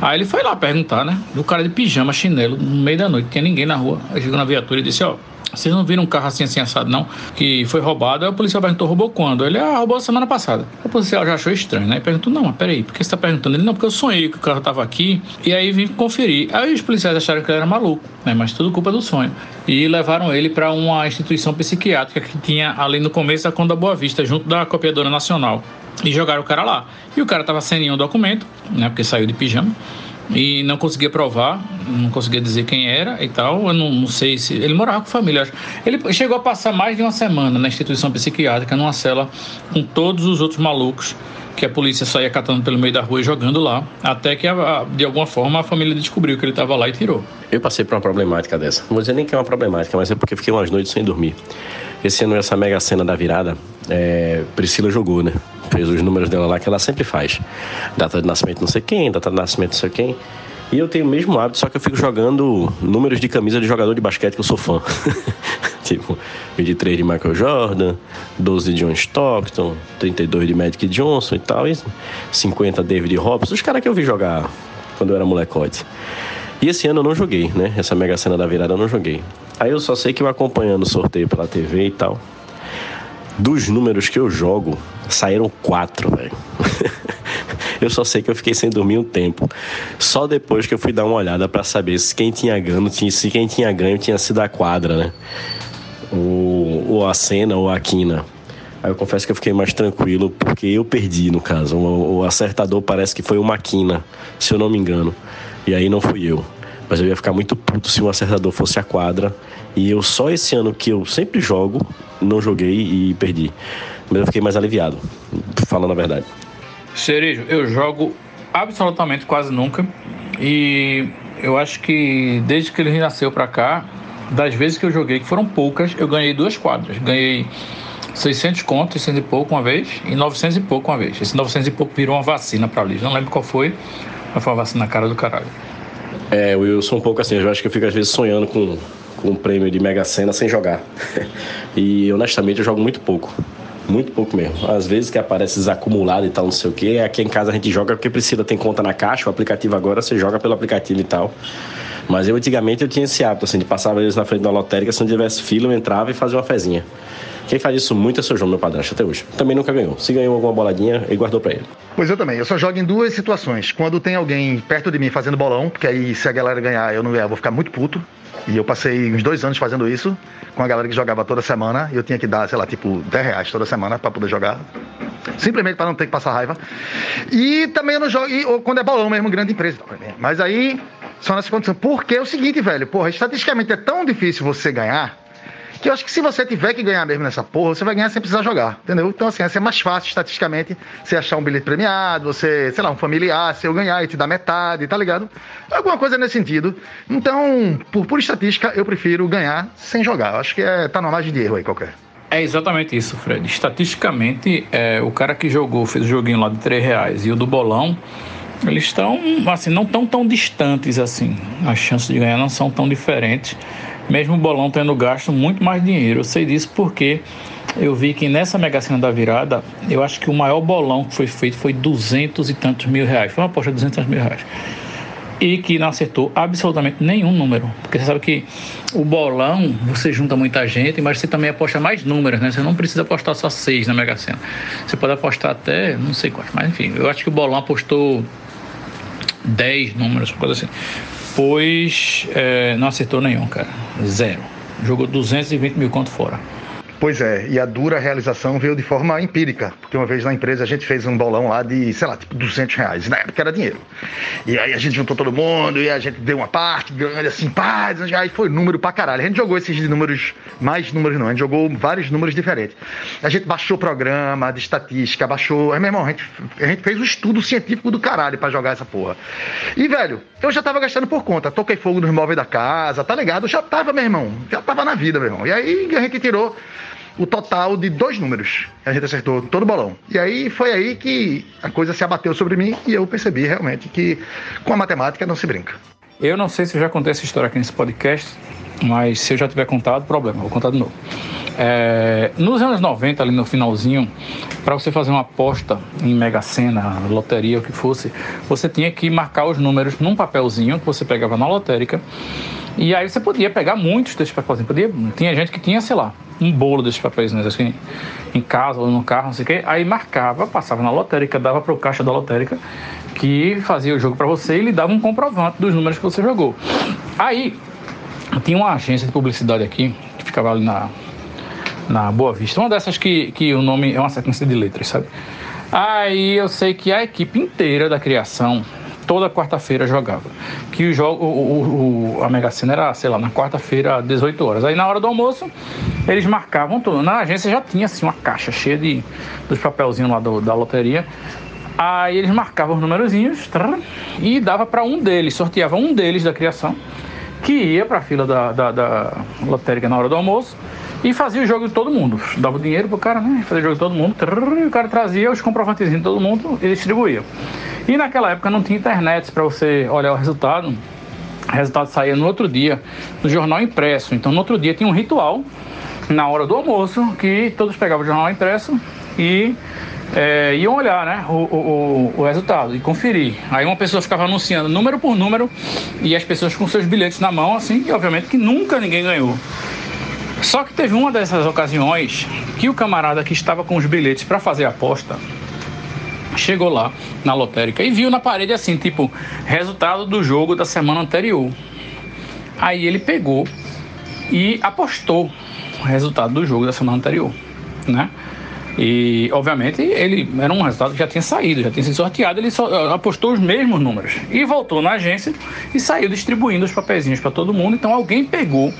Aí ele foi lá perguntar, né? Do cara de pijama, chinelo, no meio da noite, tinha ninguém na rua. Aí chegou na viatura e disse: Ó, vocês não viram um carro assim, assim, assado, não? Que foi roubado. Aí o policial perguntou, roubou quando? Ele, ah, roubou semana passada. O policial já achou estranho, né? E perguntou, não, mas peraí, por que você tá perguntando? Ele, não, porque eu sonhei que o carro tava aqui. E aí vim conferir. Aí os policiais acharam que ele era maluco, né? Mas tudo culpa do sonho. E levaram ele para uma instituição psiquiátrica que tinha ali no começo da Conda Boa Vista, junto da Copiadora Nacional. E jogaram o cara lá. E o cara tava sem nenhum documento, né? Porque saiu de pijama e não conseguia provar, não conseguia dizer quem era e tal. Eu não, não sei se. Ele morava com família. Ele chegou a passar mais de uma semana na instituição psiquiátrica, numa cela, com todos os outros malucos que a polícia saía catando pelo meio da rua e jogando lá, até que de alguma forma a família descobriu que ele estava lá e tirou. Eu passei por uma problemática dessa. Não vou dizer nem que é uma problemática, mas é porque fiquei umas noites sem dormir. Esse ano, essa mega cena da virada, é, Priscila jogou, né? Fez os números dela lá que ela sempre faz. Data de nascimento não sei quem, data de nascimento não sei quem. E eu tenho o mesmo hábito, só que eu fico jogando números de camisa de jogador de basquete que eu sou fã. tipo, 23 de Michael Jordan, 12 de John Stockton, 32 de Magic Johnson e tal, e 50 David Robson, os caras que eu vi jogar quando eu era molecote. E esse ano eu não joguei, né? Essa Mega Sena da virada eu não joguei. Aí eu só sei que eu acompanhando o sorteio pela TV e tal. Dos números que eu jogo, saíram quatro, velho. eu só sei que eu fiquei sem dormir um tempo. Só depois que eu fui dar uma olhada para saber se quem tinha ganho, se quem tinha ganho tinha sido a quadra, né? Ou, ou a cena ou a quina. Aí eu confesso que eu fiquei mais tranquilo porque eu perdi, no caso. O, o acertador parece que foi o Maquina, se eu não me engano. E aí não fui eu. Mas eu ia ficar muito puto se o acertador fosse a quadra. E eu só esse ano que eu sempre jogo, não joguei e perdi. Mas eu fiquei mais aliviado, falando a verdade. Cerejo, eu jogo absolutamente quase nunca. E eu acho que desde que ele nasceu pra cá, das vezes que eu joguei, que foram poucas, eu ganhei duas quadras. Ganhei 600 contos, 600 e pouco uma vez, e 900 e pouco uma vez. Esse 900 e pouco virou uma vacina pra Liz. Não lembro qual foi, uma vacina na cara do caralho. É, eu sou um pouco assim, eu acho que eu fico às vezes sonhando com, com um prêmio de Mega Sena sem jogar. e honestamente eu jogo muito pouco. Muito pouco mesmo. Às vezes que aparece desacumulado e tal, não sei o que. Aqui em casa a gente joga porque precisa, tem conta na caixa, o aplicativo agora você joga pelo aplicativo e tal. Mas eu antigamente eu tinha esse hábito, assim, de passar vezes na frente da lotérica, se não tivesse fila, eu entrava e fazia uma fezinha. Quem faz isso muito é seu João, meu padrasto, até hoje. Também nunca ganhou. Se ganhou alguma boladinha, ele guardou pra ele. Pois eu também. Eu só jogo em duas situações. Quando tem alguém perto de mim fazendo bolão, porque aí se a galera ganhar, eu não vou ficar muito puto. E eu passei uns dois anos fazendo isso com a galera que jogava toda semana. E eu tinha que dar, sei lá, tipo, 10 reais toda semana para poder jogar. Simplesmente para não ter que passar raiva. E também eu não jogo, e, ou quando é bolão mesmo, grande empresa. Mas aí, só nessa condição. Porque é o seguinte, velho, porra, estatisticamente é tão difícil você ganhar que eu acho que se você tiver que ganhar mesmo nessa porra, você vai ganhar sem precisar jogar, entendeu? Então, assim, é mais fácil estatisticamente você achar um bilhete premiado, você, sei lá, um familiar, se eu ganhar e te dar metade, tá ligado? Alguma coisa nesse sentido. Então, por pura estatística, eu prefiro ganhar sem jogar. Eu acho que é, tá numa margem de erro aí qualquer. É exatamente isso, Fred. Estatisticamente, é, o cara que jogou, fez o joguinho lá de 3 reais e o do bolão, eles estão, assim, não tão tão distantes assim. As chances de ganhar não são tão diferentes mesmo o bolão tendo gasto muito mais dinheiro. Eu sei disso porque eu vi que nessa Mega Sena da virada, eu acho que o maior bolão que foi feito foi duzentos e tantos mil reais. Foi uma aposta de duzentos mil reais. E que não acertou absolutamente nenhum número. Porque você sabe que o bolão, você junta muita gente, mas você também aposta mais números, né? Você não precisa apostar só seis na Mega Sena. Você pode apostar até, não sei quantos, mas enfim, eu acho que o bolão apostou 10 números, coisa assim pois é, não acertou nenhum, cara. Zero. Jogou 220 mil conto fora. Pois é, e a dura realização veio de forma empírica, porque uma vez na empresa a gente fez um bolão lá de, sei lá, tipo 200 reais, na época era dinheiro. E aí a gente juntou todo mundo, e a gente deu uma parte grande, assim, pá, aí foi número pra caralho. A gente jogou esses números, mais números não, a gente jogou vários números diferentes. A gente baixou programa de estatística, baixou, é, meu irmão, a gente, a gente fez um estudo científico do caralho pra jogar essa porra. E, velho, eu já tava gastando por conta, toquei fogo nos móveis da casa, tá ligado? Eu já tava, meu irmão, já tava na vida, meu irmão. E aí a gente tirou o total de dois números. A gente acertou todo o bolão. E aí foi aí que a coisa se abateu sobre mim e eu percebi realmente que com a matemática não se brinca. Eu não sei se eu já contei essa história aqui nesse podcast, mas se eu já tiver contado, problema, vou contar de novo. É, nos anos 90, ali no finalzinho, para você fazer uma aposta em Mega Sena, loteria, o que fosse, você tinha que marcar os números num papelzinho que você pegava na lotérica. E aí você podia pegar muitos desses papelzinhos. Podia, tinha gente que tinha, sei lá, um bolo desses papéis, né? Assim, em casa ou no carro, não sei o quê. Aí marcava, passava na lotérica, dava para o caixa da lotérica, que fazia o jogo para você e lhe dava um comprovante dos números que você jogou. Aí, tinha uma agência de publicidade aqui, que ficava ali na, na Boa Vista. Uma dessas que, que o nome é uma sequência de letras, sabe? Aí eu sei que a equipe inteira da criação toda quarta-feira jogava. Que o jogo, o, o, a Mega Sena era, sei lá, na quarta-feira, 18 horas. Aí na hora do almoço, eles marcavam tudo. Na agência já tinha assim uma caixa cheia de dos papelzinhos lá do, da loteria. Aí eles marcavam os numerozinhos e dava para um deles, sorteava um deles da criação, que ia para a fila da, da, da lotérica na hora do almoço e fazia o jogo de todo mundo. Dava o dinheiro pro cara, né? Fazia o jogo de todo mundo. e o cara trazia os comprovantezinhos de todo mundo e distribuía. E naquela época não tinha internet para você olhar o resultado. O resultado saía no outro dia, no jornal impresso. Então no outro dia tinha um ritual, na hora do almoço, que todos pegavam o jornal impresso e é, iam olhar né, o, o, o, resultado e conferir. Aí uma pessoa ficava anunciando número por número e as pessoas com seus bilhetes na mão, assim, e obviamente que nunca ninguém ganhou. Só que teve uma dessas ocasiões que o camarada que estava com os bilhetes para fazer a aposta chegou lá na lotérica e viu na parede assim, tipo, resultado do jogo da semana anterior. Aí ele pegou e apostou o resultado do jogo da semana anterior, né? E, obviamente, ele era um resultado que já tinha saído, já tinha sido sorteado, ele só apostou os mesmos números. E voltou na agência e saiu distribuindo os papeizinhos para todo mundo. Então, alguém pegou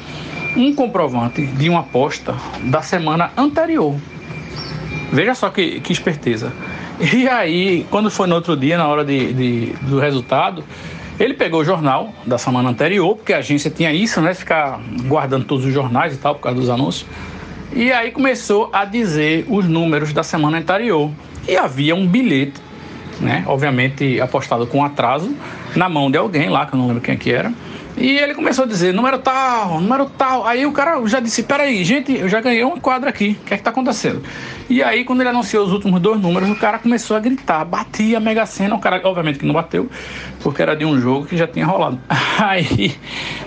um comprovante de uma aposta da semana anterior. Veja só que, que esperteza. E aí, quando foi no outro dia, na hora de, de, do resultado, ele pegou o jornal da semana anterior, porque a agência tinha isso, né? Ficar guardando todos os jornais e tal, por causa dos anúncios. E aí começou a dizer os números da semana anterior. E havia um bilhete, né? Obviamente apostado com atraso, na mão de alguém lá, que eu não lembro quem é que era. E ele começou a dizer, número tal, número tal. Aí o cara já disse, peraí, gente, eu já ganhei uma quadra aqui, o que é que tá acontecendo? E aí, quando ele anunciou os últimos dois números, o cara começou a gritar, batia a Mega Sena, o cara, obviamente que não bateu, porque era de um jogo que já tinha rolado. Aí,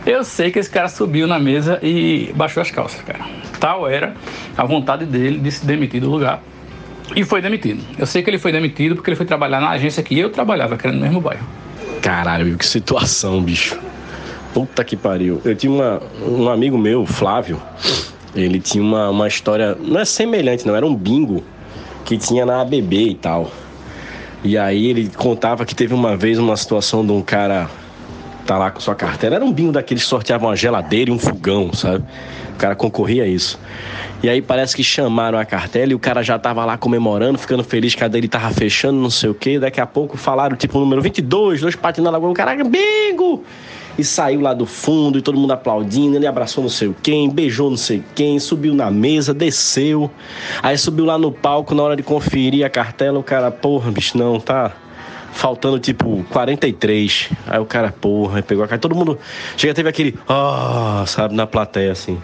eu sei que esse cara subiu na mesa e baixou as calças, cara. Tal era a vontade dele de se demitir do lugar. E foi demitido. Eu sei que ele foi demitido porque ele foi trabalhar na agência que eu trabalhava, que era no mesmo bairro. Caralho, que situação, bicho. Puta que pariu. Eu tinha uma, um amigo meu, Flávio, ele tinha uma, uma história, não é semelhante, não, era um bingo que tinha na ABB e tal. E aí ele contava que teve uma vez uma situação de um cara tá lá com sua carteira. Era um bingo daqueles que sorteavam uma geladeira e um fogão, sabe? O cara concorria a isso. E aí parece que chamaram a cartela e o cara já tava lá comemorando, ficando feliz que a dele tava fechando, não sei o quê. Daqui a pouco falaram, tipo, o número 22, dois patinando agora, o cara, bingo! E saiu lá do fundo e todo mundo aplaudindo. Ele abraçou não sei quem, beijou não sei quem, subiu na mesa, desceu. Aí subiu lá no palco na hora de conferir a cartela. O cara, porra, bicho, não, tá faltando tipo 43. Aí o cara, porra, pegou a cartela. Todo mundo chega, teve aquele, ah, oh, sabe, na plateia assim.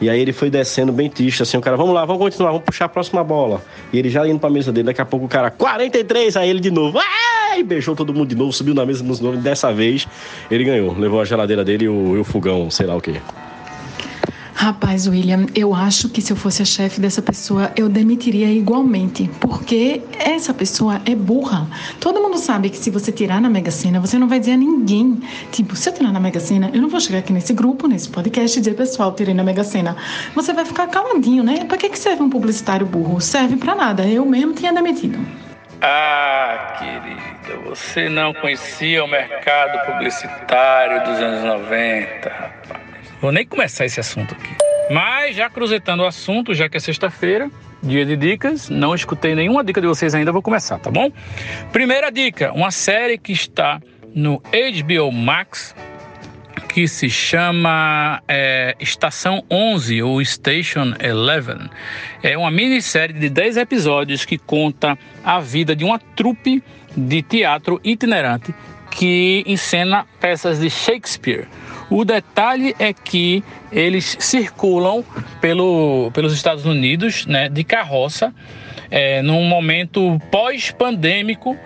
E aí ele foi descendo bem triste, assim, o cara, vamos lá, vamos continuar, vamos puxar a próxima bola. E ele já indo pra mesa dele, daqui a pouco o cara, 43, aí ele de novo, ai, beijou todo mundo de novo, subiu na mesa nos nomes, dessa vez ele ganhou, levou a geladeira dele e o, e o fogão, sei lá o que. Rapaz, William, eu acho que se eu fosse a chefe dessa pessoa, eu demitiria igualmente, porque essa pessoa é burra. Todo mundo sabe que se você tirar na Mega Sena, você não vai dizer a ninguém. Tipo, se eu tirar na Mega Sena, eu não vou chegar aqui nesse grupo, nesse podcast e dizer, pessoal, tirei na Mega Sena. Você vai ficar caladinho, né? Pra que, que serve um publicitário burro? Serve para nada. Eu mesmo tinha demitido. Ah, querida, você não conhecia o mercado publicitário dos anos 90, rapaz. Vou nem começar esse assunto aqui. Mas já cruzetando o assunto, já que é sexta-feira, dia de dicas, não escutei nenhuma dica de vocês ainda, vou começar, tá bom? Primeira dica, uma série que está no HBO Max, que se chama é, Estação 11 ou Station 11. É uma minissérie de 10 episódios que conta a vida de uma trupe de teatro itinerante que encena peças de Shakespeare. O detalhe é que eles circulam pelo, pelos Estados Unidos né, de carroça é, num momento pós-pandêmico,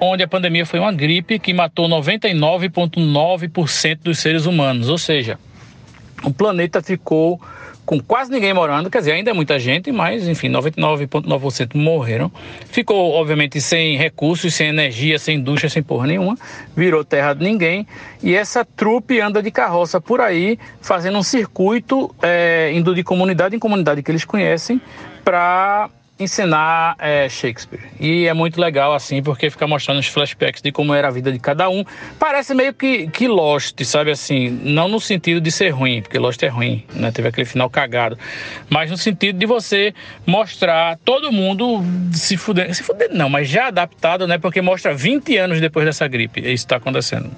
onde a pandemia foi uma gripe que matou 99,9% dos seres humanos. Ou seja, o planeta ficou com quase ninguém morando, quer dizer, ainda é muita gente, mas enfim, 99,9% morreram. Ficou, obviamente, sem recursos, sem energia, sem indústria, sem porra nenhuma, virou terra de ninguém. E essa trupe anda de carroça por aí, fazendo um circuito, é, indo de comunidade em comunidade que eles conhecem, para ensinar é, Shakespeare. E é muito legal, assim, porque fica mostrando os flashbacks de como era a vida de cada um. Parece meio que, que Lost, sabe assim? Não no sentido de ser ruim, porque Lost é ruim, né? Teve aquele final cagado. Mas no sentido de você mostrar todo mundo se fudendo. Se fudendo não, mas já adaptado, né? Porque mostra 20 anos depois dessa gripe. Isso está acontecendo.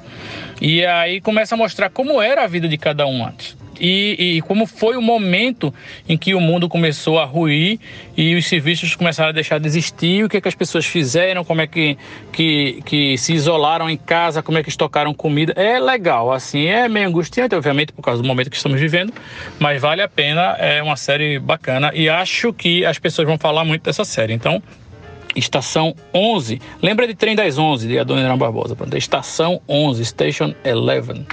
E aí começa a mostrar como era a vida de cada um antes e, e, como foi o momento em que o mundo começou a ruir e os serviços começaram a deixar de existir, o que, é que as pessoas fizeram, como é que, que, que se isolaram em casa, como é que estocaram comida. É legal, assim, é meio angustiante, obviamente, por causa do momento que estamos vivendo, mas vale a pena, é uma série bacana e acho que as pessoas vão falar muito dessa série. Então, Estação 11. Lembra de Trem das 11, de Adoniran Barbosa. Pronto, Estação 11, Station 11.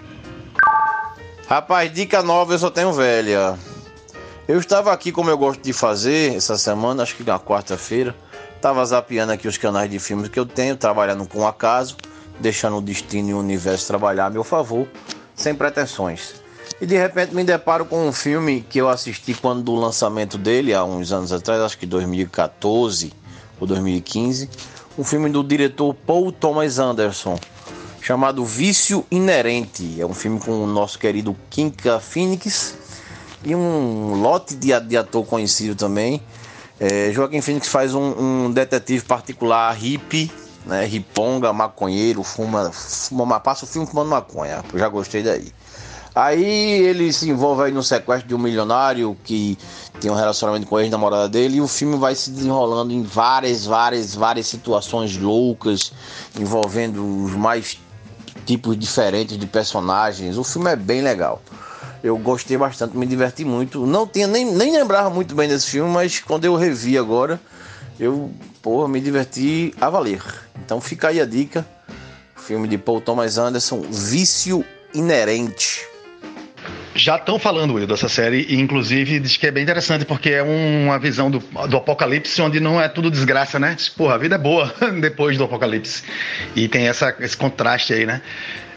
Rapaz, dica nova eu só tenho velha. Eu estava aqui, como eu gosto de fazer, essa semana, acho que na quarta-feira. Estava zapeando aqui os canais de filmes que eu tenho, trabalhando com acaso, deixando o destino e o universo trabalhar a meu favor, sem pretensões. E de repente me deparo com um filme que eu assisti quando do lançamento dele, há uns anos atrás, acho que 2014 ou 2015. Um filme do diretor Paul Thomas Anderson, chamado Vício Inerente. É um filme com o nosso querido Kinka Phoenix e um lote de, de ator conhecido também. É, Joaquim Phoenix faz um, um, detetive particular hippie, né, riponga, maconheiro, fuma, fuma, passa o filme fumando maconha. Eu já gostei daí. Aí ele se envolve aí no sequestro de um milionário que tem um relacionamento com a ex-namorada dele e o filme vai se desenrolando em várias, várias, várias situações loucas envolvendo os mais tipos diferentes de personagens. O filme é bem legal. Eu gostei bastante, me diverti muito. Não tinha nem, nem lembrava muito bem desse filme, mas quando eu revi agora, eu porra, me diverti a valer. Então fica aí a dica. Filme de Paul Thomas Anderson, Vício Inerente. Já estão falando, Will, dessa série, e inclusive diz que é bem interessante, porque é uma visão do, do apocalipse onde não é tudo desgraça, né? Porra, a vida é boa depois do apocalipse. E tem essa, esse contraste aí, né?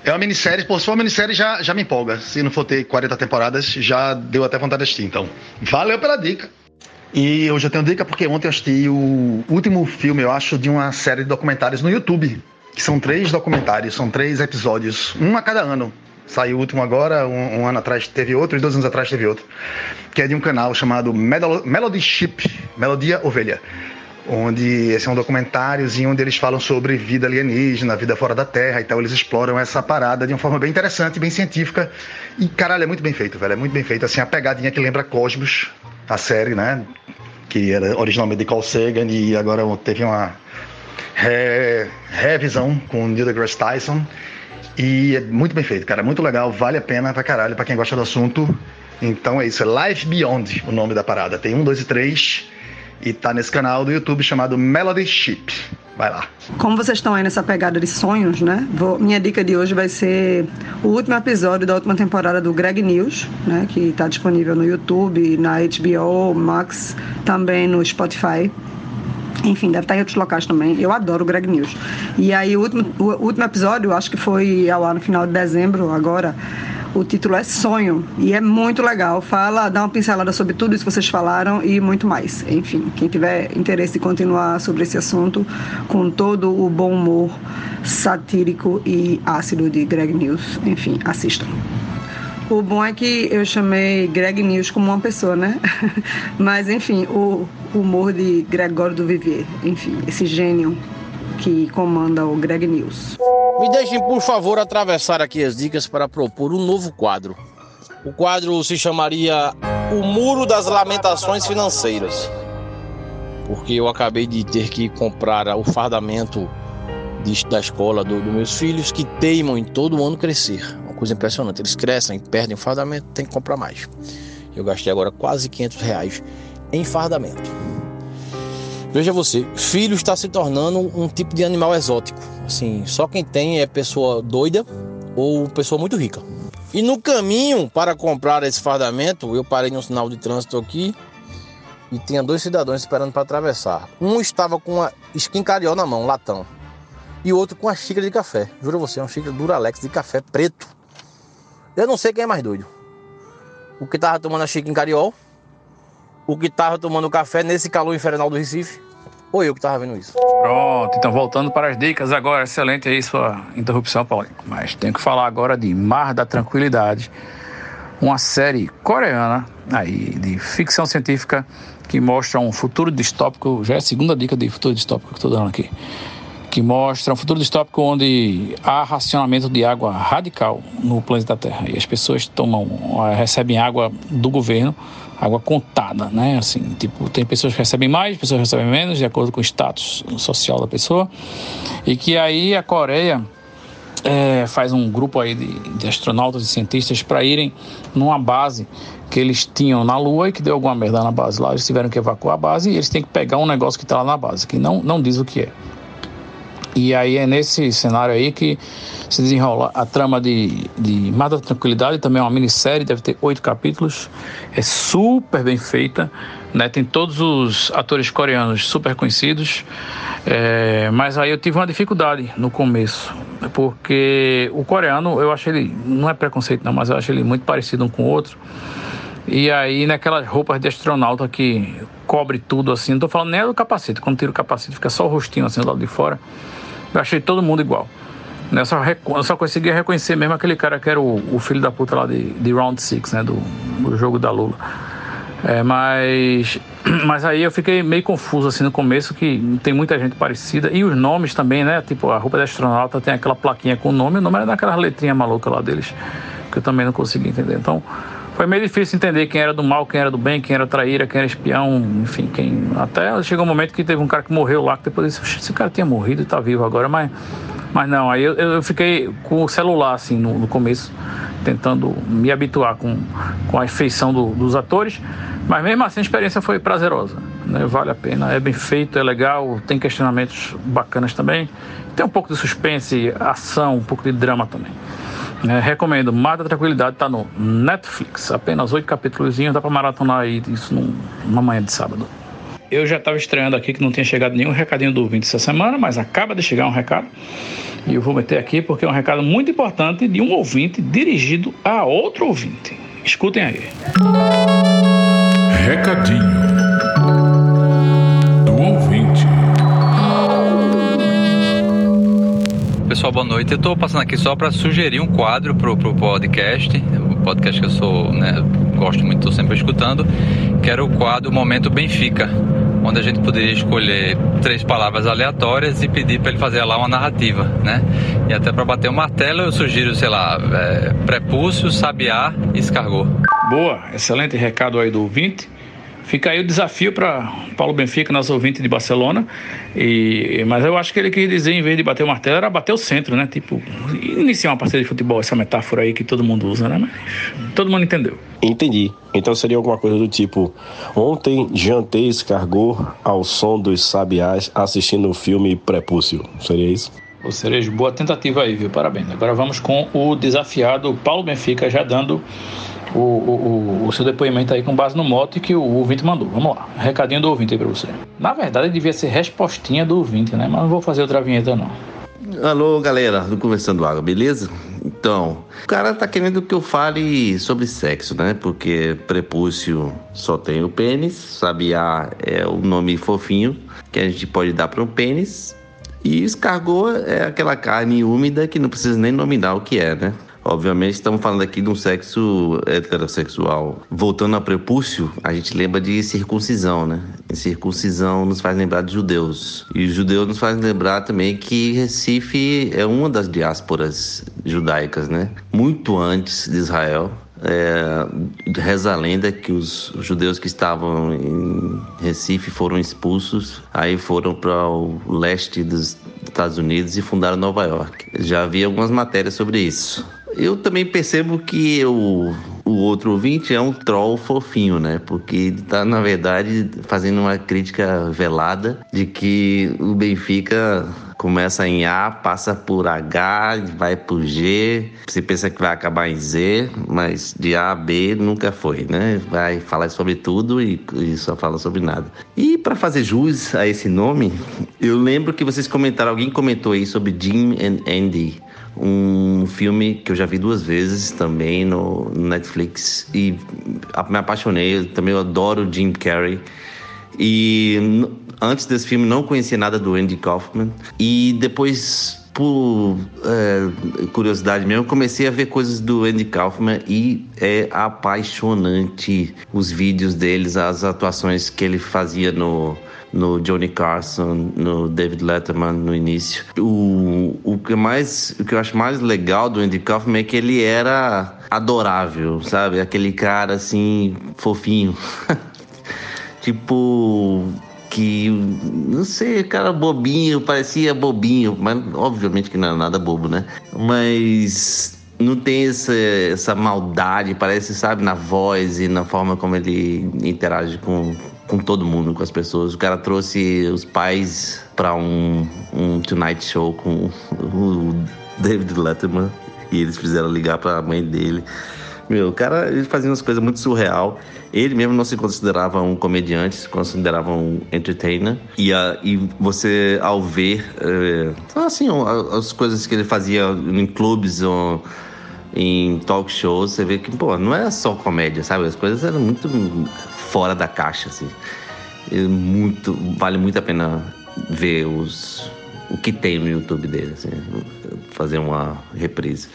É uma minissérie, pô, se for uma minissérie já, já me empolga. Se não for ter 40 temporadas, já deu até vontade de assistir, então. Valeu pela dica. E eu já tenho dica porque ontem eu assisti o último filme, eu acho, de uma série de documentários no YouTube. Que são três documentários, são três episódios, um a cada ano. Saiu o último agora, um, um, ano atrás teve outro, e dois anos atrás teve outro. Que é de um canal chamado Melody Ship, Melodia Ovelha. Onde esse é um documentáriozinho onde eles falam sobre vida alienígena, vida fora da Terra e tal. Eles exploram essa parada de uma forma bem interessante, bem científica. E caralho, é muito bem feito, velho. É muito bem feito. Assim, a pegadinha que lembra Cosmos, a série, né? Que era originalmente de Carl Sagan e agora teve uma re... revisão com Neil deGrasse Tyson. E é muito bem feito, cara. Muito legal, vale a pena pra caralho, pra quem gosta do assunto. Então é isso, é Life Beyond o nome da parada. Tem um, dois e três. E tá nesse canal do YouTube chamado Melody Ship. Vai lá. Como vocês estão aí nessa pegada de sonhos, né? Vou, minha dica de hoje vai ser o último episódio da última temporada do Greg News, né? Que tá disponível no YouTube, na HBO, Max, também no Spotify. Enfim, deve estar em outros locais também. Eu adoro o Greg News. E aí, o último, o último episódio, acho que foi ao ar no final de dezembro, agora. O título é Sonho e é muito legal. Fala, dá uma pincelada sobre tudo isso que vocês falaram e muito mais. Enfim, quem tiver interesse de continuar sobre esse assunto, com todo o bom humor satírico e ácido de Greg News, enfim, assistam. O bom é que eu chamei Greg News como uma pessoa, né? Mas, enfim, o humor de Gregório do Vivier. Enfim, esse gênio que comanda o Greg News. Me deixem, por favor, atravessar aqui as dicas para propor um novo quadro. O quadro se chamaria O Muro das Lamentações Financeiras. Porque eu acabei de ter que comprar o fardamento da escola dos do meus filhos que teimam em todo ano crescer coisa impressionante. Eles crescem, perdem o fardamento, tem que comprar mais. Eu gastei agora quase 500 reais em fardamento. Veja você, filho está se tornando um tipo de animal exótico. Assim, só quem tem é pessoa doida ou pessoa muito rica. E no caminho para comprar esse fardamento, eu parei no sinal de trânsito aqui e tinha dois cidadãos esperando para atravessar. Um estava com uma skin cariol na mão, latão, e outro com uma xícara de café. Juro você, uma xícara Duralex de café preto. Eu não sei quem é mais doido. O que tava tomando a Chica em Cariol, o que tava tomando café nesse calor infernal do Recife, ou eu que tava vendo isso. Pronto, então voltando para as dicas agora, excelente aí sua interrupção, Paulinho. Mas tenho que falar agora de Mar da Tranquilidade, uma série coreana aí de ficção científica que mostra um futuro distópico, já é a segunda dica de futuro distópico que estou dando aqui que mostra um futuro distópico onde há racionamento de água radical no planeta Terra e as pessoas tomam, recebem água do governo, água contada, né? Assim, tipo, tem pessoas que recebem mais, pessoas que recebem menos, de acordo com o status social da pessoa, e que aí a Coreia é, faz um grupo aí de, de astronautas e cientistas para irem numa base que eles tinham na Lua e que deu alguma merda na base lá. Eles tiveram que evacuar a base e eles têm que pegar um negócio que está lá na base, que não, não diz o que é. E aí é nesse cenário aí que se desenrola a trama de, de Mar da Tranquilidade, também é uma minissérie, deve ter oito capítulos, é super bem feita, né? tem todos os atores coreanos super conhecidos, é, mas aí eu tive uma dificuldade no começo, porque o coreano, eu acho ele, não é preconceito não, mas eu acho ele muito parecido um com o outro, e aí naquelas roupas de astronauta que cobre tudo assim, não tô falando nem do capacete, quando tira o capacete fica só o rostinho assim do lado de fora, eu achei todo mundo igual. Eu só, eu só conseguia reconhecer mesmo aquele cara que era o, o filho da puta lá de, de Round Six, né? Do, do jogo da Lula. É, mas, mas aí eu fiquei meio confuso assim no começo, que tem muita gente parecida. E os nomes também, né? Tipo, a roupa de astronauta tem aquela plaquinha com o nome, o nome era daquelas letrinhas malucas lá deles, que eu também não consegui entender. Então, foi meio difícil entender quem era do mal, quem era do bem, quem era traíra, quem era espião, enfim, quem. Até chegou um momento que teve um cara que morreu lá, que depois disse, esse cara tinha morrido e tá vivo agora, mas mas não, aí eu, eu fiquei com o celular, assim, no, no começo, tentando me habituar com, com a feição do, dos atores. Mas mesmo assim a experiência foi prazerosa, né? vale a pena, é bem feito, é legal, tem questionamentos bacanas também. Tem um pouco de suspense, ação, um pouco de drama também. É, recomendo, Mata Tranquilidade está no Netflix, apenas oito capítulos, dá para maratonar aí isso numa manhã de sábado. Eu já estava estranhando aqui que não tinha chegado nenhum recadinho do ouvinte essa semana, mas acaba de chegar um recado. E eu vou meter aqui porque é um recado muito importante de um ouvinte dirigido a outro ouvinte. Escutem aí. Recadinho Pessoal, boa noite. Eu estou passando aqui só para sugerir um quadro para o podcast, o podcast que eu sou, né, gosto muito, estou sempre escutando, que era o quadro Momento Benfica onde a gente poderia escolher três palavras aleatórias e pedir para ele fazer lá uma narrativa, né? E até para bater o martelo eu sugiro, sei lá, é, prepúcio, sabiá e escargot. Boa, excelente recado aí do ouvinte. Fica aí o desafio para Paulo Benfica, nosso ouvinte de Barcelona. E, mas eu acho que ele quis dizer, em vez de bater o martelo, era bater o centro, né? Tipo, iniciar uma parceria de futebol, essa metáfora aí que todo mundo usa, né? Mas todo mundo entendeu. Entendi. Então seria alguma coisa do tipo: Ontem jantei escargot ao som dos sabiás assistindo o filme Prepúcio. Seria isso? Ô Cerejo, boa tentativa aí, viu? Parabéns. Agora vamos com o desafiado Paulo Benfica já dando o, o, o, seu depoimento aí com base no mote que o ouvinte mandou. Vamos lá, recadinho do ouvinte aí pra você. Na verdade, devia ser respostinha do ouvinte, né? Mas não vou fazer outra vinheta, não. Alô, galera do Conversando Água, beleza? Então, o cara tá querendo que eu fale sobre sexo, né? Porque prepúcio só tem o pênis, sabiá é o nome fofinho que a gente pode dar para um pênis, e escargot é aquela carne úmida que não precisa nem nominar o que é, né? Obviamente, estamos falando aqui de um sexo heterossexual. Voltando a prepúcio, a gente lembra de circuncisão, né? E circuncisão nos faz lembrar de judeus. E os judeus nos faz lembrar também que Recife é uma das diásporas judaicas, né? Muito antes de Israel. É, reza a lenda que os judeus que estavam em Recife foram expulsos, aí foram para o leste dos Estados Unidos e fundaram Nova York. Já havia algumas matérias sobre isso. Eu também percebo que o, o outro ouvinte é um troll fofinho, né? Porque ele tá, na verdade, fazendo uma crítica velada de que o Benfica começa em A, passa por H, vai por G. Você pensa que vai acabar em Z, mas de A a B nunca foi, né? Vai falar sobre tudo e, e só fala sobre nada. E para fazer jus a esse nome, eu lembro que vocês comentaram, alguém comentou aí sobre Jim and Andy um filme que eu já vi duas vezes também no Netflix e me apaixonei. Eu também adoro Jim Carrey. E antes desse filme não conhecia nada do Andy Kaufman e depois por é, curiosidade mesmo, comecei a ver coisas do Andy Kaufman e é apaixonante os vídeos deles, as atuações que ele fazia no no Johnny Carson, no David Letterman no início. O, o, que mais, o que eu acho mais legal do Andy Kaufman é que ele era adorável, sabe? Aquele cara assim, fofinho. tipo, que, não sei, cara bobinho, parecia bobinho, mas obviamente que não era nada bobo, né? Mas não tem essa, essa maldade, parece, sabe, na voz e na forma como ele interage com, com todo mundo, com as pessoas. O cara trouxe os pais para um, um Tonight Show com o David Letterman e eles fizeram ligar para a mãe dele. Meu, o cara, ele fazia umas coisas muito surreal. Ele mesmo não se considerava um comediante, se considerava um entertainer. E, a, e você, ao ver, é, assim, as coisas que ele fazia em clubes ou em talk shows, você vê que, pô, não era só comédia, sabe? As coisas eram muito fora da caixa, assim. E muito, vale muito a pena ver os, o que tem no YouTube dele, assim, fazer uma reprise.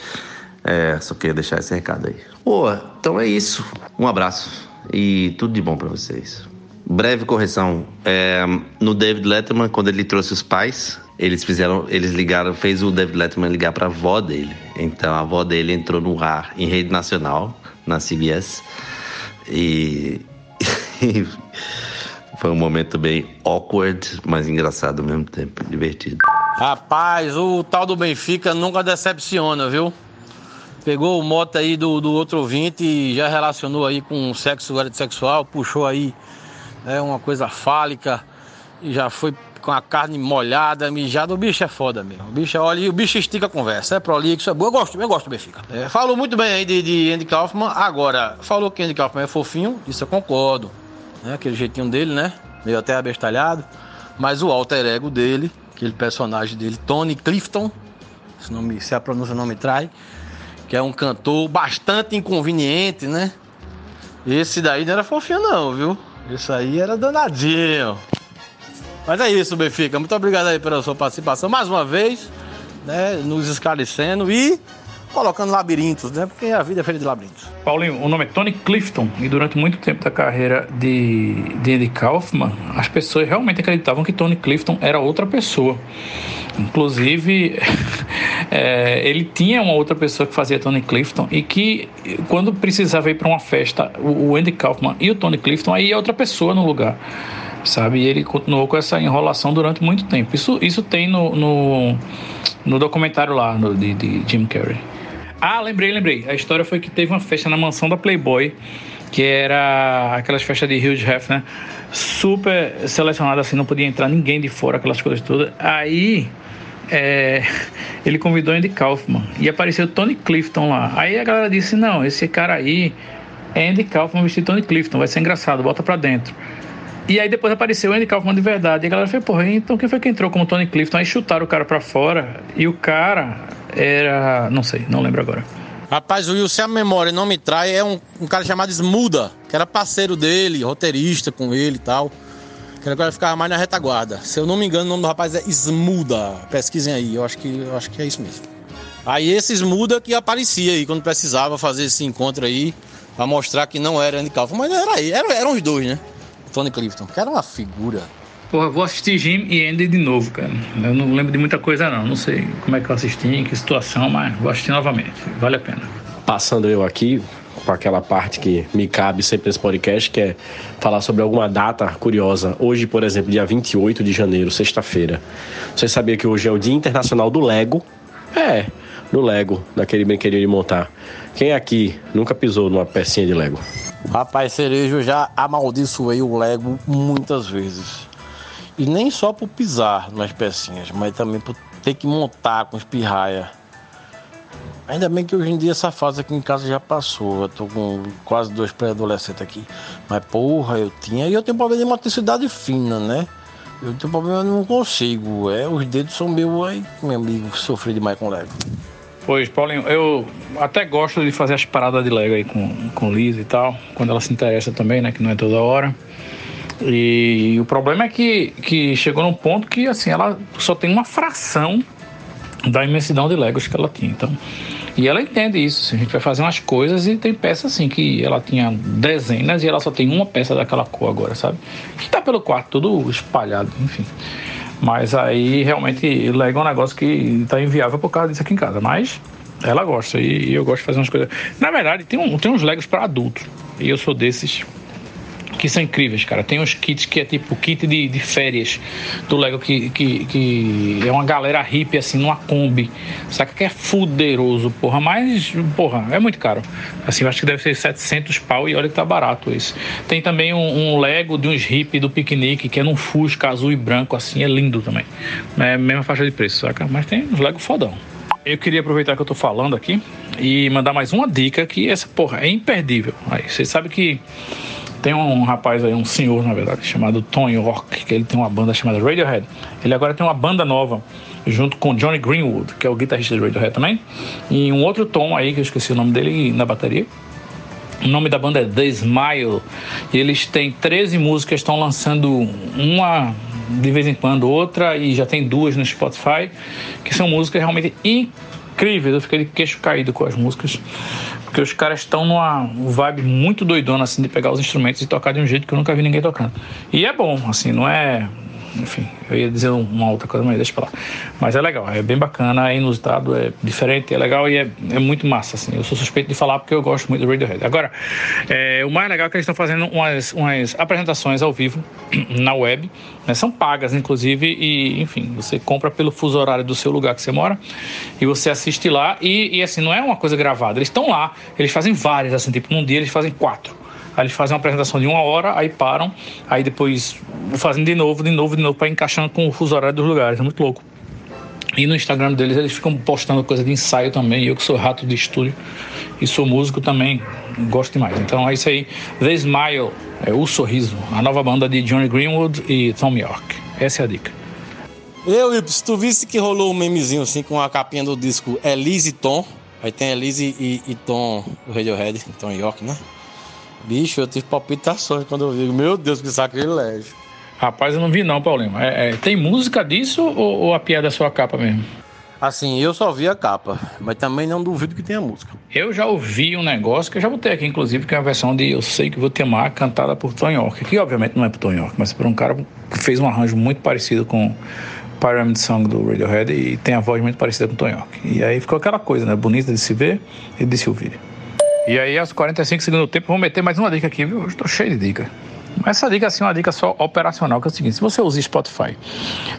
É, só queria deixar esse recado aí. Pô, então é isso. Um abraço e tudo de bom para vocês. Breve correção. É, no David Letterman, quando ele trouxe os pais, eles fizeram, eles ligaram, fez o David Letterman ligar para a avó dele. Então a avó dele entrou no ar em rede nacional na CBS e foi um momento bem awkward, mas engraçado ao mesmo tempo, divertido. Rapaz, o tal do Benfica nunca decepciona, viu? Pegou o moto aí do, do outro ouvinte e já relacionou aí com sexo sexual, puxou aí né, uma coisa fálica e já foi com a carne molhada, mijada. O bicho é foda mesmo. O bicho, olha, e o bicho estica a conversa. É prolixo, é boa. Eu gosto, eu gosto do Benfica. É, falou muito bem aí de, de Andy Kaufman. Agora, falou que Andy Kaufman é fofinho, isso eu concordo. Né? Aquele jeitinho dele, né? Meio até abestalhado. Mas o alter ego dele, aquele personagem dele, Tony Clifton, se, nome, se a pronúncia não me trai que é um cantor bastante inconveniente, né? Esse daí não era fofinho não, viu? Esse aí era danadinho. Mas é isso, Benfica. Muito obrigado aí pela sua participação mais uma vez, né? Nos esclarecendo e colocando labirintos, né? Porque a vida é feita de labirintos. Paulinho, o nome é Tony Clifton e durante muito tempo da carreira de, de Andy Kaufman, as pessoas realmente acreditavam que Tony Clifton era outra pessoa. Inclusive, é, ele tinha uma outra pessoa que fazia Tony Clifton e que, quando precisava ir para uma festa, o Andy Kaufman e o Tony Clifton, aí ia outra pessoa no lugar, sabe? E ele continuou com essa enrolação durante muito tempo. Isso, isso tem no, no, no documentário lá no, de, de Jim Carrey. Ah, lembrei, lembrei. A história foi que teve uma festa na mansão da Playboy, que era aquelas festas de Hugh Hefner, super selecionada assim, não podia entrar ninguém de fora, aquelas coisas todas. Aí é, ele convidou Andy Kaufman e apareceu Tony Clifton lá. Aí a galera disse: Não, esse cara aí é Andy Kaufman vestido Tony Clifton, vai ser engraçado, bota pra dentro. E aí depois apareceu o Andy Kaufman de verdade. E a galera falou, porra, então quem foi que entrou como Tony Clifton? Aí chutaram o cara pra fora. E o cara era. Não sei, não lembro agora. Rapaz, o Will, se a memória não me trai, é um, um cara chamado Smuda, que era parceiro dele, roteirista com ele e tal. Que agora ficava mais na retaguarda. Se eu não me engano, o nome do rapaz é Smuda. Pesquisem aí, eu acho que, eu acho que é isso mesmo. Aí esse Smuda que aparecia aí quando precisava fazer esse encontro aí, pra mostrar que não era Andy Kaufman, mas era aí, eram, eram os dois, né? Tony Clifton, que era uma figura. Porra, vou assistir Jim e Andy de novo, cara. Eu não lembro de muita coisa, não. Não sei como é que eu assisti, em que situação, mas vou assistir novamente. Vale a pena. Passando eu aqui, com aquela parte que me cabe sempre nesse podcast, que é falar sobre alguma data curiosa. Hoje, por exemplo, dia 28 de janeiro, sexta-feira. Você sabia que hoje é o Dia Internacional do Lego? É, do Lego, daquele brinquedinho de montar. Quem aqui nunca pisou numa pecinha de Lego? Rapaz, Cerejo, eu já amaldiçoei o Lego muitas vezes. E nem só por pisar nas pecinhas, mas também por ter que montar com espirraia. Ainda bem que hoje em dia essa fase aqui em casa já passou. Eu tô com quase dois pré-adolescentes aqui. Mas porra, eu tinha. E eu tenho problema de motricidade fina, né? Eu tenho problema, eu não consigo. É, os dedos são meus aí, meu amigo, sofri demais com Lego. Pois, Paulinho, eu até gosto de fazer as paradas de Lego aí com, com Liz e tal, quando ela se interessa também, né? Que não é toda hora. E o problema é que, que chegou num ponto que assim, ela só tem uma fração da imensidão de Legos que ela tinha. Então, e ela entende isso. A gente vai fazer umas coisas e tem peças assim que ela tinha dezenas e ela só tem uma peça daquela cor agora, sabe? Que tá pelo quarto todo espalhado, enfim. Mas aí realmente Lego é um negócio que tá inviável por causa disso aqui em casa. Mas ela gosta e eu gosto de fazer umas coisas. Na verdade, tem, um, tem uns Legos para adultos. E eu sou desses que são incríveis, cara. Tem uns kits que é tipo kit de, de férias do Lego, que, que, que é uma galera hippie, assim, numa Kombi. Saca que é fuderoso, porra. Mas, porra, é muito caro. Assim, eu acho que deve ser 700 pau e olha que tá barato esse. Tem também um, um Lego de uns hippie do piquenique, que é num Fusca azul e branco, assim, é lindo também. É a mesma faixa de preço, saca? Mas tem uns Lego fodão. Eu queria aproveitar que eu tô falando aqui e mandar mais uma dica que essa porra é imperdível. Aí, você sabe que tem um rapaz aí, um senhor, na verdade, chamado Tony York, que ele tem uma banda chamada Radiohead. Ele agora tem uma banda nova, junto com Johnny Greenwood, que é o guitarrista do Radiohead também, e um outro Tom aí, que eu esqueci o nome dele, na bateria. O nome da banda é The Smile. E eles têm 13 músicas, estão lançando uma de vez em quando, outra, e já tem duas no Spotify, que são músicas realmente incríveis. Eu fiquei de queixo caído com as músicas, porque os caras estão numa vibe muito doidona, assim, de pegar os instrumentos e tocar de um jeito que eu nunca vi ninguém tocando. E é bom, assim, não é enfim, eu ia dizer uma outra coisa, mas deixa pra lá. Mas é legal, é bem bacana, é inusitado, é diferente, é legal e é, é muito massa, assim. Eu sou suspeito de falar porque eu gosto muito do Radiohead. Agora, é, o mais legal é que eles estão fazendo umas, umas apresentações ao vivo na web, né? São pagas, inclusive, e, enfim, você compra pelo fuso horário do seu lugar que você mora e você assiste lá e, e assim, não é uma coisa gravada, eles estão lá, eles fazem várias, assim, tipo, num dia eles fazem quatro. Aí eles fazem uma apresentação de uma hora, aí param, aí depois fazem de novo, de novo, de novo, para encaixando com o fuso horário dos lugares. É muito louco. E no Instagram deles eles ficam postando coisa de ensaio também. Eu que sou rato de estúdio e sou músico também, gosto demais. Então é isso aí. The Smile, é o sorriso, a nova banda de Johnny Greenwood e Tom York. Essa é a dica. Eu, Ips, tu visse que rolou um memezinho assim com a capinha do disco Elise e Tom. Aí tem Elise e, e Tom do Radiohead, Tom York, né? Bicho, eu tive palpitações quando eu vi. Meu Deus, que sacrilégio. Rapaz, eu não vi não, Paulinho. É, é, tem música disso ou, ou, a piada é só a capa mesmo? Assim, eu só vi a capa, mas também não duvido que tenha música. Eu já ouvi um negócio que eu já botei aqui, inclusive, que é a versão de Eu Sei Que Vou Te Amar, cantada por Tom York. Que obviamente não é por Tom York, mas por um cara que fez um arranjo muito parecido com Pyramid Song do Radiohead e tem a voz muito parecida com Tom York. E aí ficou aquela coisa, né? Bonita de se ver e de se ouvir. E aí, aos 45 segundos do tempo, vou meter mais uma dica aqui, viu? Estou cheio de dica. Essa dica assim, é uma dica só operacional, que é o seguinte: se você usa Spotify,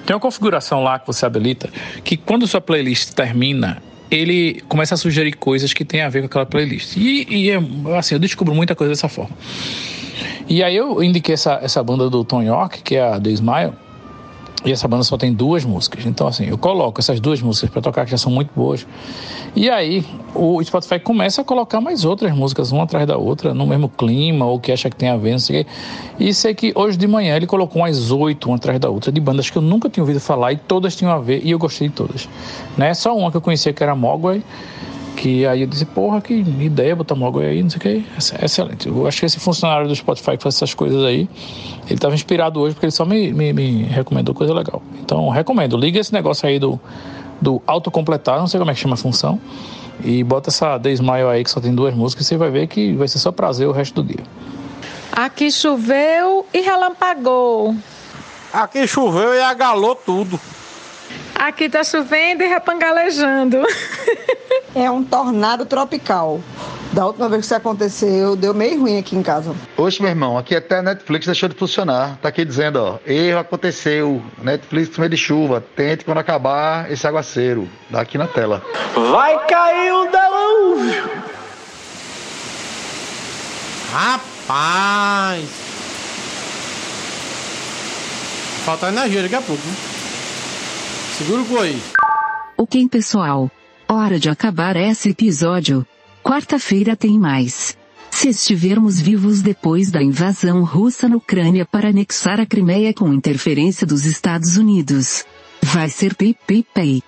tem uma configuração lá que você habilita que quando sua playlist termina, ele começa a sugerir coisas que tem a ver com aquela playlist. E, e é, assim, eu descubro muita coisa dessa forma. E aí eu indiquei essa, essa banda do Tom York, que é a The Smile, e essa banda só tem duas músicas. Então, assim, eu coloco essas duas músicas para tocar, que já são muito boas. E aí, o Spotify começa a colocar mais outras músicas, uma atrás da outra, no mesmo clima, ou que acha que tem a ver, não sei o quê. E sei que hoje de manhã ele colocou umas oito, uma atrás da outra, de bandas que eu nunca tinha ouvido falar e todas tinham a ver, e eu gostei de todas. Né? Só uma que eu conhecia que era Mogwai, que aí eu disse, porra, que ideia botar Mogwai aí, não sei o que, excelente. Eu acho que esse funcionário do Spotify que faz essas coisas aí, ele estava inspirado hoje porque ele só me, me, me, recomendou coisa legal. Então, recomendo, liga esse negócio aí do, do autocompletar, não sei como é que chama a função, e bota essa The Smile aí que só tem duas músicas e você vai ver que vai ser só prazer o resto do dia. Aqui choveu e relampagou. Aqui choveu e agalou tudo. Aqui tá chovendo e repangalejando. É um tornado tropical. Da última vez que isso aconteceu, deu meio ruim aqui em casa. Oxe, meu irmão, aqui até a Netflix deixou de funcionar. Tá aqui dizendo, ó, erro aconteceu. Netflix meio de chuva. Tente quando acabar esse aguaceiro. Dá aqui na tela. Vai cair um delúvio! Rapaz! Falta energia daqui a pouco, né? Segura o aí. Ok, pessoal. Hora de acabar esse episódio. Quarta-feira tem mais. Se estivermos vivos depois da invasão russa na Ucrânia para anexar a Crimeia com interferência dos Estados Unidos, vai ser pay pay pay.